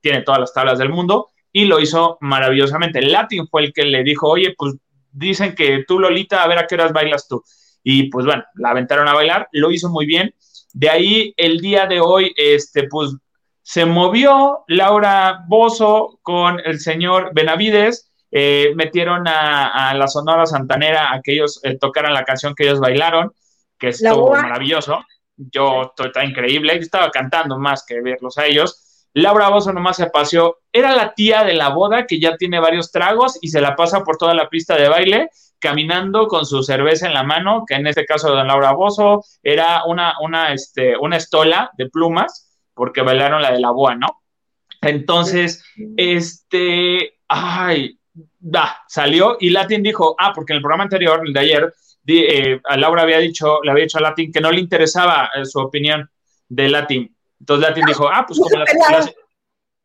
S2: tiene todas las tablas del mundo y lo hizo maravillosamente. Latin fue el que le dijo, oye, pues dicen que tú, Lolita, a ver a qué horas bailas tú. Y pues bueno, la aventaron a bailar, lo hizo muy bien. De ahí el día de hoy, este, pues se movió Laura Bozo con el señor Benavides, eh, metieron a, la Sonora Santanera a que ellos eh, tocaran la canción que ellos bailaron, que estuvo maravilloso. Yo, está increíble, estaba cantando más que verlos a ellos. Laura Bozo nomás se paseó, era la tía de la boda que ya tiene varios tragos y se la pasa por toda la pista de baile caminando con su cerveza en la mano, que en este caso de Laura Bozo era una, una, este, una estola de plumas porque bailaron la de la boa, ¿no? Entonces, este, ay, da, salió y Latin dijo, ah, porque en el programa anterior, el de ayer, eh, a Laura había dicho, le había dicho a Latin que no le interesaba eh, su opinión de Latin. Entonces Latin dijo, ah, pues como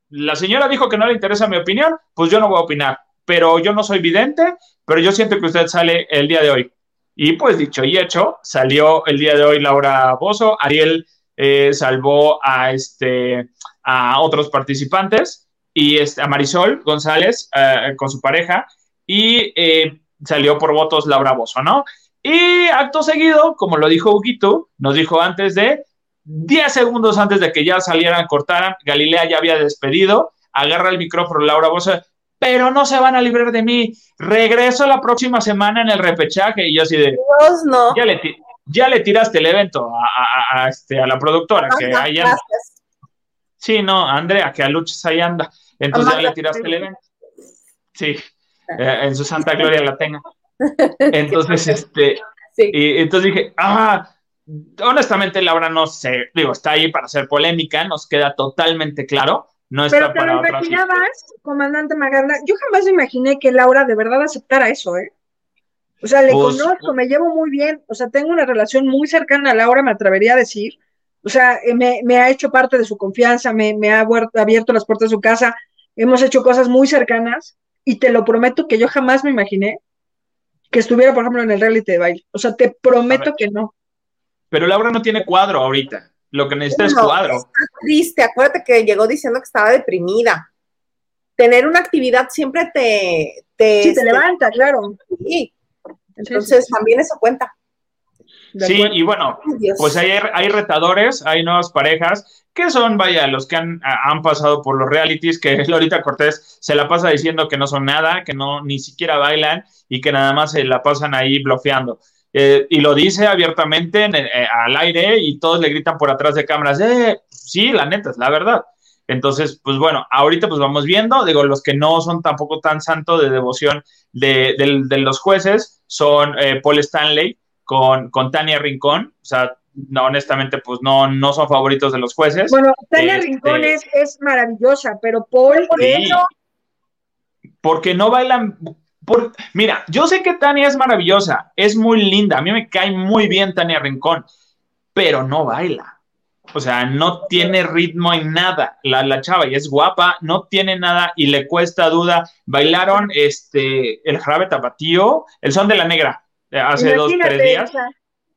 S2: la, señora dijo que no le interesa mi opinión, pues yo no voy a opinar. Pero yo no soy vidente, pero yo siento que usted sale el día de hoy. Y pues dicho y hecho, salió el día de hoy Laura Bozo, Ariel eh, salvó a, este, a otros participantes y este, a Marisol González eh, con su pareja y eh, salió por votos Laura Bozo, ¿no? Y acto seguido, como lo dijo Huguito, nos dijo antes de 10 segundos antes de que ya salieran, cortaran, Galilea ya había despedido, agarra el micrófono Laura Bozo, pero no se van a librar de mí, regreso la próxima semana en el repechaje y yo así de...
S3: Dios, no.
S2: Ya le, ya le tiraste el evento a, este, a la productora, que ahí anda. Sí, no, Andrea, que a Luches ahí anda. Entonces ya le tiraste el evento. Sí, eh, en su santa gloria la tenga. <laughs> Entonces, este, y entonces dije, ah, honestamente Laura no sé, digo, está ahí para hacer polémica, nos queda totalmente claro, no está
S4: Pero te
S2: para
S4: lo imaginabas, comandante Maganda, yo jamás imaginé que Laura de verdad aceptara eso, ¿eh? O sea, le pues, conozco, me llevo muy bien, o sea, tengo una relación muy cercana a Laura, me atrevería a decir. O sea, eh, me, ha hecho parte de su confianza, me, ha abierto las puertas de su casa, hemos hecho cosas muy cercanas y te lo prometo que yo jamás me imaginé que estuviera, por ejemplo, en el reality de baile. O sea, te prometo que no.
S2: Pero Laura no tiene cuadro ahorita. Lo que necesita es cuadro. Está
S3: triste. Acuérdate que llegó diciendo que estaba deprimida. Tener una actividad siempre te. te
S4: sí, te este, levanta, claro.
S3: Sí. Entonces, también eso cuenta.
S2: Sí, y bueno, pues hay, hay retadores, hay nuevas parejas que son, vaya, los que han, han, pasado por los realities, que <laughs> Lolita Cortés se la pasa diciendo que no son nada, que no ni siquiera bailan y que nada más se la pasan ahí bloqueando. Eh, y lo dice abiertamente eh, al aire y todos le gritan por atrás de cámaras, eh, sí, la neta, es la verdad. Entonces, pues bueno, ahorita pues vamos viendo, digo, los que no son tampoco tan santos de devoción de, los jueces son eh, Paul Stanley con, con Tania Rincón, o sea, no, honestamente, pues no, no son favoritos de los jueces.
S4: Bueno, Tania este, Rincón es, maravillosa, pero Paul...
S2: Porque no bailan... Por, mira, yo sé que Tania es maravillosa, es muy linda, a mí me cae muy bien Tania Rincón, pero no baila. O sea, no tiene ritmo en nada. La, la chava y es guapa, no tiene nada y le cuesta duda. Bailaron este el jarabe tapatío, el son de la negra, eh, hace dos, tres días.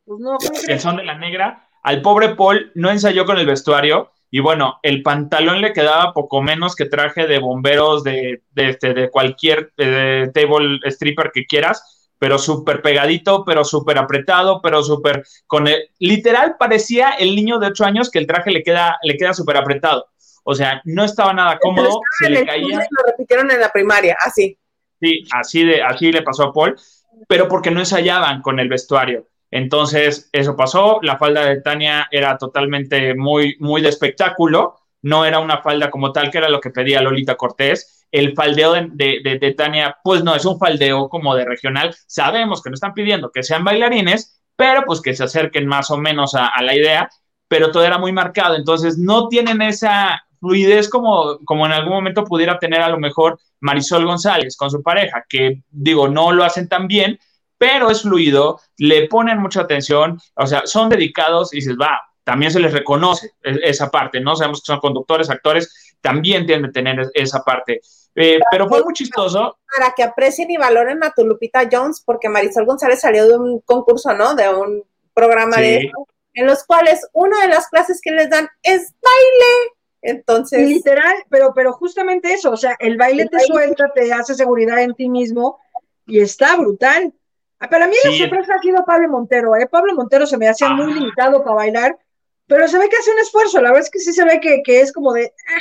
S2: Pues el son de la negra. Al pobre Paul no ensayó con el vestuario y bueno, el pantalón le quedaba poco menos que traje de bomberos de, de, este, de cualquier table stripper que quieras pero súper pegadito, pero súper apretado, pero súper con el, literal parecía el niño de ocho años que el traje le queda, le queda súper apretado. O sea, no estaba nada cómodo, se le caía.
S3: Lo repitieron en la primaria, así.
S2: Sí, así de, así le pasó a Paul, pero porque no ensayaban con el vestuario. Entonces, eso pasó. La falda de Tania era totalmente muy, muy de espectáculo. No era una falda como tal, que era lo que pedía Lolita Cortés el faldeo de, Tania, pues no es un faldeo como de regional. Sabemos que no están pidiendo que sean bailarines, pero pues que se acerquen más o menos a, la idea, pero todo era muy marcado. Entonces no tienen esa fluidez como, como en algún momento pudiera tener a lo mejor Marisol González con su pareja, que digo, no lo hacen tan bien, pero es fluido, le ponen mucha atención, o sea, son dedicados y dices, va, también se les reconoce e, esa parte, ¿no? Sabemos que son conductores, actores, también tienen que tener esa parte. Eh, pero fue muy chistoso.
S3: Para que aprecien y valoren a tu Lupita Jones, porque Marisol González salió de un concurso, ¿no? De un programa
S2: Sí.
S3: de eso, en los cuales una de las clases que les dan es baile. Entonces,
S4: Literal, pero, pero justamente eso, o sea, el baile
S3: El
S4: te
S3: baile.
S4: suelta, te hace seguridad en ti mismo y está brutal. Ah, Para mí la
S2: Sí.
S4: sorpresa ha sido Pablo Montero, ¿eh? Pablo Montero se me hacía muy
S2: Ah.
S4: limitado para bailar, pero se ve que hace un esfuerzo, la verdad es que sí se ve que, que es como de, ah,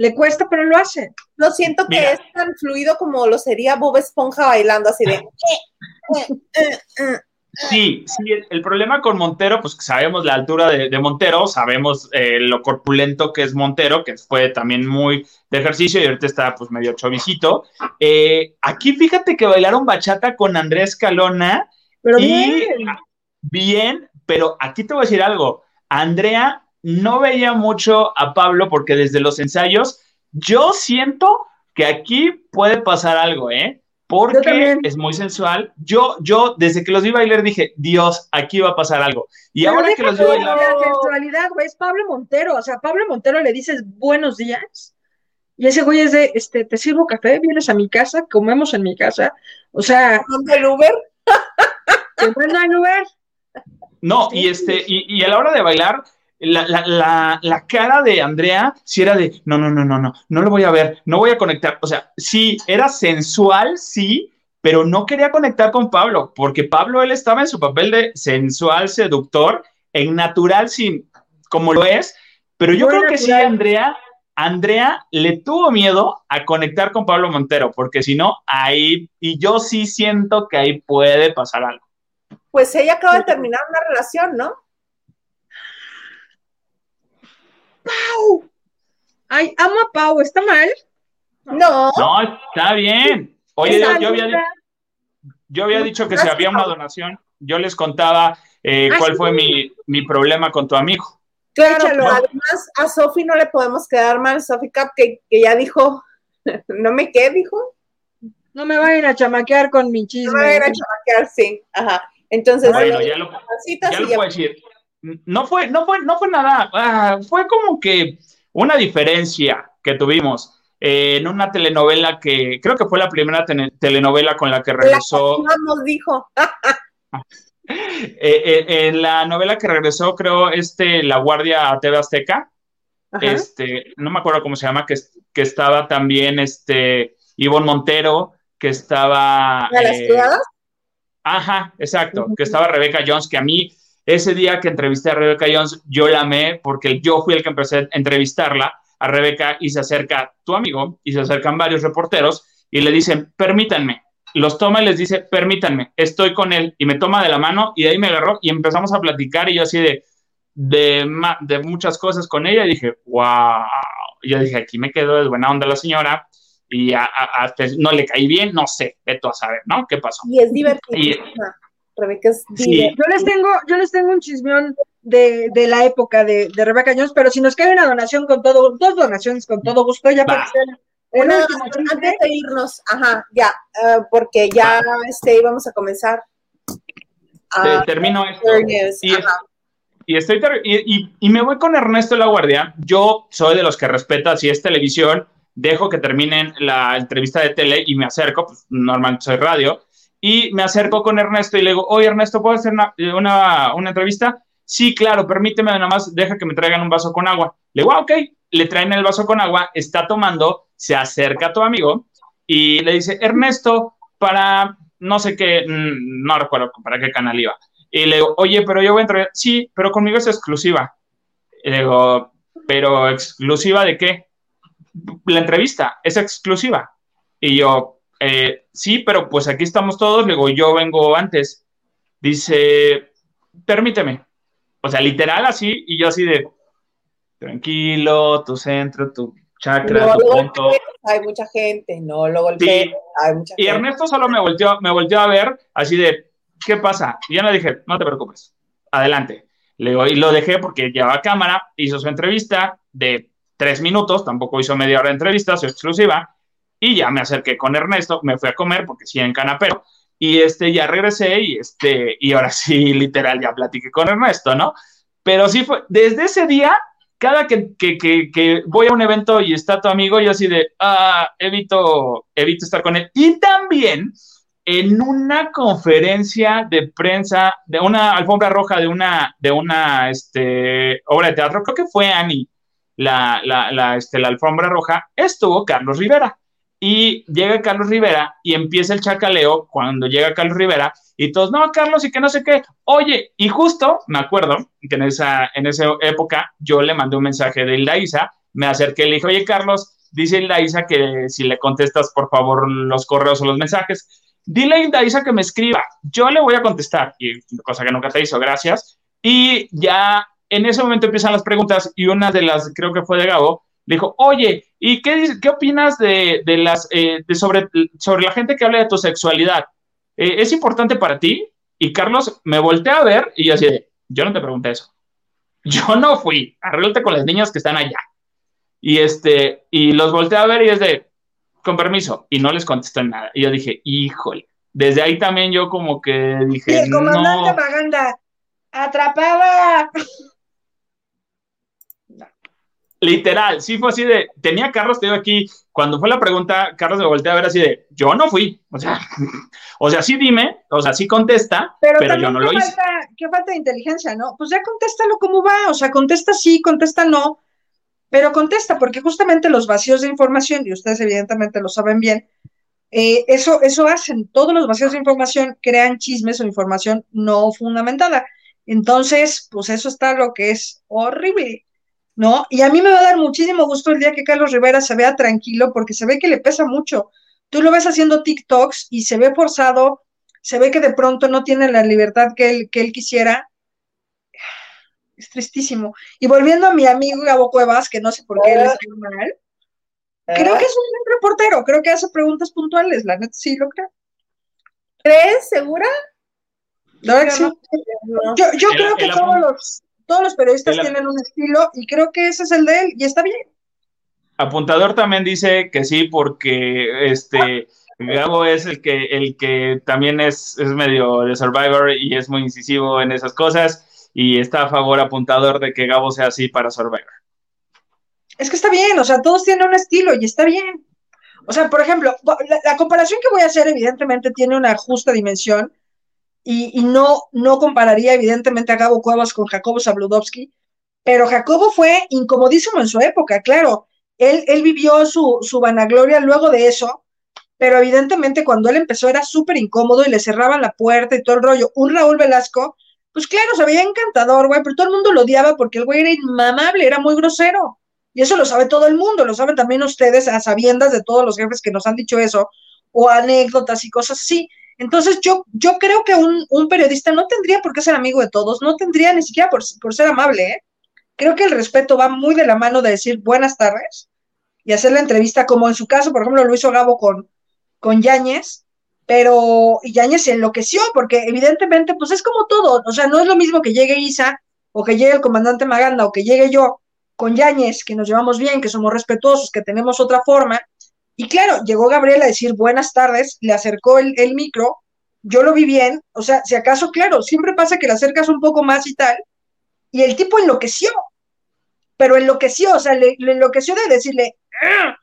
S4: le cuesta, pero lo hace.
S3: no siento que
S2: Mira.
S3: es tan fluido como lo sería Bob Esponja bailando así de.
S2: Sí, sí, el, el problema con Montero, pues que sabemos la altura de, de Montero, sabemos eh, lo corpulento que es Montero, que fue también muy de ejercicio y ahorita está pues medio chovicito. Eh, aquí fíjate que bailaron bachata con Andrés Calona
S4: Pero
S2: y
S4: bien,
S2: bien, pero aquí te voy a decir algo. Andrea no veía mucho a Pablo porque desde los ensayos yo siento que aquí puede pasar algo, ¿eh? Porque es muy sensual. Yo, yo, desde que los vi bailar dije, Dios, aquí va a pasar algo. Y
S4: pero
S2: ahora que los vi bailar,
S4: la sensualidad, güey, es Pablo Montero, o sea, Pablo Montero le dices buenos días y ese güey es de, este, te sirvo café, vienes a mi casa, comemos en mi casa, o sea,
S3: ¿Dónde el Uber?
S4: te mando al lugar.
S2: no, y este, y, y a la hora de bailar, la, la, la, la cara de Andrea sí era de, no, no, no, no, no, no lo voy a ver, no voy a conectar. O sea, sí, era sensual, sí, pero no quería conectar con Pablo, porque Pablo, él estaba en su papel de sensual, seductor, en natural, sin, como lo es, pero yo
S4: Muy
S2: creo que sí. Andrea, Andrea le tuvo miedo a conectar con Pablo Montero, porque si no, ahí, y yo sí siento que ahí puede pasar algo.
S3: Pues ella acaba de terminar una relación, ¿no?
S4: Ay, amo a Pau, ¿está mal?
S3: No.
S2: No, está bien. Oye, yo, yo había, yo había dicho que si había una donación, yo les contaba eh, cuál fue mi, mi problema con tu amigo.
S3: Claro,
S4: Échalo.
S3: además a Sofi no le podemos quedar mal, Sofi Cap, que, que ya dijo, <laughs> no me qué, dijo,
S4: No me vayan a chamaquear con mi
S3: no
S4: chisme.
S3: me van a chamaquear, sí, ajá. Entonces,
S2: Bueno, ya lo, ya
S3: y
S2: lo
S3: ya-
S2: puedo decir. No fue, no fue, no fue nada. ah, fue como que una diferencia que tuvimos eh, en una telenovela que creo que fue la primera telenovela con la que
S3: la
S2: regresó.
S3: vamos, dijo. <laughs>
S2: eh, eh, en la novela que regresó, creo, este La Guardia a TV Azteca.
S3: Ajá.
S2: este, no me acuerdo cómo se llama, que, que estaba también este Ivonne Montero, que estaba.
S3: ¿De las criadas?
S2: Ajá, exacto, que estaba Rebeca Jones, que a mí ese día que entrevisté a Rebeca Jones, yo la amé porque yo fui el que empecé a entrevistarla a Rebeca y se acerca tu amigo y se acercan varios reporteros y le dicen, permítanme. Los toma y les dice, permítanme, estoy con él. Y me toma de la mano y de ahí me agarró y empezamos a platicar y yo así de, de, de muchas cosas con ella y dije, wow. Yo dije, aquí me quedo de buena onda la señora y a- a- a- no le caí bien, no sé, veto a saber, ¿no? ¿Qué pasó?
S3: Y es divertidísima. Rebeca es
S2: Sí.
S3: divertida.
S4: Yo les tengo, yo les tengo un chismeón de, de la época de, de Rebeca Jones, pero si nos cae una donación con todo, dos donaciones con todo gusto, ya para
S3: Una- antes de irnos, ajá, ya, eh, porque ya este, íbamos a comenzar. A
S2: termino esto. Y, estoy ter- y, y- y me voy con Ernesto La Guardia. Yo soy de los que respeta si es televisión, dejo que terminen la entrevista de tele y me acerco, pues normalmente soy radio, y me acerco con Ernesto y le digo, oye Ernesto, ¿puedo hacer una, una, una entrevista? Sí, claro, permíteme nada más, deja que me traigan un vaso con agua. Le digo, ah, ok, le traen el vaso con agua, está tomando, se acerca a tu amigo y le dice, Ernesto, para no sé qué, mm, no recuerdo para qué canal iba. Y le digo, oye, pero yo voy a entrar. Sí, pero conmigo es exclusiva. Y le digo, ¿pero exclusiva de qué? La entrevista es exclusiva. Y yo, "Eh, sí, pero pues aquí estamos todos. Le digo, yo vengo antes. Dice, permíteme. O sea, literal así. Y yo así de, tranquilo, tu centro, tu chakra,
S3: No
S2: tu punto.
S3: golpees, hay mucha gente, no lo golpees,
S2: Sí.
S3: hay mucha
S2: Y
S3: gente.
S2: Ernesto solo me volteó, me volteó a ver así de, ¿qué pasa? Y yo le dije, no te preocupes, adelante. Le digo, y lo dejé porque llevaba cámara, hizo su entrevista de tres minutos, tampoco hizo media hora de entrevista, su exclusiva, y ya me acerqué con Ernesto, me fui a comer porque sí en canapero, y este, ya regresé y este, y ahora <laughs> sí, literal, ya platiqué con Ernesto, ¿no? Pero sí fue, desde ese día cada que, que, que, voy a un evento y está tu amigo, yo así de, ah, evito, evito estar con él. Y también en una conferencia de prensa, de una alfombra roja de una, de una este, obra de teatro, creo que fue Annie, la, la, la, este, la alfombra roja, estuvo Carlos Rivera. Y llega Carlos Rivera y empieza el chacaleo cuando llega Carlos Rivera y todos, no, Carlos, y que no sé qué. Oye, y justo me acuerdo que en esa, en esa época yo le mandé un mensaje de Hilda Isa, me acerqué y le dije, oye, Carlos, dice Hilda Isa que si le contestas, por favor, los correos o los mensajes dile a Hilda que me escriba, yo le voy a contestar, y cosa que nunca te hizo, gracias. Y ya en ese momento empiezan las preguntas y una de las, creo que fue de Gabo, le dijo, oye, ¿y qué, qué opinas de, de las, eh, de sobre, sobre la gente que habla de tu sexualidad? Eh, ¿Es importante para ti? Y Carlos me volteé a ver y yo así de, yo no te pregunté eso. Yo no fui, arréglate con las niñas que están allá. Y este, y los volteé a ver y es de, con permiso, y no les contestó nada. Y yo dije, híjole, desde ahí también yo como que dije,
S4: Y el comandante
S2: no.
S4: Maganda, atrapada.
S2: Literal, sí fue así de, tenía Carlos, te digo aquí, cuando fue la pregunta, Carlos me volteó a ver así de, yo no fui, o sea, <laughs> o sea, sí dime, o sea, sí contesta, pero,
S4: Pero,
S2: yo no lo hice.
S4: falta, qué falta de inteligencia, ¿no? Pues ya contéstalo como va, o sea, contesta sí, contesta no, pero contesta, porque justamente los vacíos de información, y ustedes evidentemente lo saben bien, eh, eso, eso hacen, todos los vacíos de información crean chismes o información no fundamentada. Entonces, pues eso está lo que es horrible, ¿no? Y a mí me va a dar muchísimo gusto el día que Carlos Rivera se vea tranquilo, porque se ve que le pesa mucho. Tú lo ves haciendo TikToks y se ve forzado, se ve que de pronto no tiene la libertad que él, que él quisiera. Es tristísimo. Y volviendo a mi amigo Gabo Cuevas, que no sé por qué él está mal, creo que es un buen reportero, creo que hace preguntas puntuales, la neta sí lo creo.
S3: ¿Crees? ¿Segura?
S4: Sí.
S3: No.
S4: Yo, yo
S2: El-
S4: creo que todos los, todos los periodistas tienen un estilo y creo que ese es el de él y está bien.
S2: Apuntador también dice que sí, porque este Gabo es el que, el que también es, es medio de Survivor y es muy incisivo en esas cosas y está a favor apuntador de que Gabo sea así para Survivor.
S4: Es que está bien, o sea, todos tienen un estilo y está bien. O sea, por ejemplo, la, la comparación que voy a hacer evidentemente tiene una justa dimensión y, y no, no compararía evidentemente a Gabo Cuevas con Jacobo Zabludovsky, pero Jacobo fue incomodísimo en su época, claro. Él, él vivió su, su vanagloria luego de eso, pero evidentemente cuando él empezó era súper incómodo y le cerraban la puerta y todo el rollo. Un Raúl Velasco, pues claro, se veía encantador, güey, pero todo el mundo lo odiaba porque el güey era inmamable, era muy grosero. Y eso lo sabe todo el mundo, lo saben también ustedes a sabiendas de todos los jefes que nos han dicho eso, o anécdotas y cosas así. Entonces yo, yo creo que un, un periodista no tendría por qué ser amigo de todos, no tendría ni siquiera por, por ser amable, ¿eh? Creo que el respeto va muy de la mano de decir buenas tardes y hacer la entrevista, como en su caso, por ejemplo, lo hizo Gabo con, con Yáñez, pero Yáñez se enloqueció, porque evidentemente, pues es como todo, o sea, no es lo mismo que llegue Isa, o que llegue el comandante Maganda, o que llegue yo con Yáñez, que nos llevamos bien, que somos respetuosos, que tenemos otra forma. Y claro, llegó Gabriel a decir buenas tardes, le acercó el, el micro, yo lo vi bien, o sea, si acaso, claro, siempre pasa que le acercas un poco más y tal, y el tipo enloqueció, pero enloqueció, o sea, le, le enloqueció de decirle, "Ah".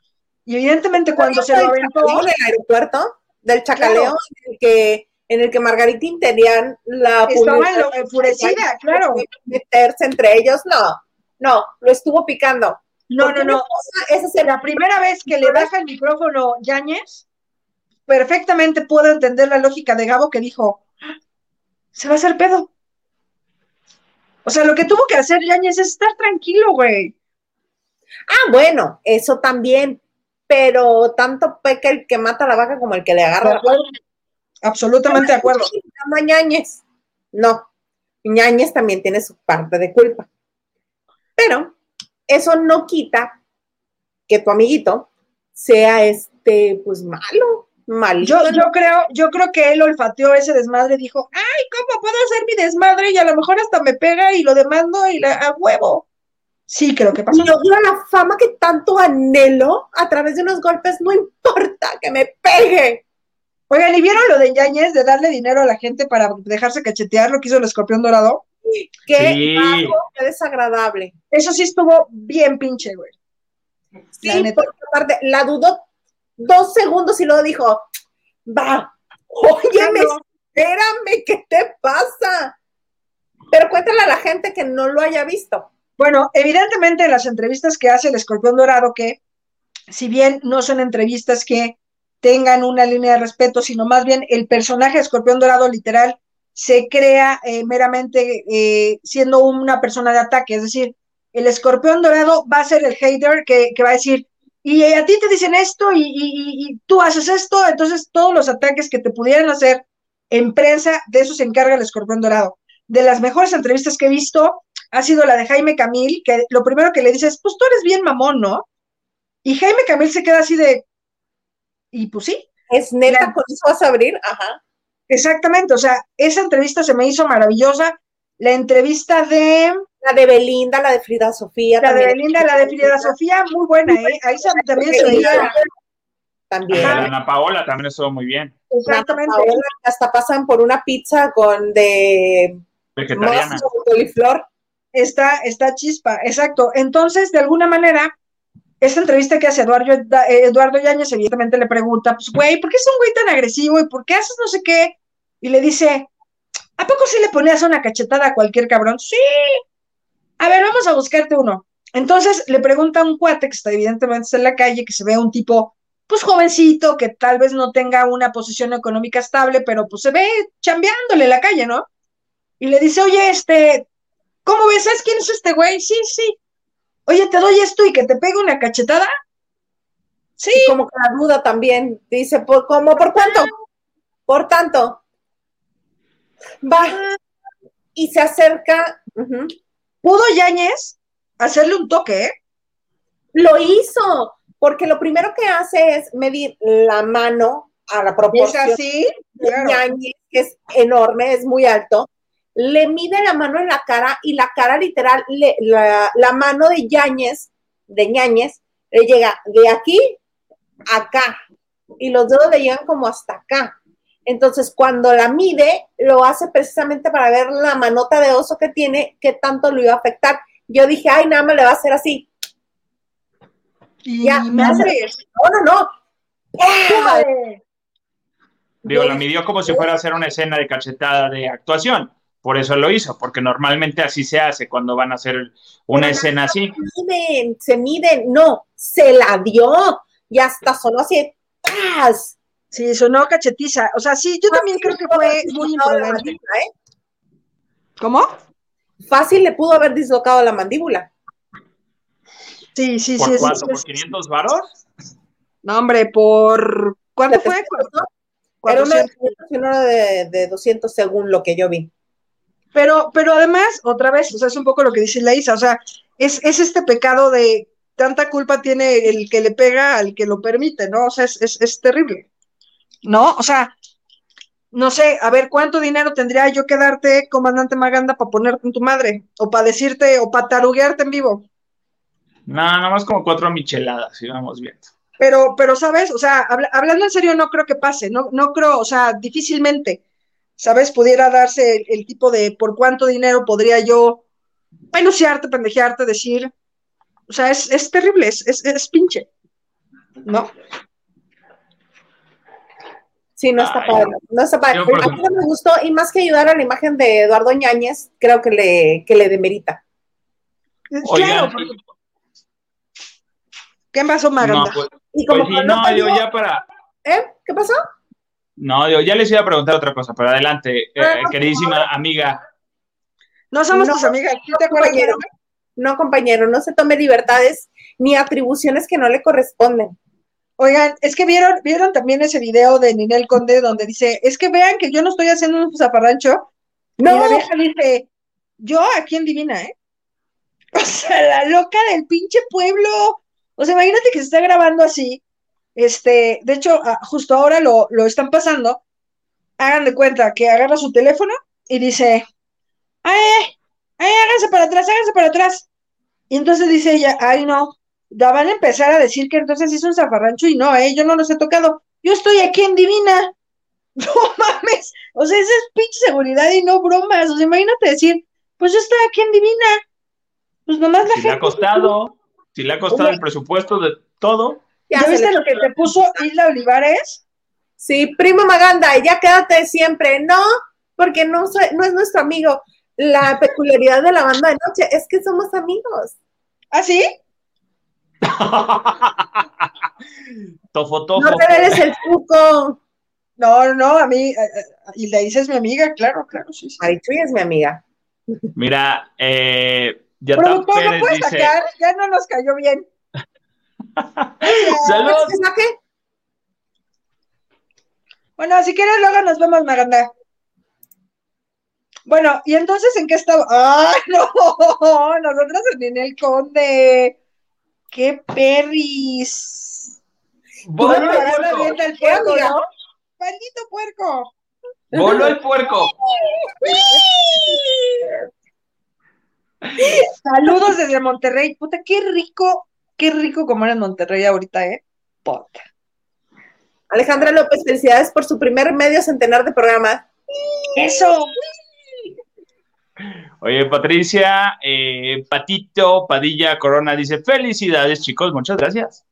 S4: y evidentemente cuando se lo
S3: del
S4: aventó,
S3: del aeropuerto, del chacaleo
S4: Claro.
S3: en el que en el que Margaritín tenían la
S4: estaba enfurecida, claro.
S3: meterse entre ellos, no, no, lo estuvo picando.
S4: No, no, no.
S3: cosa es
S4: La primera vez que le baja el micrófono Yáñez, perfectamente puedo entender la lógica de Gabo que dijo, "Ah, se va a hacer pedo. O sea, lo que tuvo que hacer Yáñez es estar tranquilo, güey.
S3: Ah, bueno, eso también, pero tanto peca el que mata a la vaca como el que le agarra la
S4: Absolutamente de acuerdo.
S3: No Ñañez. No, Ñañez también tiene su parte de culpa. Pero eso no quita que tu amiguito sea este, pues malo, malito.
S4: Yo, yo creo, yo creo que él olfateó ese desmadre y dijo, ay, ¿cómo puedo hacer mi desmadre? Y a lo mejor hasta me pega y lo demando y la, a huevo. Sí, creo que pasó.
S3: Y logro la fama que tanto anhelo a través de unos golpes, no importa que me pegue.
S4: Oigan, ¿y vieron lo de Yáñez de darle dinero a la gente para dejarse cachetear lo que hizo el escorpión dorado?
S3: Qué
S2: Sí.
S3: bajo, qué desagradable.
S4: Eso sí estuvo bien pinche, güey. La
S3: Sí,
S4: neta.
S3: porque aparte la dudó dos segundos y luego dijo, va, óyeme,
S4: Claro.
S3: espérame, ¿qué te pasa? Pero cuéntale a la gente que no lo haya visto.
S4: Bueno, evidentemente en las entrevistas que hace el Escorpión Dorado, que si bien no son entrevistas que tengan una línea de respeto, sino más bien el personaje de Escorpión Dorado literal se crea eh, meramente eh, siendo una persona de ataque, es decir, el Escorpión Dorado va a ser el hater que, que va a decir, y a ti te dicen esto y, y- y- tú haces esto, entonces todos los ataques que te pudieran hacer en prensa, de eso se encarga el Escorpión Dorado. De las mejores entrevistas que he visto, ha sido la de Jaime Camil, que lo primero que le dices, pues tú eres bien mamón, ¿no? Y Jaime Camil se queda así de, y pues sí,
S3: Es neta,
S4: Claro.
S3: con eso vas a abrir, ajá.
S4: Exactamente, o sea, esa entrevista se me hizo maravillosa. La entrevista de
S3: La de Belinda, la de Frida Sofía.
S4: la de. Belinda, la de Frida Sofía, muy buena, ¿eh? Ahí se- también se veía.
S3: También.
S2: La de Ana Paola también estuvo muy bien.
S4: Exactamente.
S3: Hasta pasan por una pizza con de
S2: Vegetariana.
S3: mozo con coliflor.
S4: Está, está chispa, exacto. Entonces, de alguna manera, esta entrevista que hace Eduardo, eh, Eduardo Yáñez, evidentemente le pregunta, pues, güey, ¿por qué es un güey tan agresivo y por qué haces no sé qué? Y le dice, ¿a poco sí le ponías una cachetada a cualquier cabrón? Sí. A ver, vamos a buscarte uno. Entonces le pregunta a un cuate que está evidentemente en la calle, que se ve un tipo, pues jovencito, que tal vez no tenga una posición económica estable, pero pues se ve chambeándole la calle, ¿no? Y le dice, oye, este, ¿cómo ves? ¿Sabes quién es este güey? Sí, sí. Oye, te doy esto y que te pegue una cachetada. Sí,
S3: Y como que la duda también. Dice, ¿por, ¿cómo? ¿Por cuánto? Por tanto. Va. Y se acerca.
S4: pudo Yáñez hacerle un toque, ¿eh?
S3: Lo hizo. Porque lo primero que hace es medir la mano a la
S4: Y es
S3: proporción
S4: así, claro.
S3: Ñañez, que es enorme, es muy alto. Le mide la mano en la cara y la cara literal, le- la, la mano de Yáñez, de Ñañez, le llega de aquí a acá y los dedos le llegan como hasta acá. Entonces, cuando la mide, lo hace precisamente para ver la manota de oso que tiene, qué tanto lo iba a afectar. Yo dije, ay, nada más le va a hacer así.
S4: Y
S3: Ya,
S4: madres.
S3: No, no, no. ¡Ah!
S2: Digo, la midió como si fuera a hacer una escena de cachetada de actuación. Por eso lo hizo, porque normalmente así se hace cuando van a hacer una escena así.
S3: Se miden, se miden. No, se la dio. Y hasta sonó así. ¡tas!
S4: Sí, sonó cachetiza. O sea, sí, yo también creo que fue muy imprudente.
S3: ¿eh?
S4: ¿Cómo?
S3: Fácil le pudo haber dislocado la mandíbula.
S4: Sí, sí,
S2: ¿Por
S4: sí. sí,
S2: cuánto?
S4: sí,
S2: ¿Por
S4: sí.
S2: 500 varos?
S4: No, hombre, por... ¿Cuánto fue?
S3: Era uno de
S4: 400.
S3: 500 y uno de, de 200 según lo que yo vi.
S4: Pero, pero además, otra vez, o sea, es un poco lo que dice Laisa, o sea, es, es este pecado de tanta culpa tiene el que le pega al que lo permite, ¿no? O sea, es, es, es terrible, ¿no? O sea, no sé, a ver, ¿cuánto dinero tendría yo que darte, comandante Maganda, para ponerte en tu madre? O para decirte, o para taruguearte en vivo.
S2: No, nada más como cuatro micheladas, y vamos viendo.
S4: Pero, pero, ¿sabes? O sea, habla- hablando en serio, no creo que pase, no, no creo, o sea, difícilmente, ¿sabes? Pudiera darse el, el tipo de por cuánto dinero podría yo peluciarte, pendejearte, decir. O sea, es, es terrible, es, es, es pinche. ¿No?
S3: Sí, no está
S2: Ay,
S3: padre. No está padre.
S2: por
S3: A mí no me gustó, y más que ayudar a la imagen de Eduardo Ñañez, creo que le, que le demerita.
S2: Oigan,
S4: claro, porque- ¿qué pasó,
S2: no,
S4: Maganda?
S2: pues,
S3: Y como
S2: pues sí, no, yo ya para.
S3: ¿Eh? ¿Qué pasó?
S2: No, yo ya les iba a preguntar otra cosa, pero adelante, eh,
S3: Ah, no,
S2: queridísima amiga.
S4: no somos
S3: no,
S4: tus amigas, ¿sí te acuerdas?
S3: compañero. No, compañero, no se tome libertades ni atribuciones que no le corresponden.
S4: Oigan, es que vieron, vieron también ese video de Ninel Conde donde dice, es que vean que yo no estoy haciendo un zafarrancho. Y
S3: No,
S4: la vieja dice, yo aquí en Divina, ¿eh? <laughs> O sea, la loca del pinche pueblo. O sea, imagínate que se está grabando así. Este, de hecho, ah, justo ahora lo, lo están pasando. Hagan de cuenta que agarra su teléfono y dice, ay, ay, háganse para atrás, háganse para atrás. Y entonces dice ella, ay, no, ya van a empezar a decir que entonces hizo un zafarrancho y no, eh, yo no los he tocado. Yo estoy aquí en Divina. <laughs> No mames. O sea, esa es pinche seguridad y no bromas. O sea, imagínate decir, pues yo estoy aquí en Divina. Pues nomás la
S2: Si le ha
S4: gente.
S2: costado, si le ha costado el presupuesto de todo.
S3: Ya
S4: ¿Ya viste lo que te puso Isla Olivares?
S3: Sí, primo Maganda, ya quédate siempre. No, porque no, soy- no es nuestro amigo. La peculiaridad de la banda de noche es que somos amigos.
S4: ¿Ah, sí? <laughs>
S2: tofo, tofo.
S3: No reveles el truco.
S4: No, no, a mí, y le dices mi amiga, claro, claro, sí, sí.
S3: Marichuy es mi amiga.
S2: Mira, eh,
S4: Productor, ¿no puedes
S2: dice,
S4: sacar? Ya no nos cayó bien.
S2: Saludos.
S3: ¿Qué saque?
S4: Bueno, si quieres, luego nos vemos, Maganda. Bueno, ¿y entonces en qué estaba? ¡Ay, no! <laughs> Nosotros en el Conde. ¡Qué perris!
S2: Voló el puerco.
S4: avienta el puerco,
S3: amiga.
S4: ¿no? ¡Maldito puerco!
S2: Voló el puerco. <laughs>
S4: Saludos desde Monterrey. Puta, qué rico, qué rico comer en Monterrey ahorita, ¿eh? Puta.
S3: Alejandra López, felicidades por su primer medio centenar de programa.
S4: ¡Eso!
S2: Oye, Patricia, eh, Patito, Padilla, Corona dice, felicidades, chicos, muchas gracias.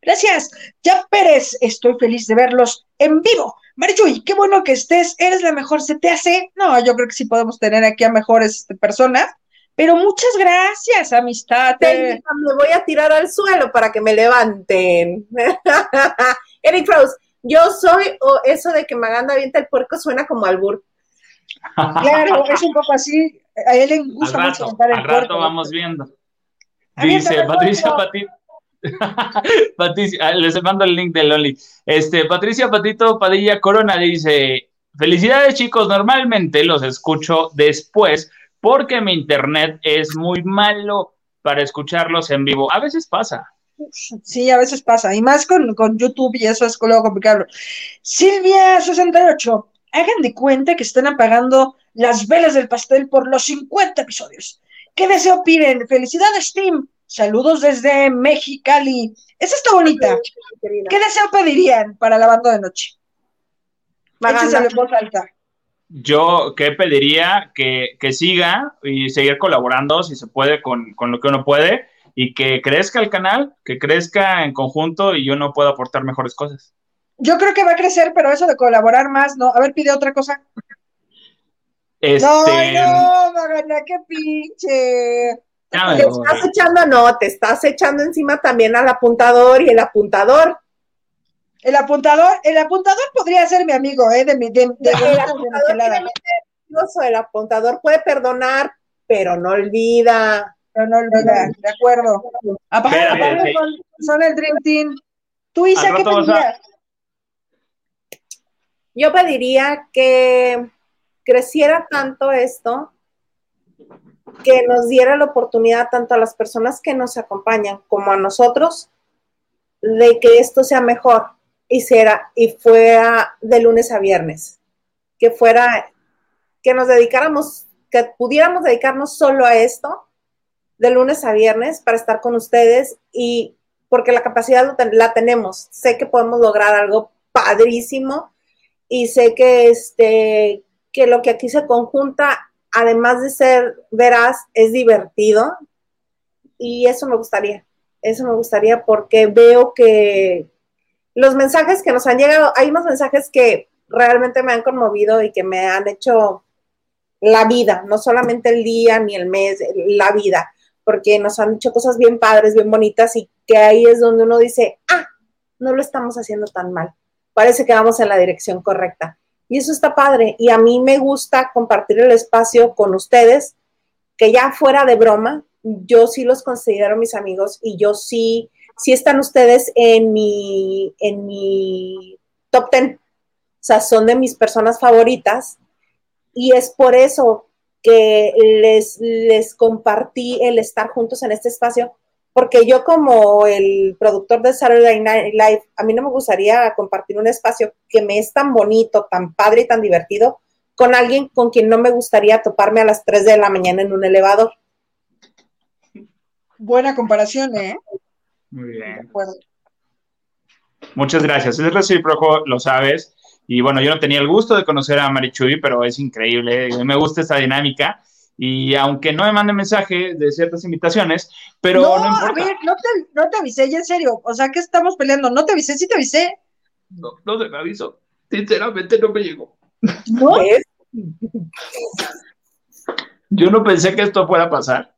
S4: Gracias. Ya Pérez, estoy feliz de verlos en vivo. Marichuy, qué bueno que estés. Eres la mejor. ¿Se te hace? No, yo creo que sí podemos tener aquí a mejores este, personas. Pero muchas gracias, amistad.
S3: Técnica, me voy a tirar al suelo para que me levanten. <laughs> Eric Kraus, yo soy, o eso de que Maganda avienta el puerco suena como albur.
S4: Claro, es un poco así. A él le
S2: Al
S4: gusta mucho
S2: rato,
S4: cantar el
S2: al rato
S4: puerco.
S2: vamos viendo. Dice Patricia. Patito. <laughs> Patricia, ah, les mando el link del Oli. Este, Patricia Patito Padilla Corona dice: Felicidades, chicos. Normalmente los escucho después porque mi internet es muy malo para escucharlos en vivo. A veces pasa.
S4: Sí, a veces pasa. Y más con, con YouTube y eso es luego complicado. Silvia68, hagan de cuenta que están apagando las velas del pastel por los 50 episodios. ¿Qué deseo piden? Felicidades, Tim. Saludos desde Mexicali. Esa está bonita. ¿Qué deseo pedirían para la banda de noche?
S3: Maganda.
S4: Échenselo en voz alta.
S2: Yo, ¿qué pediría? Que, que siga y seguir colaborando, si se puede, con, con lo que uno puede, y que crezca el canal, que crezca en conjunto y yo no puedo aportar mejores cosas.
S4: Yo creo que va a crecer, pero eso de colaborar más, no. A ver, pide otra cosa.
S2: Este,
S4: No, no, Magana, qué pinche.
S2: ya
S3: Te estás echando, no, te estás echando encima también al apuntador y el apuntador.
S4: El apuntador, el apuntador podría ser mi amigo, ¿eh? De mi, de, de,
S3: El apuntador el puede perdonar, pero no olvida.
S4: Pero no olvida, de acuerdo. Aparte, aparte
S2: sí.
S4: son, son el Dream Team. Tú, Isa, ¿qué pedirías?
S3: Yo pediría que creciera tanto esto, que nos diera la oportunidad tanto a las personas que nos acompañan como a nosotros de que esto sea mejor y y fuera de lunes a viernes, que fuera que nos dedicáramos, que pudiéramos dedicarnos solo a esto de lunes a viernes para estar con ustedes y porque la capacidad la tenemos, sé que podemos lograr algo padrísimo y sé que este que lo que aquí se conjunta además de ser veraz es divertido y eso me gustaría. Eso me gustaría porque veo que los mensajes que nos han llegado hay unos mensajes que realmente me han conmovido y que me han hecho la vida no solamente el día ni el mes la vida porque nos han dicho cosas bien padres bien bonitas y que ahí es donde uno dice ah no lo estamos haciendo tan mal parece que vamos en la dirección correcta. Y eso está padre. Y a mí me gusta compartir el espacio con ustedes, que ya fuera de broma, yo sí los considero mis amigos y yo sí, sí están ustedes en mi, en mi top ten. O sea, son de mis personas favoritas. Y es por eso que les, les compartí el estar juntos en este espacio, porque yo como el productor de Saturday Night Live, a mí no me gustaría compartir un espacio que me es tan bonito, tan padre y tan divertido con alguien con quien no me gustaría toparme a las 3 de la mañana en un elevador.
S4: Buena comparación, ¿eh?
S2: Muy
S4: De
S2: bien.
S4: acuerdo.
S2: Muchas gracias. Es recíproco, lo sabes. Y bueno, yo no tenía el gusto de conocer a Marichuy, pero es increíble. Me gusta esta dinámica. y aunque no me mande mensaje de ciertas invitaciones, pero
S4: no,
S2: no,
S4: a ver, no te, no te avisé, ya en serio. O sea, que estamos peleando. No te avisé, sí te avisé.
S2: No, no se me avisó. Sinceramente no me llegó.
S4: ¿No? <laughs>
S2: Yo no pensé que esto fuera a pasar.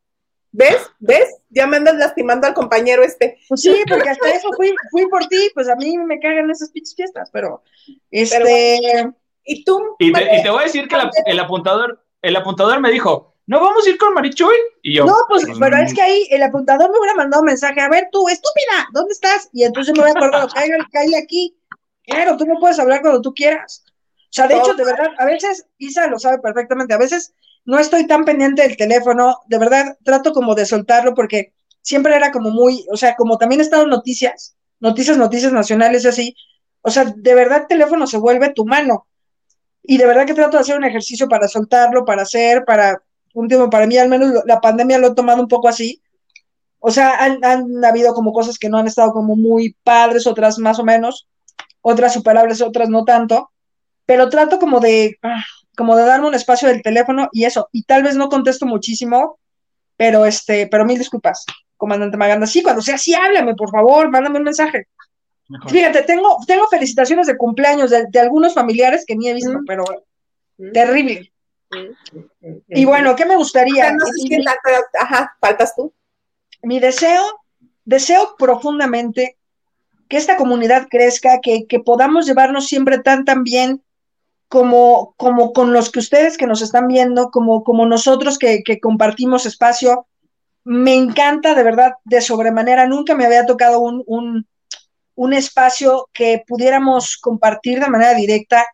S3: ¿Ves? ¿Ves? Ya me andas lastimando al compañero este.
S4: Pues sí, porque hasta eso fui, fui por ti. Pues a mí me cagan esas pinches fiestas, pero este.
S3: Pero ¿Y tú?
S2: Y te, y te voy a decir que la- el apuntador, el apuntador me dijo, ¿no vamos a ir con Marichuy? Y yo,
S4: No, pues, pero
S2: mm,
S4: es que ahí el apuntador me hubiera mandado un mensaje, a ver tú, estúpida, ¿dónde estás? Y entonces me hubiera acordado, cállale aquí. Claro, tú no puedes hablar cuando tú quieras. O sea, de hecho, de verdad, a veces, Isa lo sabe perfectamente, a veces no estoy tan pendiente del teléfono, de verdad, trato como de soltarlo porque siempre era como muy, o sea, como también he estado noticias, noticias, noticias nacionales así, o sea, de verdad el teléfono se vuelve tu mano. Y de verdad que trato de hacer un ejercicio para soltarlo, para hacer, para un tiempo, para mí al menos la pandemia lo he tomado un poco así. O sea, han, han habido como cosas que no han estado como muy padres, otras más o menos, otras superables, otras no tanto, pero trato como de, ah, como de darme un espacio del teléfono y eso, y tal vez no contesto muchísimo, pero este, pero mil disculpas, comandante Maganda. Sí, cuando sea así, háblame, por favor, mándame un mensaje.
S2: mejor.
S4: Fíjate, tengo, tengo felicitaciones de cumpleaños de, de algunos familiares que ni he visto,
S3: Mm.
S4: pero
S3: Mm.
S4: terrible. Y bueno, ¿qué me gustaría?
S3: Ya no sé ajá, faltas tú.
S4: mi deseo, deseo profundamente que esta comunidad crezca, que, que podamos llevarnos siempre tan, tan bien como, como con los que ustedes que nos están viendo, como, como nosotros que, que compartimos espacio. Me encanta, de verdad, de sobremanera. Nunca me había tocado un, un, un espacio que pudiéramos compartir de manera directa.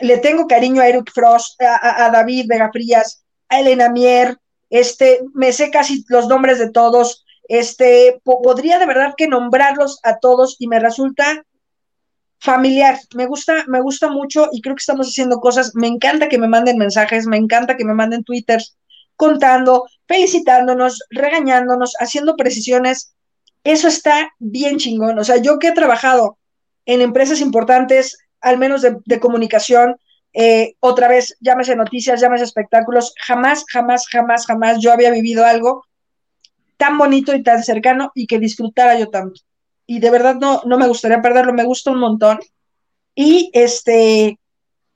S4: Le tengo cariño a Eric Frost, a, David Vega Frías, a Elena Mier, este, me sé casi los nombres de todos, este, po- podría de verdad que nombrarlos a todos y me resulta familiar, me gusta, me gusta mucho y creo que estamos haciendo cosas, me encanta que me manden mensajes, me encanta que me manden twitters contando, felicitándonos, regañándonos, haciendo precisiones, eso está bien chingón, o sea, yo que he trabajado en empresas importantes, al menos de, comunicación, eh, otra vez, llámese noticias, llámese espectáculos, jamás, jamás, jamás, jamás yo había vivido algo tan bonito y tan cercano y que disfrutara yo tanto. Y de verdad no, no me gustaría perderlo, me gusta un montón. Y este,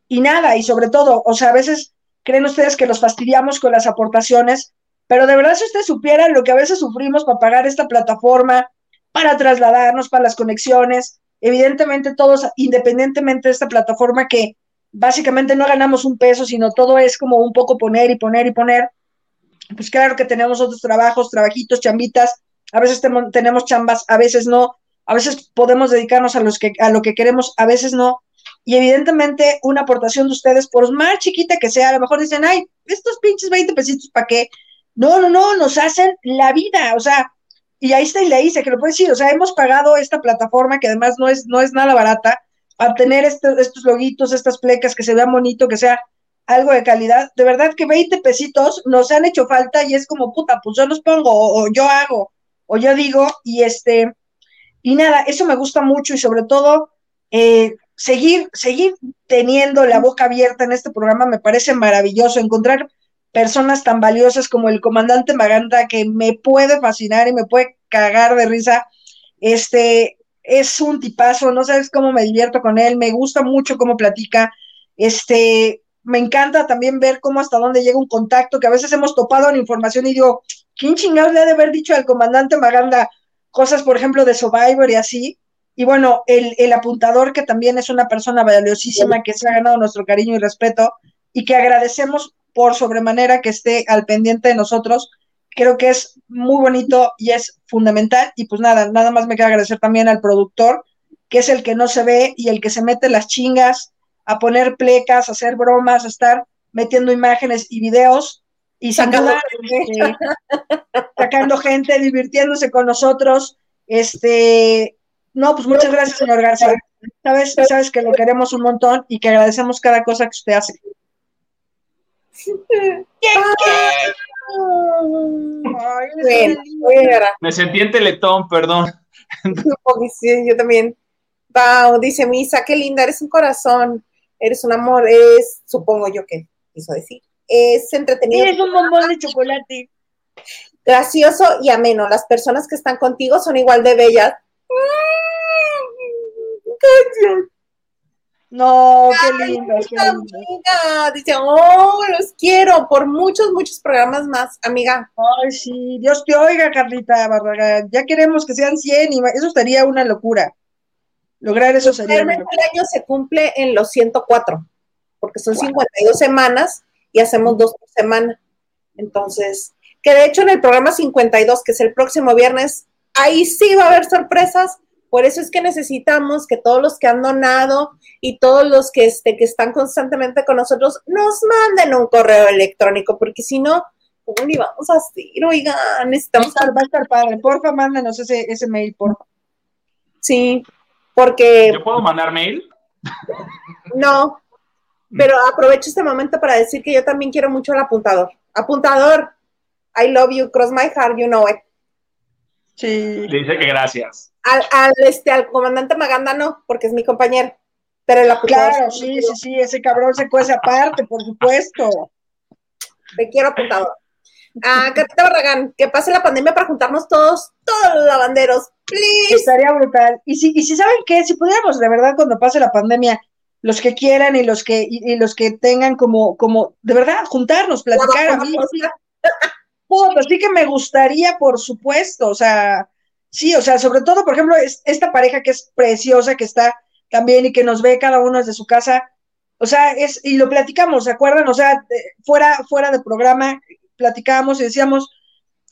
S4: y nada, y sobre todo, o sea, a veces creen ustedes que los fastidiamos con las aportaciones, pero de verdad si ustedes supieran lo que a veces sufrimos para pagar esta plataforma, para trasladarnos, para las conexiones, evidentemente todos, independientemente de esta plataforma que básicamente no ganamos un peso, sino todo es como un poco poner y poner y poner, pues claro que tenemos otros trabajos, trabajitos, chambitas, a veces tenemos chambas, a veces no, a veces podemos dedicarnos a, los que, a lo que queremos, a veces no. Y evidentemente una aportación de ustedes, por más chiquita que sea, a lo mejor dicen, ay, estos pinches 20 pesitos, ¿para qué? No, no, no, nos hacen la vida, o sea, y ahí está y le hice, que lo puedo decir, o sea, hemos pagado esta plataforma que además no es, no es nada barata, para tener este- estos loguitos, estas plecas, que se vean bonito, que sea algo de calidad. De verdad que 20 pesitos nos han hecho falta y es como, puta, pues yo los pongo, o yo hago, o yo digo, y este, y nada, eso me gusta mucho y sobre todo, eh, seguir, seguir teniendo la boca abierta en este programa me parece maravilloso, encontrar personas tan valiosas como el comandante Maganda que me puede fascinar y me puede cagar de risa. Este es un tipazo, no sabes cómo me divierto con él, me gusta mucho cómo platica. Este, me encanta también ver cómo hasta dónde llega un contacto, que a veces hemos topado en información y digo, ¿quién chingados le ha de haber dicho al comandante Maganda cosas, por ejemplo, de Survivor y así? Y bueno, el, el apuntador, que también es una persona valiosísima, que se ha ganado nuestro cariño y respeto, y que agradecemos por sobremanera que esté al pendiente de nosotros. Creo que es muy bonito y es fundamental. Y pues nada, nada más me queda agradecer también al productor, que es el que no se ve y el que se mete las chingas a poner plecas, a hacer bromas, a estar metiendo imágenes y videos. Y
S3: Sacando
S4: este, sacando gente, divirtiéndose con nosotros. Este, no, pues muchas gracias, señor Garza. Sabes, sabes que lo queremos un montón y que agradecemos cada cosa que usted hace. Ay,
S3: Bueno.
S2: Me sentí en Teletón, perdón. <laughs>
S3: Sí, yo también. Pau, dice Misa, qué linda, eres un corazón, eres un amor, es, supongo yo que quiso decir. Es entretenido.
S4: Es un bombón de chocolate.
S3: gracioso y ameno. Las personas que están contigo son igual de bellas.
S4: No, qué lindo, qué
S3: Esta
S4: lindo.
S3: amiga dice, oh, los quiero por muchos, muchos programas más, amiga.
S4: Ay, sí, Dios te oiga, Carlita Barragán. Ya queremos que sean 100 y eso estaría una locura. Lograr eso sería
S3: Realmente el año se cumple en los 104, porque son 52 semanas y hacemos dos por semana. Entonces, que de hecho en el programa 52, que es el próximo viernes, ahí sí va a haber sorpresas. Por eso es que necesitamos que todos los que han donado y todos los que, este, que están constantemente con nosotros nos manden un correo electrónico, porque si no, ¿cómo le vamos a hacer? Oigan,
S4: Va a
S3: necesitamos
S4: estar, va a estar padre. Porfa, mándanos ese, ese mail, porfa.
S3: Sí, porque
S2: ¿Yo puedo mandar mail?
S3: no, pero aprovecho este momento para decir que yo también quiero mucho al apuntador. Apuntador, I love you, cross my heart, you know it.
S4: Sí.
S2: Le dice que gracias.
S3: Al, al, este, al comandante Maganda no, porque es mi compañero, pero el apuntador.
S4: Claro, sí, sí, sí, ese cabrón se cuece aparte, por supuesto.
S3: Te quiero apuntador. Ah, Catita Barragán, que pase la pandemia para juntarnos todos, todos los lavanderos, please.
S4: Estaría brutal. Y si, y si saben qué, si pudiéramos de verdad cuando pase la pandemia, los que quieran y los que, y, y los que tengan como, como, de verdad, juntarnos, platicar a mí, sí, que me gustaría, por supuesto, o sea, sí, o sea, sobre todo, por ejemplo, es- esta pareja que es preciosa, que está también y que nos ve cada uno desde su casa, o sea, es, y lo platicamos, ¿se acuerdan? O sea, de- fuera, fuera de programa, platicábamos y decíamos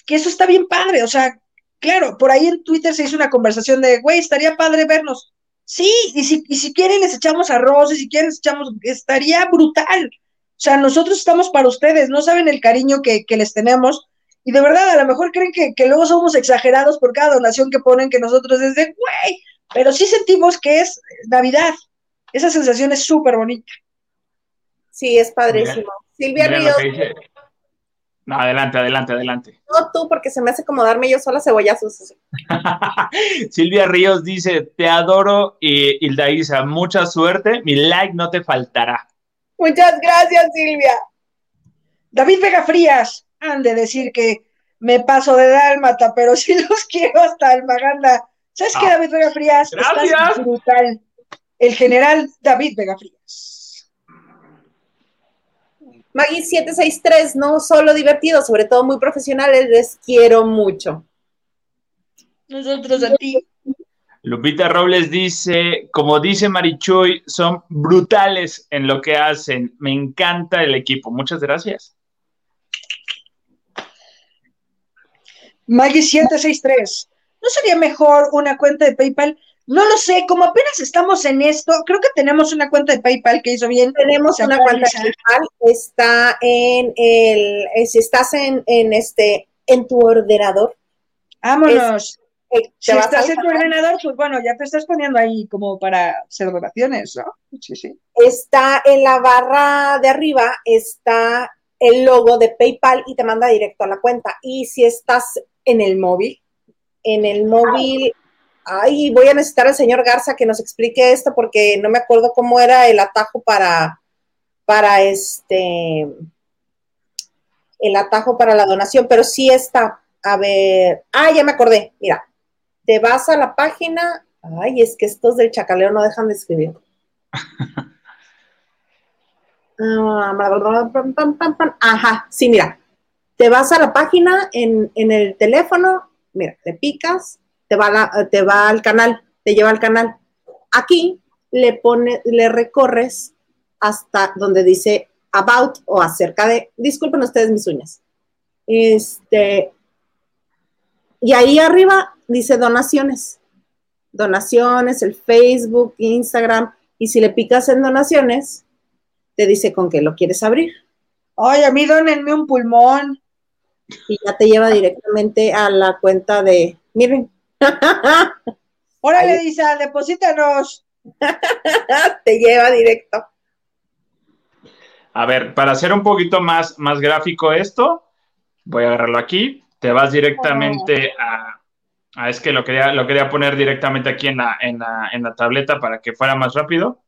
S4: que eso está bien padre, o sea, claro, por ahí en Twitter se hizo una conversación de, güey, estaría padre vernos. Sí, y si, y si quieren les echamos arroz, y si quieren les echamos, estaría brutal. O sea, nosotros estamos para ustedes, no saben el cariño que, que les tenemos. Y de verdad, a lo mejor creen que, que luego somos exagerados por cada donación que ponen, que nosotros es de, güey, pero sí sentimos que es Navidad. Esa sensación es súper bonita.
S3: Sí, es padrísimo. Silvia
S2: Mira lo
S3: Ríos,
S2: que dice. No, adelante, adelante, adelante. <laughs>
S3: no tú, porque se me hace como darme yo sola cebollazos.
S2: Silvia Ríos dice, te adoro, y Hilda Isa, mucha suerte, mi like no te faltará.
S3: Muchas gracias, Silvia.
S4: David Vega Frías, han de decir que me paso de dálmata, pero sí los <laughs> quiero hasta Almaganda. ¿Sabes qué,
S2: Ah.
S4: David Vega Frías?
S2: Gracias.
S4: Estás brutal. El general David Vega Frías.
S3: Maggie 763, no solo divertido, sobre todo muy profesionales, les quiero mucho.
S4: Nosotros a ti.
S2: Lupita Robles dice, como dice Marichuy, son brutales en lo que hacen. Me encanta el equipo. Muchas gracias.
S4: Maggie 763. ¿No sería mejor una cuenta de PayPal? No lo sé, como apenas estamos en esto, creo que tenemos una cuenta de PayPal que hizo bien.
S3: Tenemos
S4: ¿Se
S3: una cuenta
S4: Lisa?
S3: PayPal, está en el, eh, si estás en, en este, en tu ordenador,
S4: Vámonos.
S3: eh,
S4: Si estás en tu ordenador, pues bueno, ya te estás poniendo ahí como para hacer donaciones, ¿no? Sí, sí.
S3: está en la barra de arriba, está el logo de PayPal y te manda directo a la cuenta. Y si estás en el móvil, en el móvil, ay, voy a necesitar al señor Garza que nos explique esto porque no me acuerdo cómo era el atajo para, para este, el atajo para la donación, pero sí está. A ver, ah, ya me acordé, mira, te vas a la página, ay, es que estos del chacaleo no dejan de escribir. <laughs> Ah. Ajá, sí, mira. Te vas a la página en, en el teléfono, mira, te picas, te va, la- te va al canal, te lleva al canal. Aquí le pone, le recorres hasta donde dice about o acerca de, disculpen ustedes mis uñas. Este, y ahí arriba dice donaciones. Donaciones, el Facebook, Instagram. Y si le picas en donaciones, te dice con qué lo quieres abrir.
S4: Ay, a mí donenme un pulmón.
S3: Y ya te lleva directamente a la cuenta de, miren,
S4: Órale, Isa, deposítanos. <laughs>
S3: te lleva directo.
S2: A ver, para hacer un poquito más, más gráfico esto, voy a agarrarlo aquí. Te vas directamente a, a- es que lo quería, lo quería poner directamente aquí en la, en la, en la tableta para que fuera más rápido.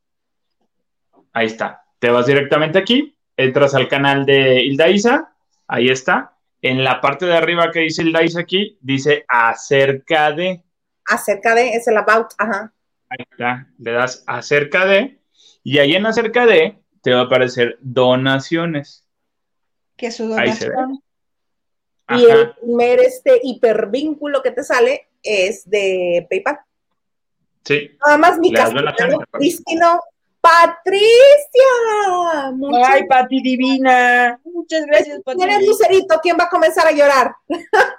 S2: Ahí está. Te vas directamente aquí entras al canal de Hilda Isa, ahí está. En la parte de arriba que dice Hilda Isa aquí, dice acerca de.
S3: Acerca de, es el about, ajá.
S2: Ahí está, le das acerca de, y ahí en acerca de te va a aparecer donaciones.
S4: Que su
S2: Ahí se ve.
S4: donación.
S3: Y el primer este hipervínculo que te sale es de PayPal.
S2: Sí.
S3: Nada más mi
S2: Le
S3: Patricia. Muchas
S4: Ay, Pati divina. Muchas gracias, Pati.
S3: ¿Quién es Lucerito? ¿Quién va a comenzar a llorar?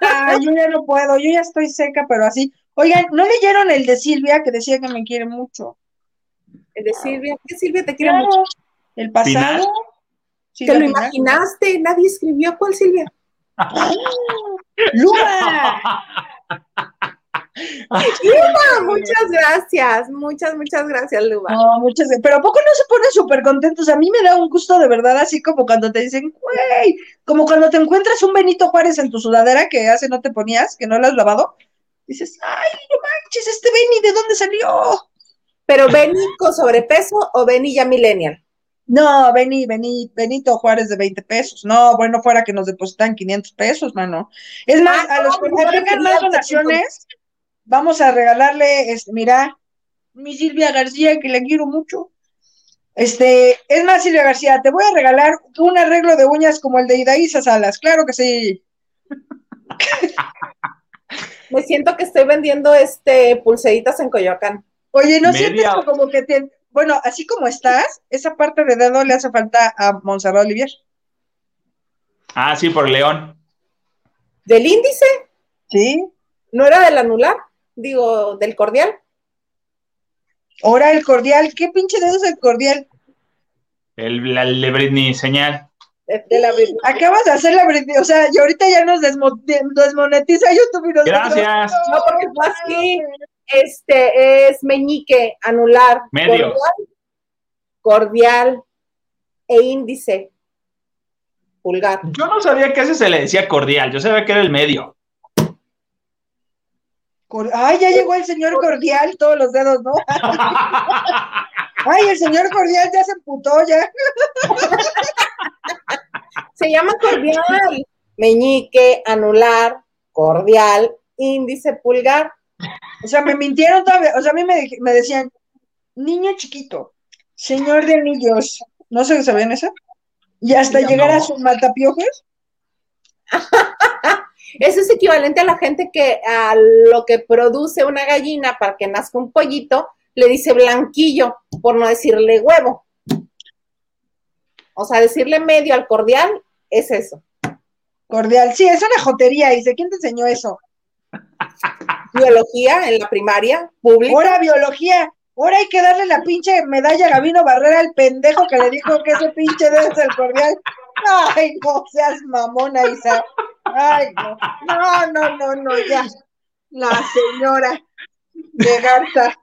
S4: Ay, yo ya no puedo, yo ya estoy seca, pero así. Oigan, ¿no leyeron el de Silvia que decía que me quiere mucho?
S3: El de Silvia. ¿Qué Silvia te quiere
S4: Claro,
S3: mucho?
S4: el pasado.
S3: ¿Te lo
S4: final.
S3: imaginaste? Nadie escribió cuál Silvia.
S4: ¡Luma! <laughs> <laughs>
S3: Luba, muchas gracias. Muchas, muchas gracias, Luba.
S4: No, muchas gracias. Pero ¿a poco no se ponen súper contentos? A mí me da un gusto de verdad, así como cuando te dicen, güey, como cuando te encuentras un Benito Juárez en tu sudadera que hace no te ponías, que no lo has lavado. Dices, ay, no manches, este Beni, ¿de dónde salió?
S3: Pero Benny con sobrepeso o Benny ya millennial.
S4: No, Beni, Beni, Benito Juárez de 20 pesos. No, bueno, fuera que nos depositan 500 pesos, mano. Es más,
S3: Ah,
S4: a los
S3: no,
S4: que
S3: no,
S4: más donaciones, vamos a regalarle, este, mira, mi Silvia García, que la quiero mucho. Este, es más, Silvia García, te voy a regalar un arreglo de uñas como el de Idaísa Salas, claro que sí. <laughs>
S3: Me siento que estoy vendiendo este pulseritas en Coyoacán.
S4: Oye, ¿no
S2: Media-
S4: sientes como que te, bueno, así como estás, esa parte de dedo le hace falta a Monserrat Olivier?
S2: Ah, sí, por León.
S3: ¿Del índice?
S4: Sí.
S3: ¿No era del anular? Digo, del cordial.
S4: Ahora el cordial, ¿qué pinche dedo es el cordial?
S2: El, la Britney señal.
S3: De, de la
S4: Acabas de hacer la Britney, o sea, y ahorita ya nos desmo- de- desmonetiza YouTube y nosotros-
S2: Gracias.
S3: No, porque fue así. Este es meñique, anular,
S2: Medio.
S3: cordial, cordial e índice. Pulgar.
S2: Yo no sabía que ese se le decía cordial, yo sabía que era el medio.
S4: Cor- Ay, ya llegó el señor cordial, todos los dedos, ¿no? <laughs> Ay, el señor cordial ya se emputó ya.
S3: Se llama cordial. Meñique, anular, cordial, índice, pulgar.
S4: O sea, me mintieron todavía, o sea, a mí me, me decían, niño chiquito, señor de anillos, no sé si sabían eso. Y hasta
S2: No.
S4: llegar a sus matapiojos. <laughs>
S3: Eso es equivalente a la gente que a lo que produce una gallina para que nazca un pollito, le dice blanquillo, por no decirle huevo. O sea, decirle medio al cordial es eso.
S4: Cordial, sí, es una jotería, dice, ¿quién te enseñó eso? <laughs>
S3: Biología en la primaria, pública.
S4: Ahora biología, ahora hay que darle la pinche medalla a Gabino Barrera al pendejo que le dijo que ese pinche dedo es el cordial. Ay, no seas mamona, Isa. Ay, no. No, no, no, no, ya. La señora de Garza.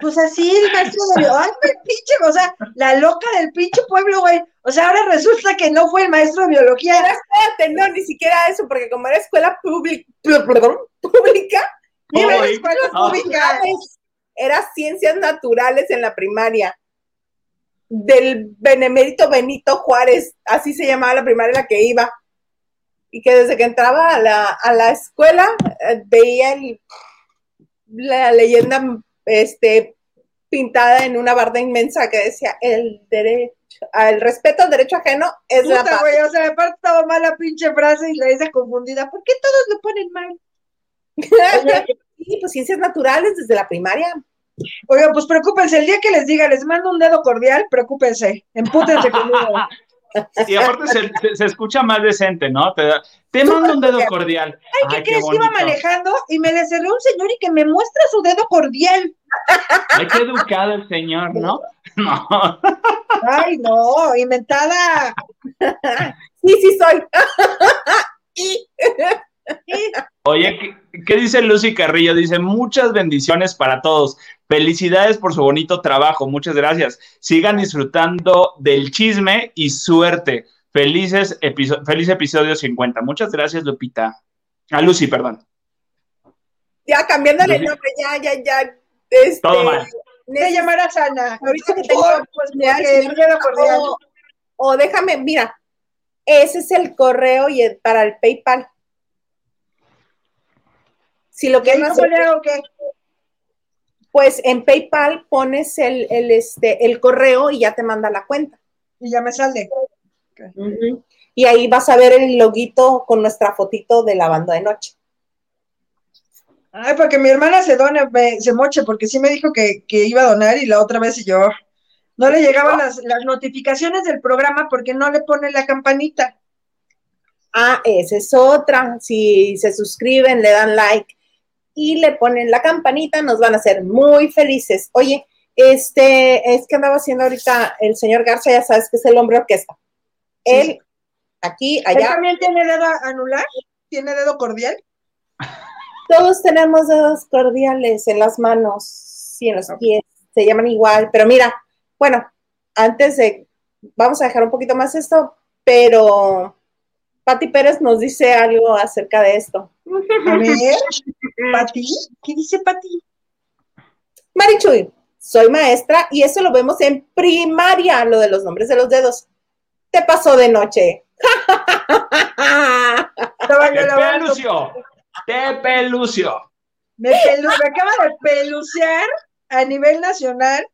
S4: Pues así el maestro de Ay, el pinche, o sea, la loca del pinche pueblo, güey. O sea, ahora resulta que no fue el maestro de biología.
S3: Pero espérate, no, ni siquiera eso, porque como era escuela pública, pública,
S2: Ay,
S4: escuelas
S2: ah.
S4: públicas.
S3: era ciencias naturales en la primaria. Del benemérito Benito Juárez, así se llamaba la primaria en la que iba. Y que desde que entraba a la, a la escuela eh, veía el- la leyenda este, pintada en una barda inmensa que decía el derecho, el respeto al derecho ajeno es la
S4: Puta,
S3: paz.
S4: güey, o sea, aparte estaba mal la pinche frase y la hice confundida. ¿Por qué todos lo ponen mal? <laughs>
S3: Sí, pues ciencias naturales desde la primaria.
S4: Oigan, pues preocúpense, el día que les diga, les mando un dedo cordial, preocúpense, empútense <laughs> conmigo.
S2: Y aparte se, se- se escucha más decente, ¿no? Te, da- te mando un dedo cordial.
S4: ¿Qué
S2: Ay,
S4: crees que iba manejando y me le cerró un señor y que me muestra su dedo cordial?
S2: Ay, qué educado el señor, ¿no? No.
S4: Ay, no, inventada.
S3: Sí, sí soy. <laughs> y
S2: Oye, ¿qué, qué dice Lucy Carrillo? Dice, muchas bendiciones para todos. Felicidades por su bonito trabajo. Muchas gracias. Sigan disfrutando del chisme y suerte. Felices episo- feliz episodio 50. Muchas gracias, Lupita. A Lucy, perdón.
S3: ya cambiándole el nombre, ya, ya, ya. Este,
S2: Todo mal.
S4: Te llamarás Ana.
S3: Ahorita que tengo
S4: Por- pues,
S3: oportunidad. Gustavo O déjame, mira, ese es el correo y el- para el PayPal. Si lo
S4: ¿Qué
S3: quieren hacer,
S4: le hago qué?
S3: Pues en PayPal pones el, el, este, el correo y ya te manda la cuenta.
S4: Y ya me sale.
S3: Y ahí vas a ver el loguito con nuestra fotito de la banda de noche.
S4: Ay, para que mi hermana se done, se moche, porque sí me dijo que, que iba a donar y la otra vez y yo no le llegaban las, las notificaciones del programa porque no le pone la campanita.
S3: Ah, esa es otra. Si se suscriben, le dan like y le ponen la campanita, nos van a hacer muy felices. Oye, este, es que andaba haciendo ahorita el señor Garza, ya sabes que es el hombre orquesta. Él, aquí,
S4: ¿Él
S3: allá,
S4: también tiene dedo anular? ¿Tiene dedo cordial?
S3: todos tenemos dedos cordiales en las manos y en los pies, se llaman igual, pero mira, bueno, antes de, vamos a dejar un poquito más esto, pero Pati Pérez nos dice algo acerca de esto.
S4: A ver, <laughs> Pati, ¿qué dice Pati?
S3: Marichuy, soy maestra y eso lo vemos en primaria, lo de los nombres de los dedos. Te pasó de noche. <laughs>
S4: Estaba yo
S2: Te
S4: lavando.
S2: pelució. Te pelució.
S4: Me, pelu- me acaba de pelucear a nivel nacional.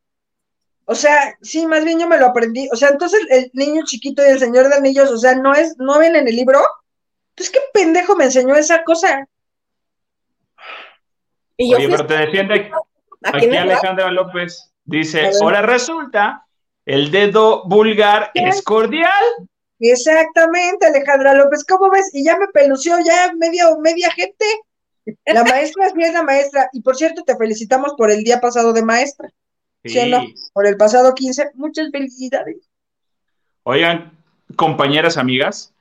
S4: O sea, sí, más bien yo me lo aprendí. O sea, entonces el niño chiquito y el señor de anillos, o sea, no es, no ven en el libro. Pues qué pendejo me enseñó esa cosa.
S3: Y yo
S2: Oye, pero te defiende
S3: aquí
S2: Alejandra López. Dice, ahora resulta, el dedo vulgar es cordial.
S4: Exactamente, Alejandra López, ¿cómo ves? Y ya me pelució ya media, media gente. La maestra sí es la maestra. Y por cierto, te felicitamos por el día pasado de maestra. ¿Sí no? Por el pasado 15. Muchas felicidades.
S2: Oigan, compañeras, amigas,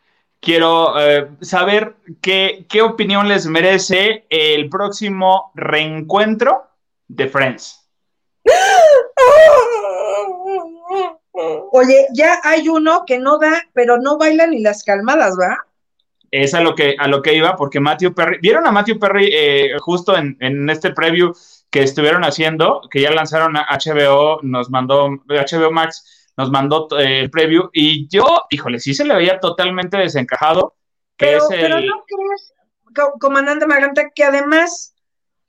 S2: quiero eh, saber qué, qué opinión les merece el próximo reencuentro de Friends. <gasps>
S4: Oye, ya hay uno que no da, pero no baila ni las calmadas, ¿va?
S2: Es a lo que, a lo que iba, porque Matthew Perry, ¿vieron a Matthew Perry eh, justo en, en este preview que estuvieron haciendo, que ya lanzaron a HBO, nos mandó, HBO Max nos mandó eh, el preview, y yo, híjole, sí se le veía totalmente desencajado, que
S4: Pero,
S2: es
S4: pero
S2: el...
S4: no crees, co- comandante Margarita, que además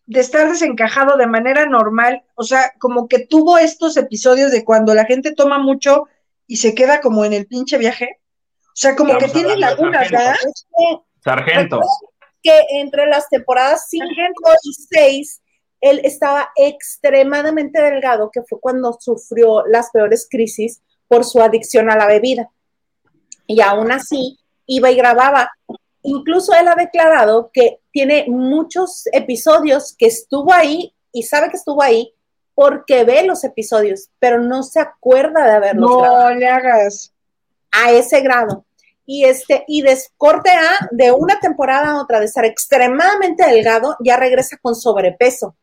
S4: de estar desencajado de manera normal, o sea, como que tuvo estos episodios de cuando la gente toma mucho y se queda como en el pinche viaje. O sea, como que tiene lagunas,
S2: sargento.
S4: ¿verdad?
S2: Sargento.
S3: que entre las temporadas 5 y 6, él estaba extremadamente delgado, que fue cuando sufrió las peores crisis por su adicción a la bebida. Y aún así, iba y grababa. Incluso él ha declarado que tiene muchos episodios que estuvo ahí y sabe que estuvo ahí porque ve los episodios, pero no se acuerda de haberlos grabado
S4: No le hagas.
S3: a ese grado. Y este, y de corte A, de una temporada a otra, de estar extremadamente delgado, ya regresa con sobrepeso.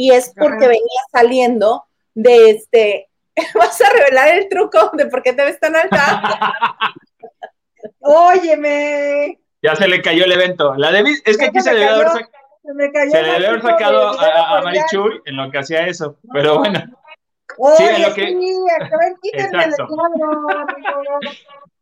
S3: Y es porque
S4: Ajá.
S3: venía saliendo de este. <laughs> ¿Vas a revelar el truco de por qué te ves tan alta? <laughs>
S4: Óyeme,
S2: Ya se le cayó el evento. La de, es que
S4: Ya
S2: aquí
S4: se
S2: le debe haber,
S4: cayó.
S2: sac-
S4: se me cayó
S2: se
S4: el
S2: le debe haber sacado a, a- Marichuy en lo que hacía eso. Pero bueno,
S4: Oye,
S2: en lo que-
S4: sí,
S2: Exacto.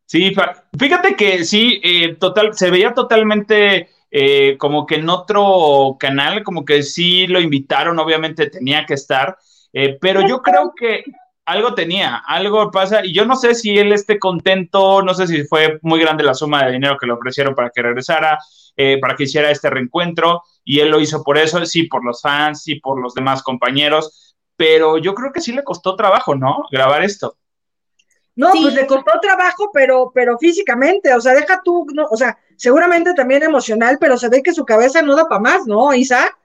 S2: Sí, fíjate que sí, eh, total, se veía totalmente eh, como que en otro canal, como que sí lo invitaron, obviamente tenía que estar, eh, pero yo creo que algo tenía, algo pasa, y yo no sé si él esté contento, no sé si fue muy grande la suma de dinero que le ofrecieron para que regresara, eh, para que hiciera este reencuentro, y él lo hizo por eso, sí, por los fans, sí, por los demás compañeros, pero yo creo que sí le costó trabajo, ¿no? Grabar esto.
S4: No,
S3: Sí.
S4: pues le costó trabajo, pero, pero físicamente, o sea, deja tú, no, o sea, seguramente también emocional, pero se ve que su cabeza no da para más, ¿no, Isa?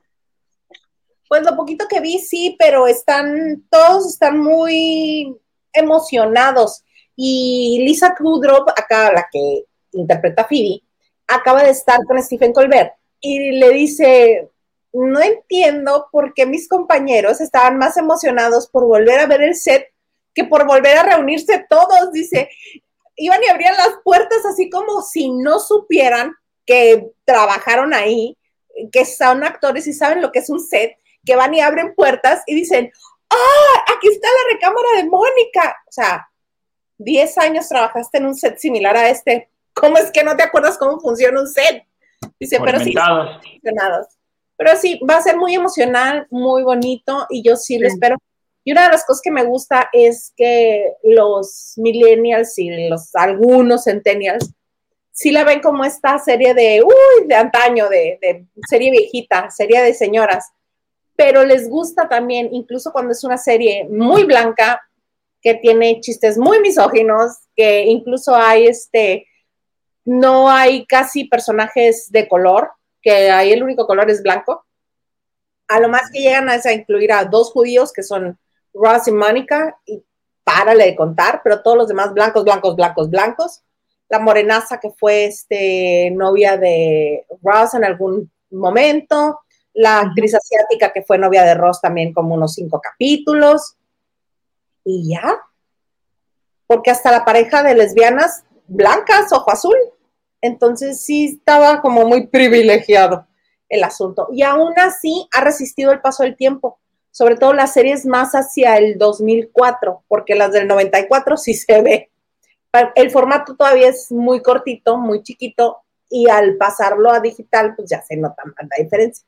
S3: Pues lo poquito que vi, sí, pero están, todos están muy emocionados. Y Lisa Kudrow, acá la que interpreta a Phoebe, acaba de estar con Stephen Colbert y le dice, no entiendo por qué mis compañeros estaban más emocionados por volver a ver el set que por volver a reunirse todos. Dice, iban y abrían las puertas así como si no supieran que trabajaron ahí, que son actores y saben lo que es un set, que van y abren puertas y dicen, ¡ah! Aquí está la recámara de Mónica. O sea, 10 años trabajaste en un set similar a este. ¿Cómo es que no te acuerdas cómo funciona un set? Dice, pero sí, emocionados. Pero sí, va a ser muy emocional, muy bonito y yo sí, lo espero. Y una de las cosas que me gusta es que los millennials y los algunos centennials sí la ven como esta serie de, uy, de antaño, de, de serie viejita, serie de señoras, pero les gusta también, incluso cuando es una serie muy blanca, que tiene chistes muy misóginos, que incluso hay este, no hay casi personajes de color, que ahí el único color es blanco. A lo más que llegan a, incluir a dos judíos que son Ross y Mónica, y párale de contar, pero todos los demás blancos, blancos, blancos, blancos. La morenaza que fue este, novia de Ross en algún momento, la actriz asiática que fue novia de Ross también como unos cinco capítulos, y ya. Porque hasta la pareja de lesbianas blancas, ojo azul. Entonces sí estaba como muy privilegiado el asunto. Y aún así ha resistido el paso del tiempo, sobre todo las series más hacia el 2004, porque las del 94 sí se ve. El formato todavía es muy cortito, muy chiquito, y al pasarlo a digital, pues ya se nota más la diferencia.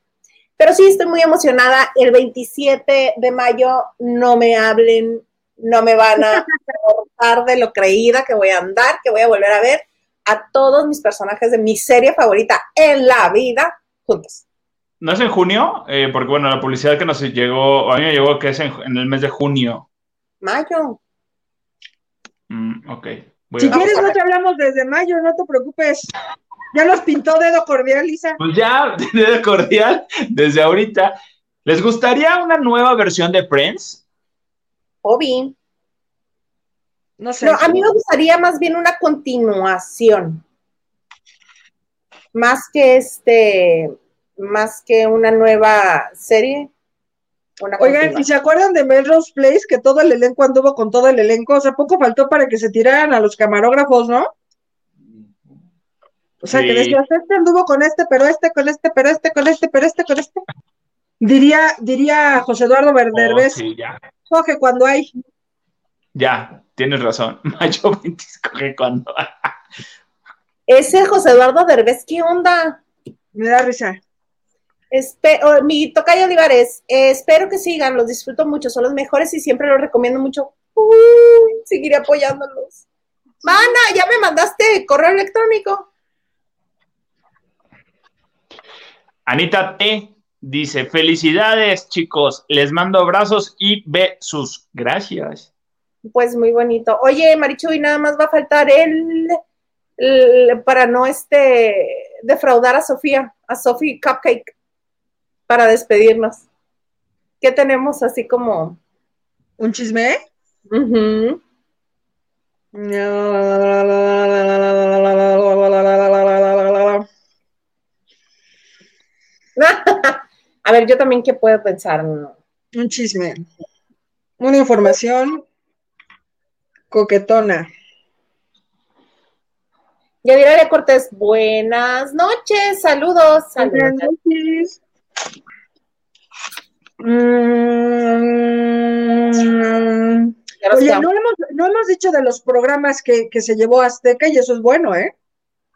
S3: Pero sí estoy muy emocionada. El 27 de mayo no me hablen no me van a cortar de lo creída que voy a andar, que voy a volver a ver a todos mis personajes de mi serie favorita en la vida juntos.
S2: ¿No es en junio? Eh, porque bueno, la publicidad que nos llegó, a mí me llegó que es en, el mes de junio.
S3: Mayo.
S2: Mm, ok.
S4: si quieres, no te hablamos desde mayo, no te preocupes. Ya nos pintó dedo cordial, Lisa.
S2: Pues ya, <laughs> dedo cordial, desde ahorita. ¿Les gustaría una nueva versión de Friends?
S3: Obi. No sé. a mí me gustaría más bien una continuación. Más que este, más que una nueva serie.
S4: Oigan, ¿y se acuerdan de Melrose Place? Que todo el elenco anduvo con todo el elenco. O sea, poco faltó para que se tiraran a los camarógrafos, ¿no? O sea, que decías, este anduvo con este, pero este, con este, pero este, con este, pero este, con este. Diría, diría José Eduardo Verderbez, oh, coge cuando hay.
S2: Ya, tienes razón. <laughs> Mayo 20 coge cuando hay.
S3: Ese José Eduardo Derbez, ¿qué onda?
S4: Me da risa.
S3: Oh, mi tocayo Olivares, eh, espero que sigan, los disfruto mucho, son los mejores y siempre los recomiendo mucho. seguiré apoyándolos. Mana, ya me mandaste correo electrónico.
S2: Anita T. Dice, felicidades chicos, les mando abrazos y besos. Gracias.
S3: Pues muy bonito. Oye, Marichu, y nada más va a faltar el, para no este defraudar a Sofía, a Sofía Cupcake, para despedirnos. ¿Qué tenemos así como?
S4: ¿Un chisme? <laughs>
S3: A ver, yo también, ¿qué puedo pensar?
S4: Un chisme. Una información coquetona.
S3: Yadira Cortés, buenas noches, saludos.
S4: Buenas noches. Mm, oye, no hemos, no hemos, dicho de los programas que, que, se llevó Azteca y eso es bueno, ¿eh?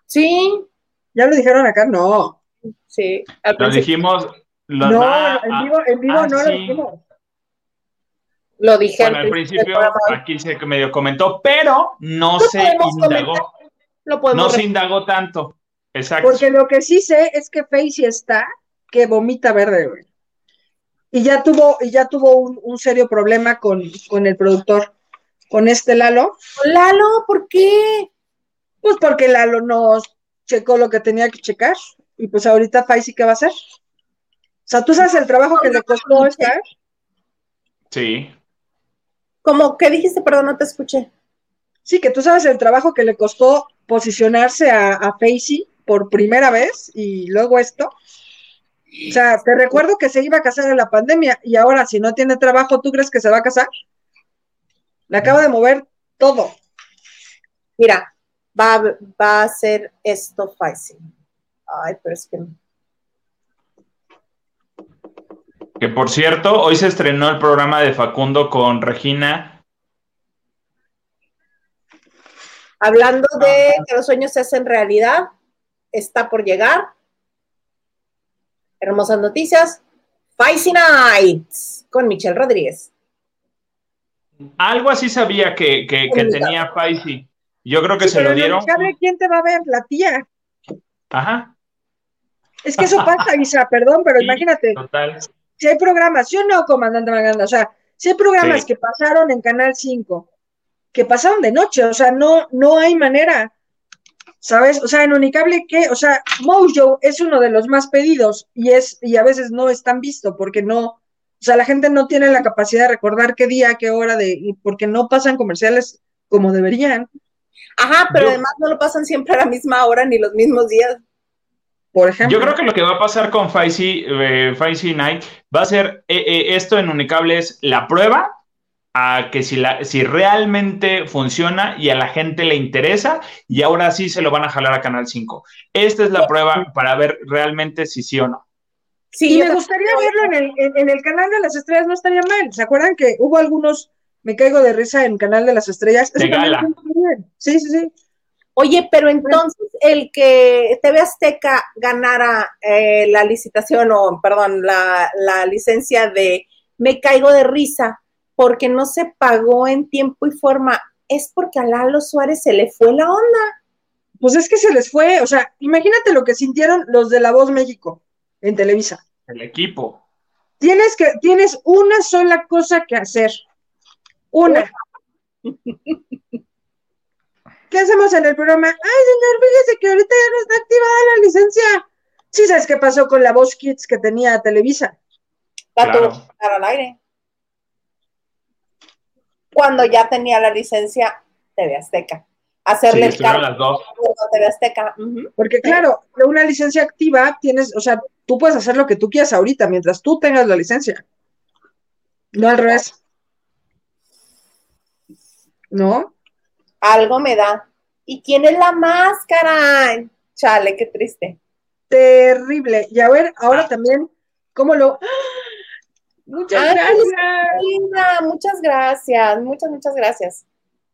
S3: Sí.
S4: ¿Ya lo dijeron acá? No.
S3: Sí.
S2: Lo dijimos,
S4: no, en vivo, en vivo ah, no lo dijimos.
S3: Lo dije
S2: al principio, aquí se medio comentó, pero no se indagó. no se indagó tanto. Exacto.
S4: Porque lo que sí sé es que Facey está que vomita verde, güey. Y ya tuvo, y ya tuvo un, serio problema con, con, el productor, con este Lalo.
S3: Lalo? ¿Por qué?
S4: Pues porque Lalo no checó lo que tenía que checar. Y pues ahorita Facey, ¿qué va a hacer? O sea, ¿tú sabes el trabajo que le costó estar?
S2: Sí.
S3: ¿Cómo? ¿Qué dijiste? Perdón, no te escuché.
S4: Sí, que tú sabes el trabajo que le costó posicionarse a, a Facey por primera vez y luego esto. O sea, te recuerdo que se iba a casar en la pandemia y ahora si no tiene trabajo, ¿tú crees que se va a casar? Le acaba de mover todo.
S3: Mira, va, va a hacer esto fácil. Ay, pero es que no.
S2: Que por cierto, hoy se estrenó el programa de Facundo con Regina.
S3: Hablando de que los sueños se hacen realidad, está por llegar. Hermosas noticias. Spicy Nights con Michelle Rodríguez.
S2: Algo así sabía que, que, que tenía Spicy. Yo creo que
S4: Sí,
S2: se lo dieron.
S4: sabe quién te va a ver, la tía.
S2: Ajá.
S4: Es que eso pasa, <laughs> Isa, perdón, pero
S2: Sí,
S4: imagínate,
S2: Total.
S4: si hay programas, yo no, comandante Maganda, o sea, si hay programas
S2: Sí.
S4: que pasaron en Canal 5, que pasaron de noche, o sea, no, no hay manera, ¿sabes? O sea, en Unicable, ¿qué? O sea, Mojo es uno de los más pedidos y es, y a veces no es tan visto porque no, o sea, la gente no tiene la capacidad de recordar qué día, qué hora de, y porque no pasan comerciales como deberían,
S3: Ajá, pero
S2: Yo-
S3: además no lo pasan siempre a la misma hora ni los mismos días.
S4: por ejemplo.
S2: Yo creo que lo que va a pasar con Faisy, eh, Faisy Night va a ser eh, eh, esto en Unicable es la prueba a que si, la, si realmente funciona y a la gente le interesa y ahora sí se lo van a jalar a Canal 5. Esta es la prueba para ver realmente si sí o no.
S3: Sí,
S4: Y me
S3: también-
S4: gustaría verlo en el, en, en el canal de las estrellas, no estaría mal. ¿Se acuerdan que hubo algunos, me caigo de risa en canal de las estrellas?
S2: De gala.
S4: Sí, sí, sí.
S3: Oye, pero entonces el que TV Azteca ganara eh, la licitación o, perdón, la, la licencia de Me caigo de risa porque no se pagó en tiempo y forma, es porque a Lalo Suárez se le fue la onda.
S4: Pues es que se les fue, o sea, imagínate lo que sintieron los de La Voz México en Televisa.
S2: El equipo.
S4: Tienes que, tienes una sola cosa que hacer. Una. <laughs> ¿Qué hacemos en el programa? Ay, señor, fíjese que ahorita ya no está activada la licencia. Sí, ¿sabes qué pasó con la Voz Kids que tenía Televisa?
S3: La
S2: Claro.
S3: sacar al aire. Cuando ya tenía la licencia TV Azteca. Hacerle
S2: Sí,
S3: el cargo
S2: las dos.
S3: TV Azteca.
S4: Porque claro, una licencia activa tienes, o sea, tú puedes hacer lo que tú quieras ahorita mientras tú tengas la licencia. No al revés. ¿No?
S3: Algo me da. ¿Y quién es la máscara? Chale, qué triste.
S4: Terrible. Y a ver, ahora también, ¿cómo lo? ¡Ah! Muchas
S3: Ay,
S4: gracias.
S3: Linda, muchas gracias, muchas, muchas gracias.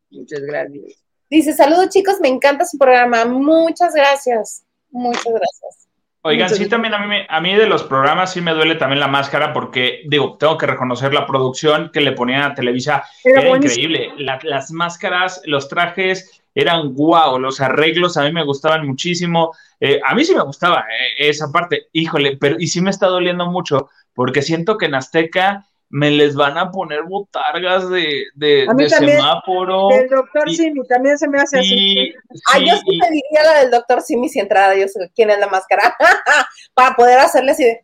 S4: Muchas gracias.
S3: Dice, saludos chicos, me encanta su programa. Muchas gracias. Muchas gracias.
S2: Oigan,
S4: Muchas
S2: sí, también a mí, me- a mí de los programas sí me duele también la máscara porque, digo, tengo que reconocer la producción que le ponían a Televisa
S4: Era
S2: era
S4: buenísimo.
S2: increíble. La- las máscaras, los trajes eran guau, los arreglos a mí me gustaban muchísimo. Eh, a mí sí me gustaba eh, esa parte, híjole, pero y sí me está doliendo mucho porque siento que en Azteca me les van a poner botargas de, de,
S4: A mí
S2: de
S4: también,
S2: semáforo.
S4: El doctor
S2: y-
S4: Simi también se me hace así.
S2: Y,
S3: Ah,
S2: sí,
S3: yo sí
S2: y-
S3: pediría la del doctor Simi si entrara, yo sé quién es la máscara, <laughs> para poder hacerle así de...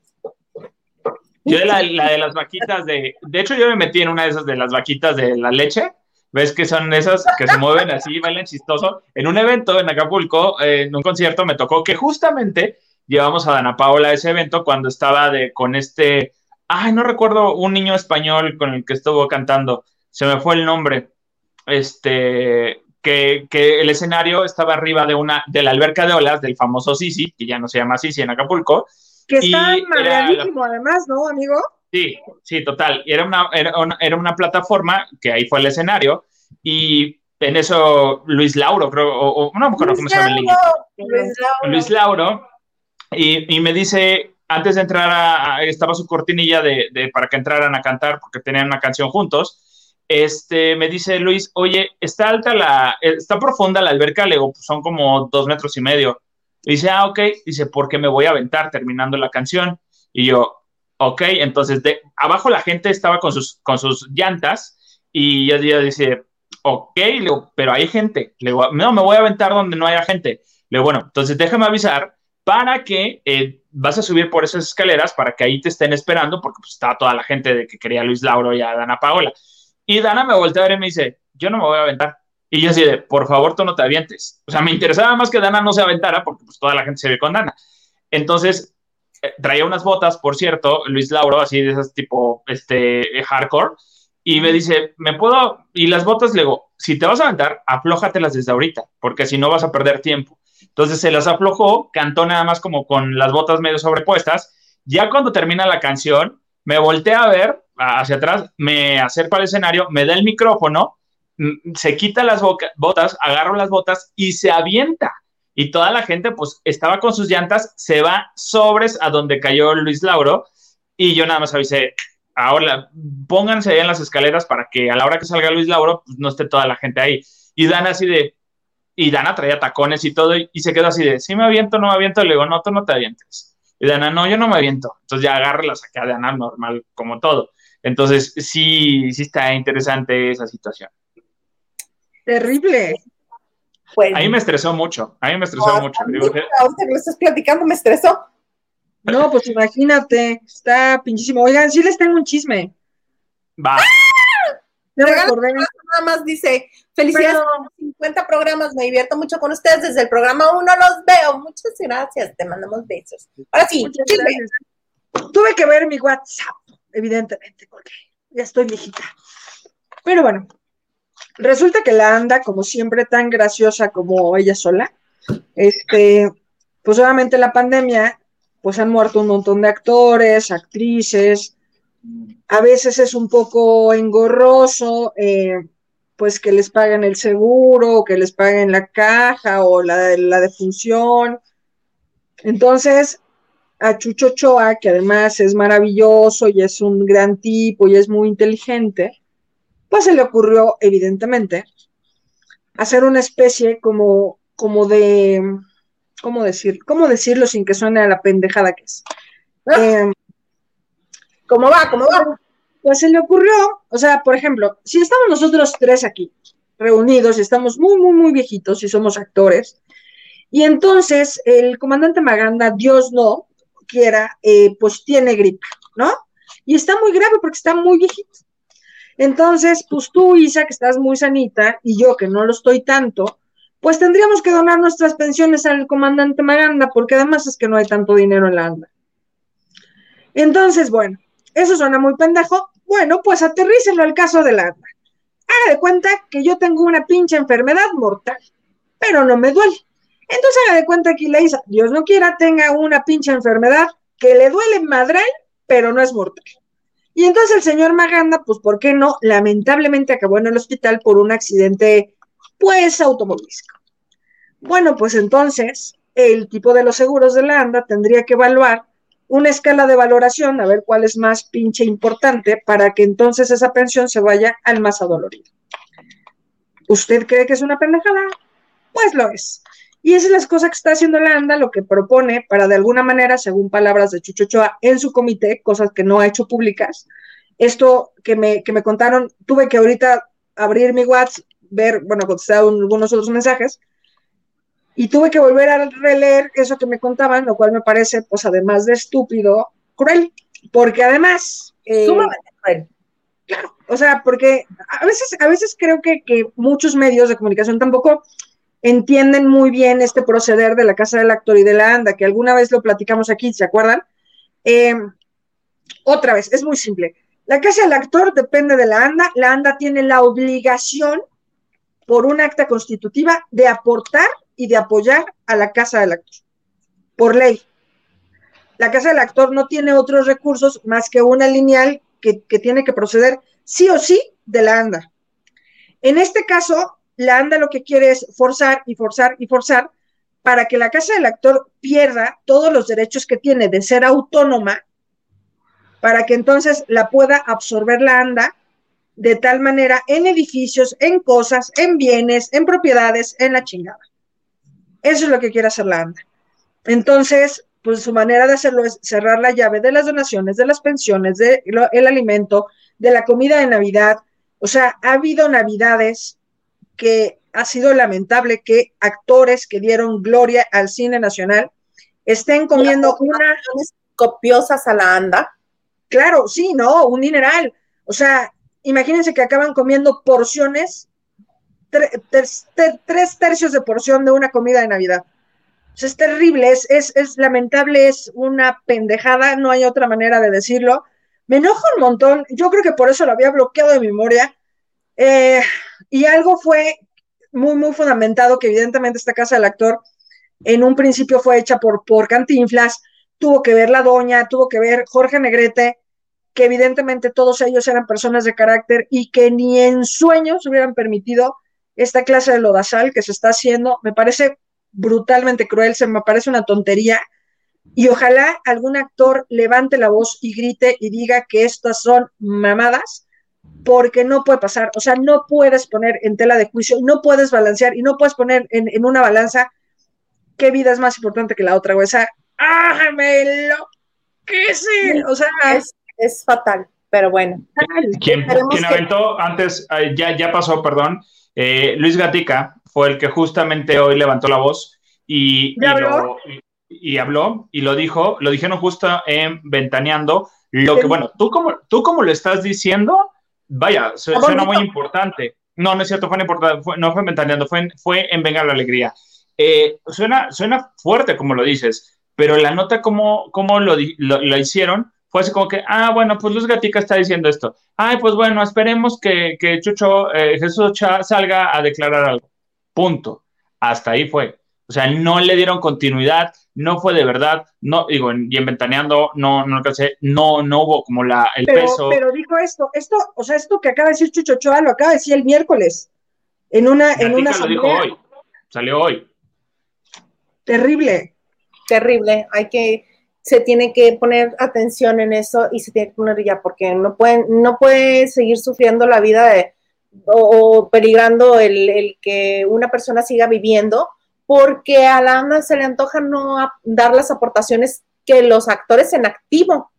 S2: Yo la de las vaquitas de. De hecho, yo me metí en una de esas de las vaquitas de la leche. ¿Ves que son esas que se mueven así, bailan chistoso? En un evento en Acapulco, eh, en un concierto, me tocó que justamente llevamos a Dana Paola a ese evento cuando estaba de, con este. Ay, no recuerdo un niño español con el que estuvo cantando. Se me fue el nombre. Este. Que, que el escenario estaba arriba de una de la alberca de olas del famoso Sisi, que ya no se llama Sisi en Acapulco,
S4: Que está mareadísimo, además, ¿no, amigo?
S2: Sí, sí, total. Y Era una, era, una, era una plataforma que ahí fue el escenario y en eso Luis Lauro, creo, o, o no me acuerdo cómo se llama el niño.
S3: Luis Lauro.
S2: Luis Lauro, y, me dice, antes de entrar a, a- estaba su cortinilla para que entraran a cantar, porque tenían una canción juntos, este, me dice Luis, oye, está alta la, está profunda la alberca, le digo, pues son como dos metros y medio. Y dice, ah, ok, dice, porque me voy a aventar terminando la canción. Y yo, ok, entonces abajo la gente estaba con sus, con sus llantas y yo, dice, ok, le pero hay gente. Le no, me voy a aventar donde no haya gente. Le digo, bueno, entonces déjame avisar para que eh, vas a subir por esas escaleras para que ahí te estén esperando, porque pues estaba toda la gente de que quería a Luis Lauro y a Dana Paola. Y Dana me voltea a ver y me dice, yo no me voy a aventar. Y yo así de, por favor, tú no te avientes. O sea, me interesaba más que Dana no se aventara, porque pues toda la gente se ve con Dana. Entonces, eh, traía unas botas, por cierto, Luis Lauro, así de esas tipo, este, hardcore, y me dice, ¿me puedo? Y las botas, le digo, si te vas a aventar, aflójatelas desde ahorita, porque si no vas a perder tiempo. Entonces se las aflojó, cantó nada más como con las botas medio sobrepuestas. Ya cuando termina la canción, me voltea a ver hacia atrás, me acerco al escenario, me da el micrófono mm, se quita las botas, agarra las botas y se avienta. Y toda la gente, pues, estaba con sus llantas, se va sobres a donde cayó Luis Lauro. Y yo nada más avisé, ahora pónganse ahí en las escaleras para que a la hora que salga Luis Lauro, pues no esté toda la gente ahí. Y Dana así de, y Dana traía tacones y todo, y, y se quedó así de, sí me aviento, no me aviento, le digo, no, tú no te avientes. Y Dana, no, yo no me aviento. Entonces ya agarra la saqué a Dana normal, como todo. Entonces, sí, sí está interesante esa situación.
S4: Terrible.
S3: Bueno,
S2: A mí me estresó mucho, a mí me estresó
S3: Ah,
S2: mucho.
S3: ahorita que lo estás platicando me estresó.
S4: No, pues imagínate, está pinchísimo. Oigan, sí les tengo un chisme.
S2: va,
S3: Regala-
S4: recordé.
S3: Nada más dice, felicidades
S4: Pero-
S3: por los 50 programas, me divierto mucho con ustedes desde el programa 1, los veo. Muchas gracias, te mandamos besos. Ahora sí.
S4: Tuve que ver mi WhatsApp, evidentemente, porque ya estoy viejita. Pero bueno, resulta que la anda, como siempre, tan graciosa como ella sola. Este, pues obviamente la pandemia, pues han muerto un montón de actores, actrices. A veces es un poco engorroso, eh, pues que les paguen el seguro, o que les paguen la caja o la, la defunción. Entonces, a Chucho Ochoa, que además es maravilloso y es un gran tipo y es muy inteligente, pues se le ocurrió, evidentemente, hacer una especie como, como de, ¿cómo decir? ¿Cómo decirlo sin que suene a la pendejada que es? Eh,
S3: ¿Cómo va? ¿Cómo va?
S4: pues se le ocurrió, o sea, por ejemplo, si estamos nosotros tres aquí, reunidos, y estamos muy, muy, muy viejitos y somos actores, y entonces el comandante Maganda, Dios no quiera, eh, pues tiene gripa, ¿no? Y está muy grave porque está muy viejito. Entonces, pues tú, Isa, que estás muy sanita, y yo, que no lo estoy tanto, pues tendríamos que donar nuestras pensiones al comandante Maganda, porque además es que no hay tanto dinero en la anda. Entonces, bueno, eso suena muy pendejo. Bueno, pues aterrícenlo al caso de la anda. Haga de cuenta que yo tengo una pinche enfermedad mortal, pero no me duele. Entonces haga de cuenta que la Isa, Dios no quiera, tenga una pinche enfermedad que le duele madral, pero no es mortal. Y entonces el señor Maganda, pues, ¿por qué no? Lamentablemente acabó en el hospital por un accidente, pues, automovilístico. Bueno, pues entonces el tipo de los seguros de la ANDA tendría que evaluar una escala de valoración, a ver cuál es más pinche importante, para que entonces esa pensión se vaya al más adolorido. ¿Usted cree que es una pendejada? Pues lo es. Y es la cosa que está haciendo la ANDA, lo que propone para de alguna manera, según palabras de Chucho Ochoa, en su comité, cosas que no ha hecho públicas. Esto que me, que me contaron, tuve que ahorita abrir mi WhatsApp, ver, bueno, contestar algunos otros mensajes, y tuve que volver a releer eso que me contaban, lo cual me parece, pues además de estúpido, cruel, porque además... eh,
S3: Sumamente cruel.
S4: Claro, o sea, porque a veces, a veces creo que, que muchos medios de comunicación tampoco entienden muy bien este proceder de la Casa del Actor y de la ANDA, que alguna vez lo platicamos aquí, ¿se acuerdan? Eh, otra vez, es muy simple. La Casa del Actor depende de la ANDA, la ANDA tiene la obligación por un acta constitutiva de aportar y de apoyar a la Casa del Actor, por ley. La Casa del Actor no tiene otros recursos más que una lineal que, que tiene que proceder sí o sí de la ANDA. En este caso, la ANDA lo que quiere es forzar y forzar y forzar para que la Casa del Actor pierda todos los derechos que tiene de ser autónoma, para que entonces la pueda absorber la ANDA de tal manera en edificios, en cosas, en bienes, en propiedades, en la chingada. Eso es lo que quiere hacer la ANDA. Entonces, pues su manera de hacerlo es cerrar la llave de las donaciones, de las pensiones, del de alimento, de la comida de Navidad. O sea, ha habido Navidades que ha sido lamentable que actores que dieron gloria al cine nacional estén comiendo una...
S3: Copiosas a la anda.
S4: Claro, sí, no, un dineral. O sea, imagínense que acaban comiendo porciones, tres tercios de porción de una comida de Navidad. Es terrible, es, es, es, lamentable, es una pendejada, no hay otra manera de decirlo. Me enojo un montón, yo creo que por eso lo había bloqueado de memoria. Eh, y algo fue muy, muy fundamentado, que evidentemente esta casa del actor en un principio fue hecha por, por Cantinflas, tuvo que ver la doña, tuvo que ver Jorge Negrete, que evidentemente todos ellos eran personas de carácter y que ni en sueños hubieran permitido esta clase de lodazal que se está haciendo. Me parece brutalmente cruel, se me parece una tontería. Y ojalá algún actor levante la voz y grite y diga que estas son mamadas, porque no puede pasar. O sea, no puedes poner en tela de juicio, no puedes balancear y no puedes poner en, una balanza qué vida es más importante que la otra, güey. O sea, lo que sí! O sea,
S3: es, es fatal, pero bueno.
S2: Quien, aventó antes, ya, ya pasó, perdón, eh, Luis Gatica fue el que justamente hoy levantó la voz y, y, habló? y, habló y lo dijo, lo dijeron justo en Ventaneando, lo que, bueno, tú como, tú como lo estás diciendo, vaya, suena muy importante. No, no es cierto, fue importante, no fue en Ventaneando, fue en, fue en Venga la Alegría. Eh, suena, suena fuerte como lo dices, pero la nota como, como lo, lo, hicieron fue así como que, ah, bueno, pues Luz Gatica está diciendo esto. Ay, pues bueno, esperemos que, que Chucho, eh, Jesús salga a declarar algo. Punto. Hasta ahí fue. O sea, no le dieron continuidad, no fue de verdad, no, digo, y en Ventaneando no, no alcancé, no, no hubo como la, el peso.
S4: Pero dijo esto, esto, o sea, esto que acaba de decir Chucho Choa lo acaba de decir el miércoles, en una, en una
S2: lo dijo hoy, salió hoy.
S4: Terrible.
S3: Terrible, hay que, se tiene que poner atención en eso y se tiene que poner ya, porque no pueden, no puede seguir sufriendo la vida de, o, peligrando el, que una persona siga viviendo, porque a la ANDA se le antoja no dar las aportaciones que los actores en activo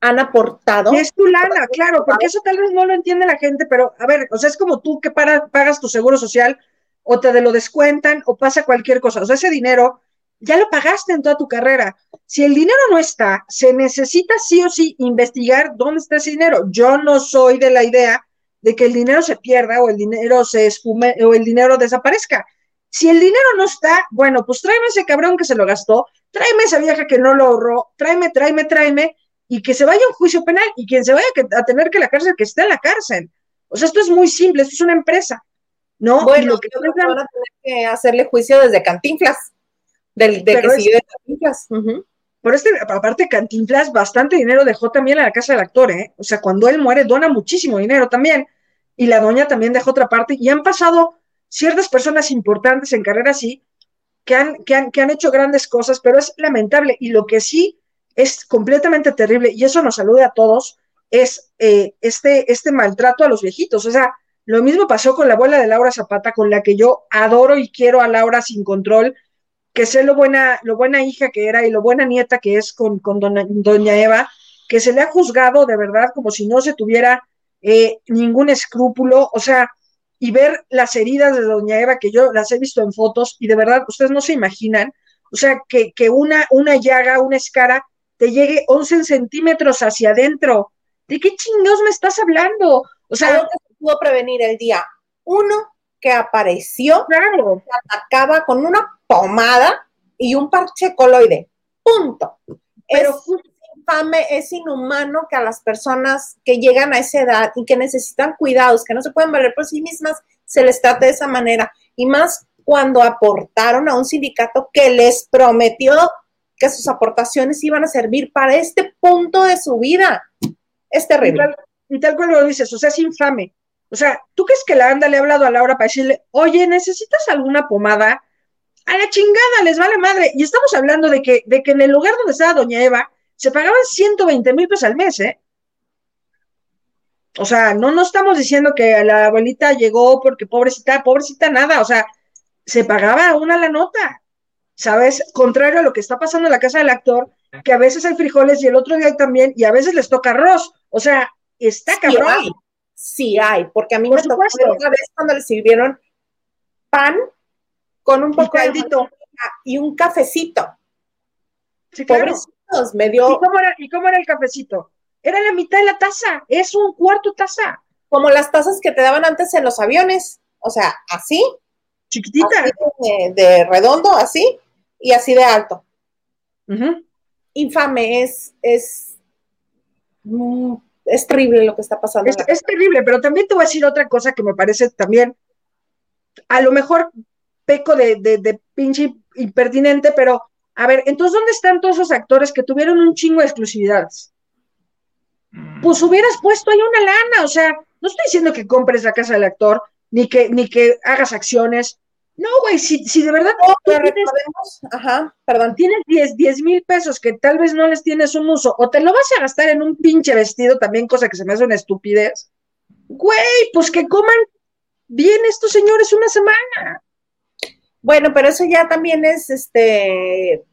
S3: han aportado.
S4: Es tu lana, claro, porque eso tal vez no lo entiende la gente, pero a ver, o sea, es como tú que pagas tu seguro social o te de lo descuentan o pasa cualquier cosa. O sea, ese dinero ya lo pagaste en toda tu carrera. Si el dinero no está, se necesita sí o sí investigar dónde está ese dinero. Yo no soy de la idea de que el dinero se pierda o el dinero se esfume o el dinero desaparezca. Si el dinero no está, bueno, pues tráeme ese cabrón que se lo gastó, tráeme esa vieja que no lo ahorró, tráeme, tráeme, tráeme, y que se vaya a un juicio penal y quien se vaya a tener que la cárcel, que esté en la cárcel. O sea, esto es muy simple, esto es una empresa, ¿no?
S3: Bueno, lo que van a tener que hacerle juicio desde Cantinflas, del, de que sigue de Cantinflas.
S4: Por este, aparte, Cantinflas bastante dinero dejó también a la casa del actor, ¿eh? O sea, cuando él muere, dona muchísimo dinero también. Y la doña también dejó otra parte. Y han pasado ciertas personas importantes en carrera así, que han, que han, que han hecho grandes cosas, pero es lamentable. Y lo que sí es completamente terrible, y eso nos saluda a todos, es eh, este, este maltrato a los viejitos. O sea, lo mismo pasó con la abuela de Laura Zapata, con la que yo adoro y quiero a Laura sin control que sé lo buena, lo buena hija que era y lo buena nieta que es con, con doña, Eva, que se le ha juzgado de verdad como si no se tuviera eh, ningún escrúpulo, o sea, y ver las heridas de doña Eva, que yo las he visto en fotos, y de verdad, ustedes no se imaginan, o sea, que, que una, una llaga, una escara, te llegue 11 centímetros hacia adentro. ¿De qué chingados me estás hablando? O sea,
S3: Algo que se pudo prevenir el día uno que apareció,
S4: claro.
S3: atacaba con una pomada y un parche coloide. Punto. Pero es infame, es inhumano que a las personas que llegan a esa edad y que necesitan cuidados, que no se pueden valer por sí mismas, se les trate de esa manera. Y más cuando aportaron a un sindicato que les prometió que sus aportaciones iban a servir para este punto de su vida. Es terrible.
S4: Y tal, cual lo dices, o sea, es infame. O sea, ¿tú crees que la anda le ha hablado a Laura para decirle, oye, ¿necesitas alguna pomada? a la chingada, les vale madre. Y estamos hablando de que, de que en el lugar donde estaba Doña Eva se pagaban 120 mil pesos al mes, ¿eh? O sea, no, no estamos diciendo que la abuelita llegó porque pobrecita, pobrecita nada, o sea, se pagaba una la nota, ¿sabes? Contrario a lo que está pasando en la casa del actor, que a veces hay frijoles y el otro día hay también, y a veces les toca arroz, o sea, está cabrón.
S3: Sí hay, porque a mí me tocó una vez cuando le sirvieron pan con un poco de y un cafecito.
S4: Sí, claro.
S3: me dio.
S4: ¿Y cómo, era, ¿Y cómo era el cafecito? Era la mitad de la taza, es un cuarto taza.
S3: Como las tazas que te daban antes en los aviones, o sea, así.
S4: Chiquitita.
S3: de, redondo, así, y así de alto. Infame, es, es, mm, es terrible lo que está pasando.
S4: Es, es terrible, pero también te voy a decir otra cosa que me parece también, a lo mejor peco de, de, pinche impertinente, pero a ver, entonces, ¿dónde están todos esos actores que tuvieron un chingo de exclusividades? pues hubieras puesto ahí una lana, o sea, no estoy diciendo que compres la casa del actor, ni que, ni que hagas acciones. No, güey, si, si de verdad
S3: No, pero
S4: tienes,
S3: recordemos, ajá, perdón.
S4: tienes 10, 10 mil pesos que tal vez no les tienes un uso, o te lo vas a gastar en un pinche vestido también, cosa que se me hace una estupidez. Güey, pues que coman bien estos señores una semana.
S3: Bueno, pero eso ya también es este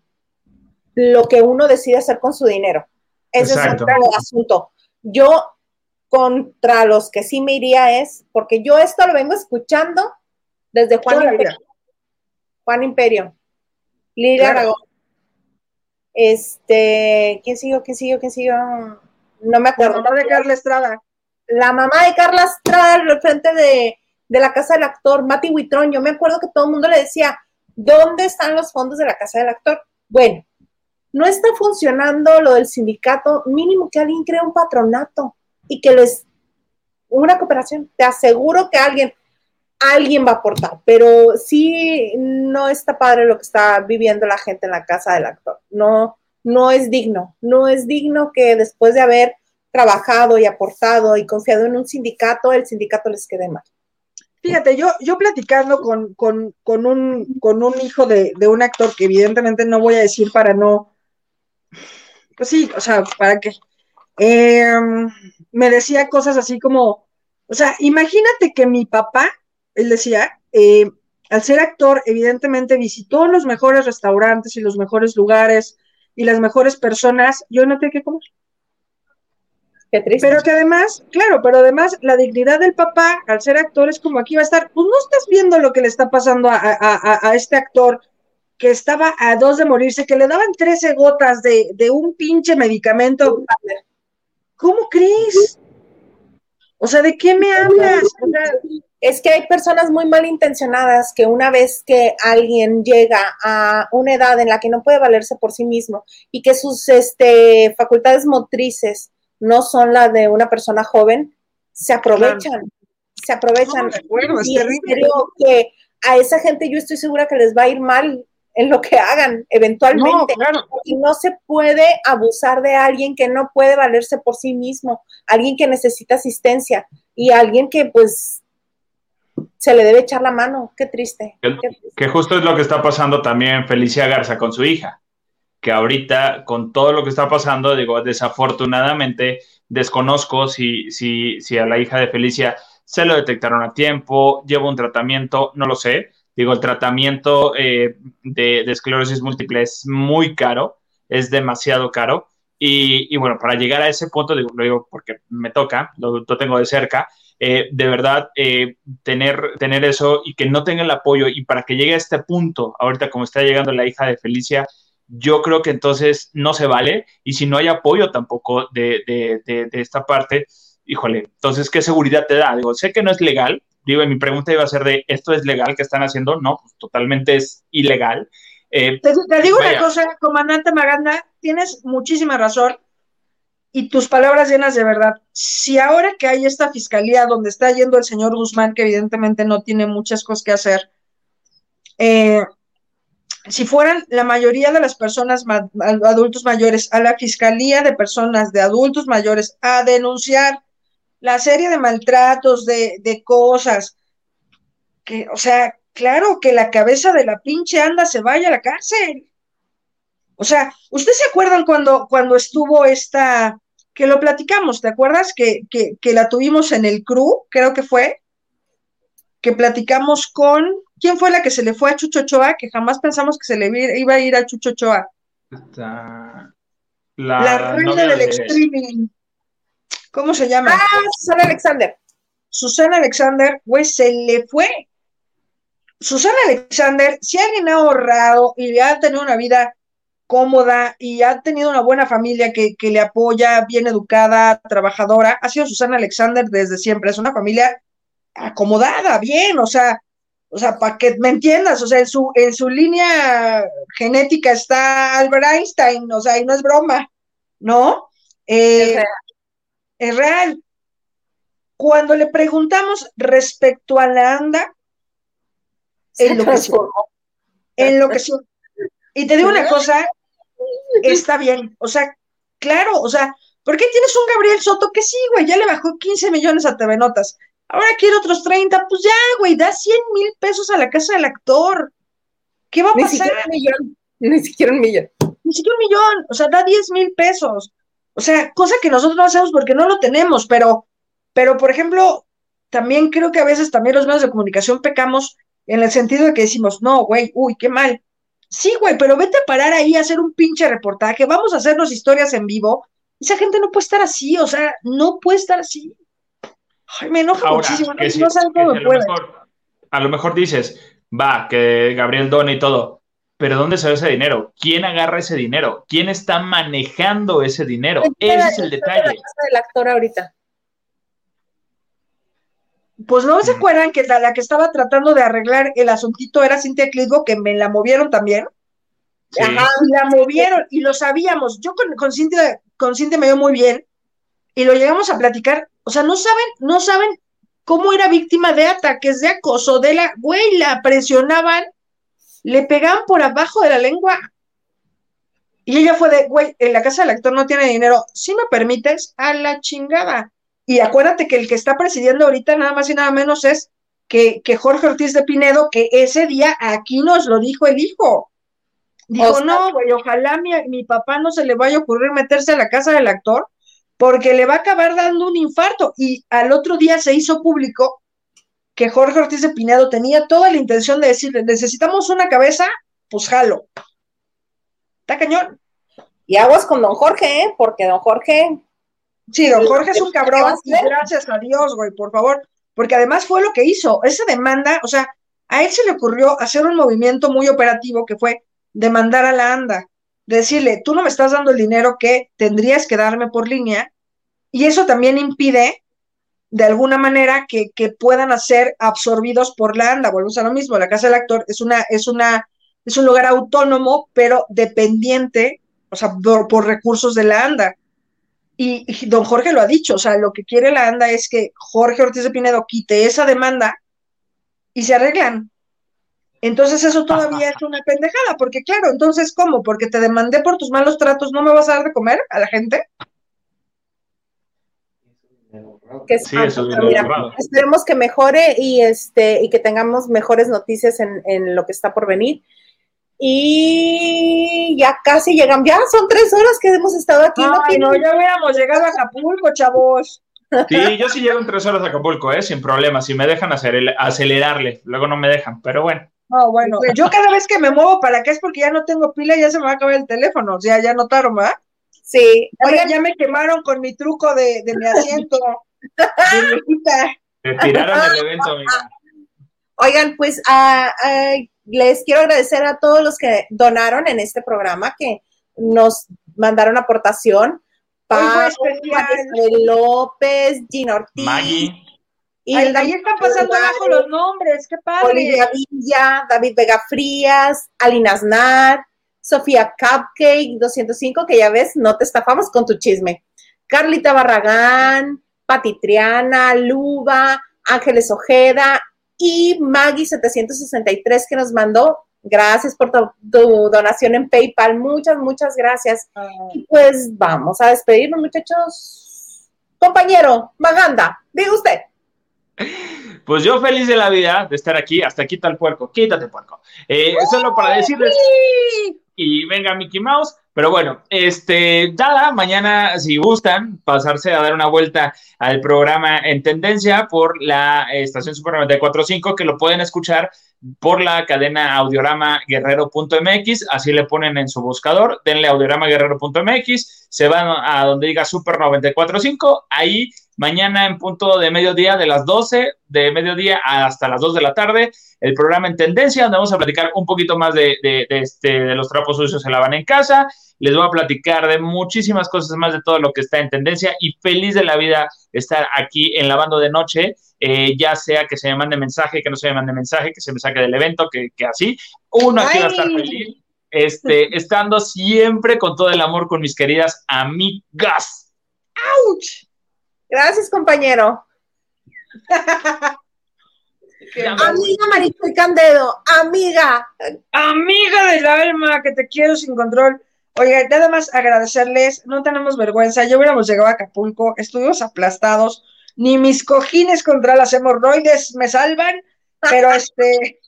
S3: lo que uno decide hacer con su dinero. Ese
S2: Exacto.
S3: es otro asunto. Yo contra los que sí me iría es, porque yo esto lo vengo escuchando desde Juan
S4: Toda la
S3: Imperio. Juan Imperio. Lilia
S4: Claro.
S3: Aragón. Este, ¿quién siguió? ¿Quién siguió? ¿Quién siguió? No me
S4: La
S3: acuerdo.
S4: mamá de Carla Estrada.
S3: la mamá de Carla Estrada al frente de, de la casa del actor, Mati Huitrón, yo me acuerdo que todo el mundo le decía, ¿dónde están los fondos de la casa del actor? Bueno, no está funcionando lo del sindicato, mínimo que alguien cree un patronato y que les, una cooperación, te aseguro que alguien, alguien va a aportar, pero sí no está padre lo que está viviendo la gente en la casa del actor, no, no es digno, no es digno que después de haber trabajado y aportado y confiado en un sindicato, el sindicato les quede mal.
S4: Fíjate, yo, yo platicando con, con, con un, con un hijo de, de un actor que evidentemente no voy a decir para no, pues sí, o sea, para qué. Em, me decía cosas así como, o sea, imagínate que mi papá, él decía, eh, al ser actor, evidentemente visitó los mejores restaurantes y los mejores lugares y las mejores personas, yo no tengo que comer.
S3: Qué triste.
S4: Pero que además, claro, pero además la dignidad del papá, al ser actor, es como aquí va a estar, pues no estás viendo lo que le está pasando a, a- a- a este actor que estaba a dos de morirse, que le daban 13 gotas de, de un pinche medicamento. ¿Cómo crees? O sea, ¿de qué me hablas? O sea,
S3: es que hay personas muy malintencionadas que una vez que alguien llega a una edad en la que no puede valerse por sí mismo y que sus este, facultades motrices no son las de una persona joven, se aprovechan, se aprovechan.
S4: No, acuerdo, es
S3: y serio que a esa gente yo estoy segura que les va a ir mal en lo que hagan eventualmente.
S4: no, claro.
S3: Y no se puede abusar de alguien que no puede valerse por sí mismo, alguien que necesita asistencia y alguien que pues se le debe echar la mano. Qué triste.
S2: Que-
S3: qué triste.
S2: Que justo es lo que está pasando también Felicia Garza con su hija, que ahorita con todo lo que está pasando, digo, desafortunadamente desconozco si, si, si a la hija de Felicia se lo detectaron a tiempo, lleva un tratamiento, no lo sé. Digo, el tratamiento eh, de, de esclerosis múltiple es muy caro, es demasiado caro. Y, y bueno, para llegar a ese punto, digo, lo digo porque me toca, lo, lo tengo de cerca, eh, de verdad, eh, tener, tener eso y que no tenga el apoyo y para que llegue a este punto, ahorita como está llegando la hija de Felicia, yo creo que entonces no se vale y si no hay apoyo tampoco de, de, de, de esta parte, híjole, entonces, ¿qué seguridad te da? Digo, sé que no es legal, digo, mi pregunta iba a ser de, ¿esto es legal que están haciendo? No, pues totalmente es ilegal. Eh,
S4: Te, te digo
S2: Vaya.
S4: una cosa, comandante Maganda, tienes muchísima razón y tus palabras llenas de verdad. Si ahora que hay esta fiscalía donde está yendo el señor Guzmán, que evidentemente no tiene muchas cosas que hacer, eh, si fueran la mayoría de las personas adultos mayores a la fiscalía de personas de adultos mayores a denunciar la serie de maltratos, de, de cosas, que, o sea, claro que la cabeza de la pinche anda se vaya a la cárcel. O sea, ¿ustedes se acuerdan cuando, cuando estuvo esta, que lo platicamos, ¿te acuerdas? Que, que, que la tuvimos en el crew, creo que fue, que platicamos con, ¿quién fue la que se le fue a Chucho Ochoa? Que jamás pensamos que se le iba a ir a Chucho Ochoa.
S2: está
S4: La,
S2: la,
S4: reina del
S2: de-
S4: streaming. ¿Cómo se llama?
S3: Ah, Susana Alexander.
S4: Susana Alexander, güey, se le fue. Susana Alexander, si alguien ha ahorrado y ha tenido una vida cómoda y ha tenido una buena familia que, que le apoya, bien educada, trabajadora, ha sido Susana Alexander desde siempre. Es una familia acomodada, bien, o sea, o sea, para que me entiendas, o sea, en su, en su línea genética está Albert Einstein, o sea, y no es broma, ¿no? Eh,
S3: Es real.
S4: es real. Cuando le preguntamos respecto a la anda,
S3: Se
S4: enloqueció.
S3: transformó.
S4: enloqueció. Y te digo una cosa, está bien, o sea, claro, o sea, ¿Por qué tienes un Gabriel Soto que sí, güey, ya le bajó 15 millones a TV Notas? Ahora quiere otros 30, pues ya, güey, da 100 mil pesos a la casa del actor. ¿Qué va a
S3: Ni
S4: pasar?
S3: siquiera un millón. <laughs> Ni siquiera un millón.
S4: Ni siquiera un millón, o sea, da 10 mil pesos. O sea, cosa que nosotros no hacemos porque no lo tenemos, pero, pero, por ejemplo, también creo que a veces también los medios de comunicación pecamos en el sentido de que decimos, no, güey, uy, qué mal. Sí, güey, pero vete a parar ahí a hacer un pinche reportaje, vamos a hacernos historias en vivo. Esa gente no puede estar así, o sea, no puede estar así. Ay, me enoja
S2: Ahora,
S4: muchísimo, no,
S2: que si-
S4: no saben
S2: que
S4: cómo
S2: si
S4: me
S2: a, lo mejor, a lo mejor dices, va, que Gabriel dona y todo, pero ¿dónde se ve ese dinero? ¿Quién agarra ese dinero? ¿Quién está manejando ese dinero? Ese es el
S3: La
S2: detalle.
S3: casa del actor ahorita.
S4: Pues no se acuerdan que la, la que estaba tratando de arreglar el asuntito era Cintia Clitbo, que me la movieron también.
S2: Sí.
S4: Ajá, la movieron y lo sabíamos. Yo con, con Cintia, con Cintia me dio muy bien y lo llegamos a platicar. O sea, no saben, no saben cómo era víctima de ataques de acoso, de la, güey, la presionaban, le pegaban por abajo de la lengua. Y ella fue de, güey, en la casa del actor no tiene dinero. Si me permites, a la chingada. Y acuérdate que el que está presidiendo ahorita nada más y nada menos es que, que Jorge Ortiz de Pinedo, que ese día aquí nos lo dijo el hijo. Dijo, no, güey, ojalá mi, mi papá no se le vaya a ocurrir meterse a la casa del actor porque le va a acabar dando un infarto. Y al otro día se hizo público que Jorge Ortiz de Pinedo tenía toda la intención de decirle, necesitamos una cabeza, pues jalo. Está cañón.
S3: Y aguas con don Jorge, ¿eh? Porque don Jorge,
S4: Sí, don Jorge es un
S3: ¿Qué va a
S4: cabrón y gracias a Dios, güey, por favor, porque además fue lo que hizo. Esa demanda, o sea, a él se le ocurrió hacer un movimiento muy operativo que fue demandar a la ANDA, decirle, tú no me estás dando el dinero que tendrías que darme por línea, y eso también impide, de alguna manera, que, que puedan ser absorbidos por la ANDA. Volvemos a lo mismo, la Casa del Actor es una, es una, es un lugar autónomo, pero dependiente, o sea, por, por recursos de la ANDA. Y, y don Jorge lo ha dicho, o sea, lo que quiere la ANDA es que Jorge Ortiz de Pinedo quite esa demanda y se arreglan. Entonces eso todavía es una pendejada, porque claro, entonces ¿cómo? Porque te demandé por tus malos tratos, ¿no me vas a dar de comer a la gente?
S3: que es,
S2: Sí, eso es
S3: pero
S2: bien
S3: mira,
S2: logrado.
S3: esperemos que mejore y este y que tengamos mejores noticias en, en lo que está por venir. Y ya casi llegan, ya son tres horas que hemos estado aquí. ¿no?
S4: Ay, no, ya hubiéramos llegado a Acapulco, chavos.
S2: Sí, yo sí llego en tres horas a Acapulco, ¿eh? Sin problema, si me dejan aceler- acelerarle, luego no me dejan, pero bueno.
S4: No, bueno, yo cada vez que me muevo para acá es porque ya no tengo pila y ya se me va a acabar el teléfono, o sea, ya notaron, ¿verdad?
S3: Sí,
S4: Ya, me-
S3: oigan,
S4: ya me quemaron con mi truco de, de mi asiento. <laughs> de.
S2: Te tiraron el evento, amiga.
S3: oigan, pues ah, les quiero agradecer a todos los que donaron en este programa, que nos mandaron aportación. Pau, López, Gina Ortiz,
S2: Maggie,
S4: Ahí,
S3: Hilda
S4: ahí están pasando abajo los nombres, qué padre.
S3: Olivia Villa, David Vega Frías, Alina Aznar, Sofía Cupcake 205, que ya ves, no te estafamos con tu chisme. Carlita Barragán, Pati Triana, Luba, Ángeles Ojeda y Maggie 763 que nos mandó. Gracias por tu, tu donación en PayPal. Muchas, muchas gracias. Y pues vamos a despedirnos, muchachos. Compañero, Maganda, diga usted.
S2: pues yo feliz de la vida de estar aquí, hasta quita el puerco, quítate puerco. Eh, solo para decirles, y venga Mickey Mouse. Pero bueno, este, nada, mañana si gustan pasarse a dar una vuelta al programa en tendencia por la eh, estación Super 94.5 que lo pueden escuchar por la cadena audiorama guerrero.mx, así le ponen en su buscador, denle audiorama guerrero.mx, se van a donde diga Super 94.5, ahí mañana en punto de mediodía, de las 12 de mediodía hasta las 2 de la tarde, el programa en tendencia, donde vamos a platicar un poquito más de, de, de este, de los trapos sucios se lavan en casa, les voy a platicar de muchísimas cosas más de todo lo que está en tendencia y feliz de la vida estar aquí en Lavando de Noche, eh, ya sea que se me mande mensaje, que no se me mande mensaje, que se me saque del evento, que, que así, uno aquí va a estar feliz, este, estando siempre con todo el amor con mis queridas amigas.
S4: ¡Auch!
S3: Gracias, compañero. Amiga Maricel Candedo, amiga.
S4: Amiga del alma, que te quiero sin control. Oiga, nada más agradecerles, no tenemos vergüenza, ya hubiéramos llegado a Acapulco, estuvimos aplastados, ni mis cojines contra las hemorroides me salvan, pero este,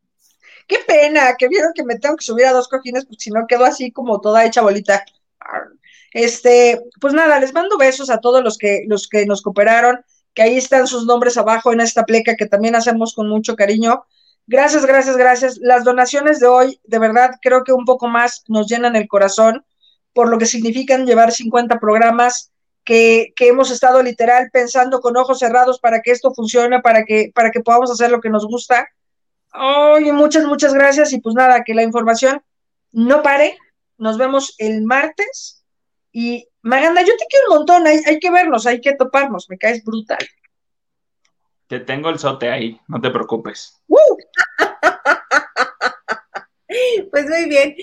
S4: <laughs> qué pena que vieron que me tengo que subir a dos cojines, porque si no quedo así como toda hecha bolita. Este, pues nada, les mando besos a todos los que, los que nos cooperaron, que ahí están sus nombres abajo en esta pleca que también hacemos con mucho cariño. Gracias, gracias, gracias. Las donaciones de hoy, de verdad, creo que un poco más nos llenan el corazón por lo que significan llevar 50 programas que, que, hemos estado literal pensando con ojos cerrados para que esto funcione, para que, para que podamos hacer lo que nos gusta. Oye, muchas, muchas gracias y pues nada, que la información no pare. Nos vemos el martes y Maganda, yo te quiero un montón, hay, hay que vernos, hay que toparnos, me caes brutal.
S2: Te tengo el sote ahí, no te preocupes. <laughs>
S3: pues muy bien,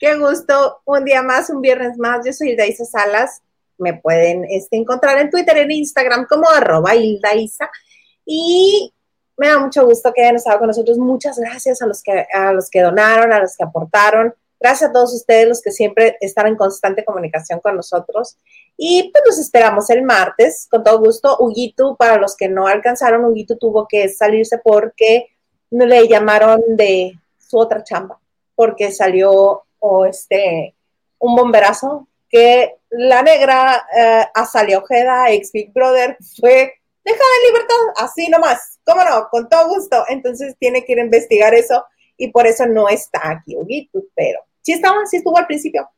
S3: qué gusto. Un día más, un viernes más. Yo soy Hilda Salas. Me pueden este, encontrar en Twitter, en Instagram como arroba Hilda Y me da mucho gusto que hayan estado con nosotros. Muchas gracias a los que, a los que donaron, a los que aportaron. Gracias a todos ustedes los que siempre están en constante comunicación con nosotros. Y pues nos esperamos el martes, con todo gusto. Huguito, para los que no alcanzaron, Huguito tuvo que salirse porque le llamaron de su otra chamba, porque salió este, un bomberazo que la negra eh, Ojeda, ex Big Brother, fue dejada en libertad, así nomás, cómo no, con todo gusto. Entonces tiene que ir a investigar eso y por eso no está aquí Huguito, pero sí estaba, sí estuvo al principio.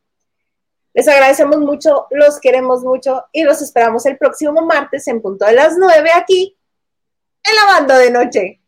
S3: Les agradecemos mucho, los queremos mucho y los esperamos el próximo martes en punto de las nueve aquí en la banda de noche.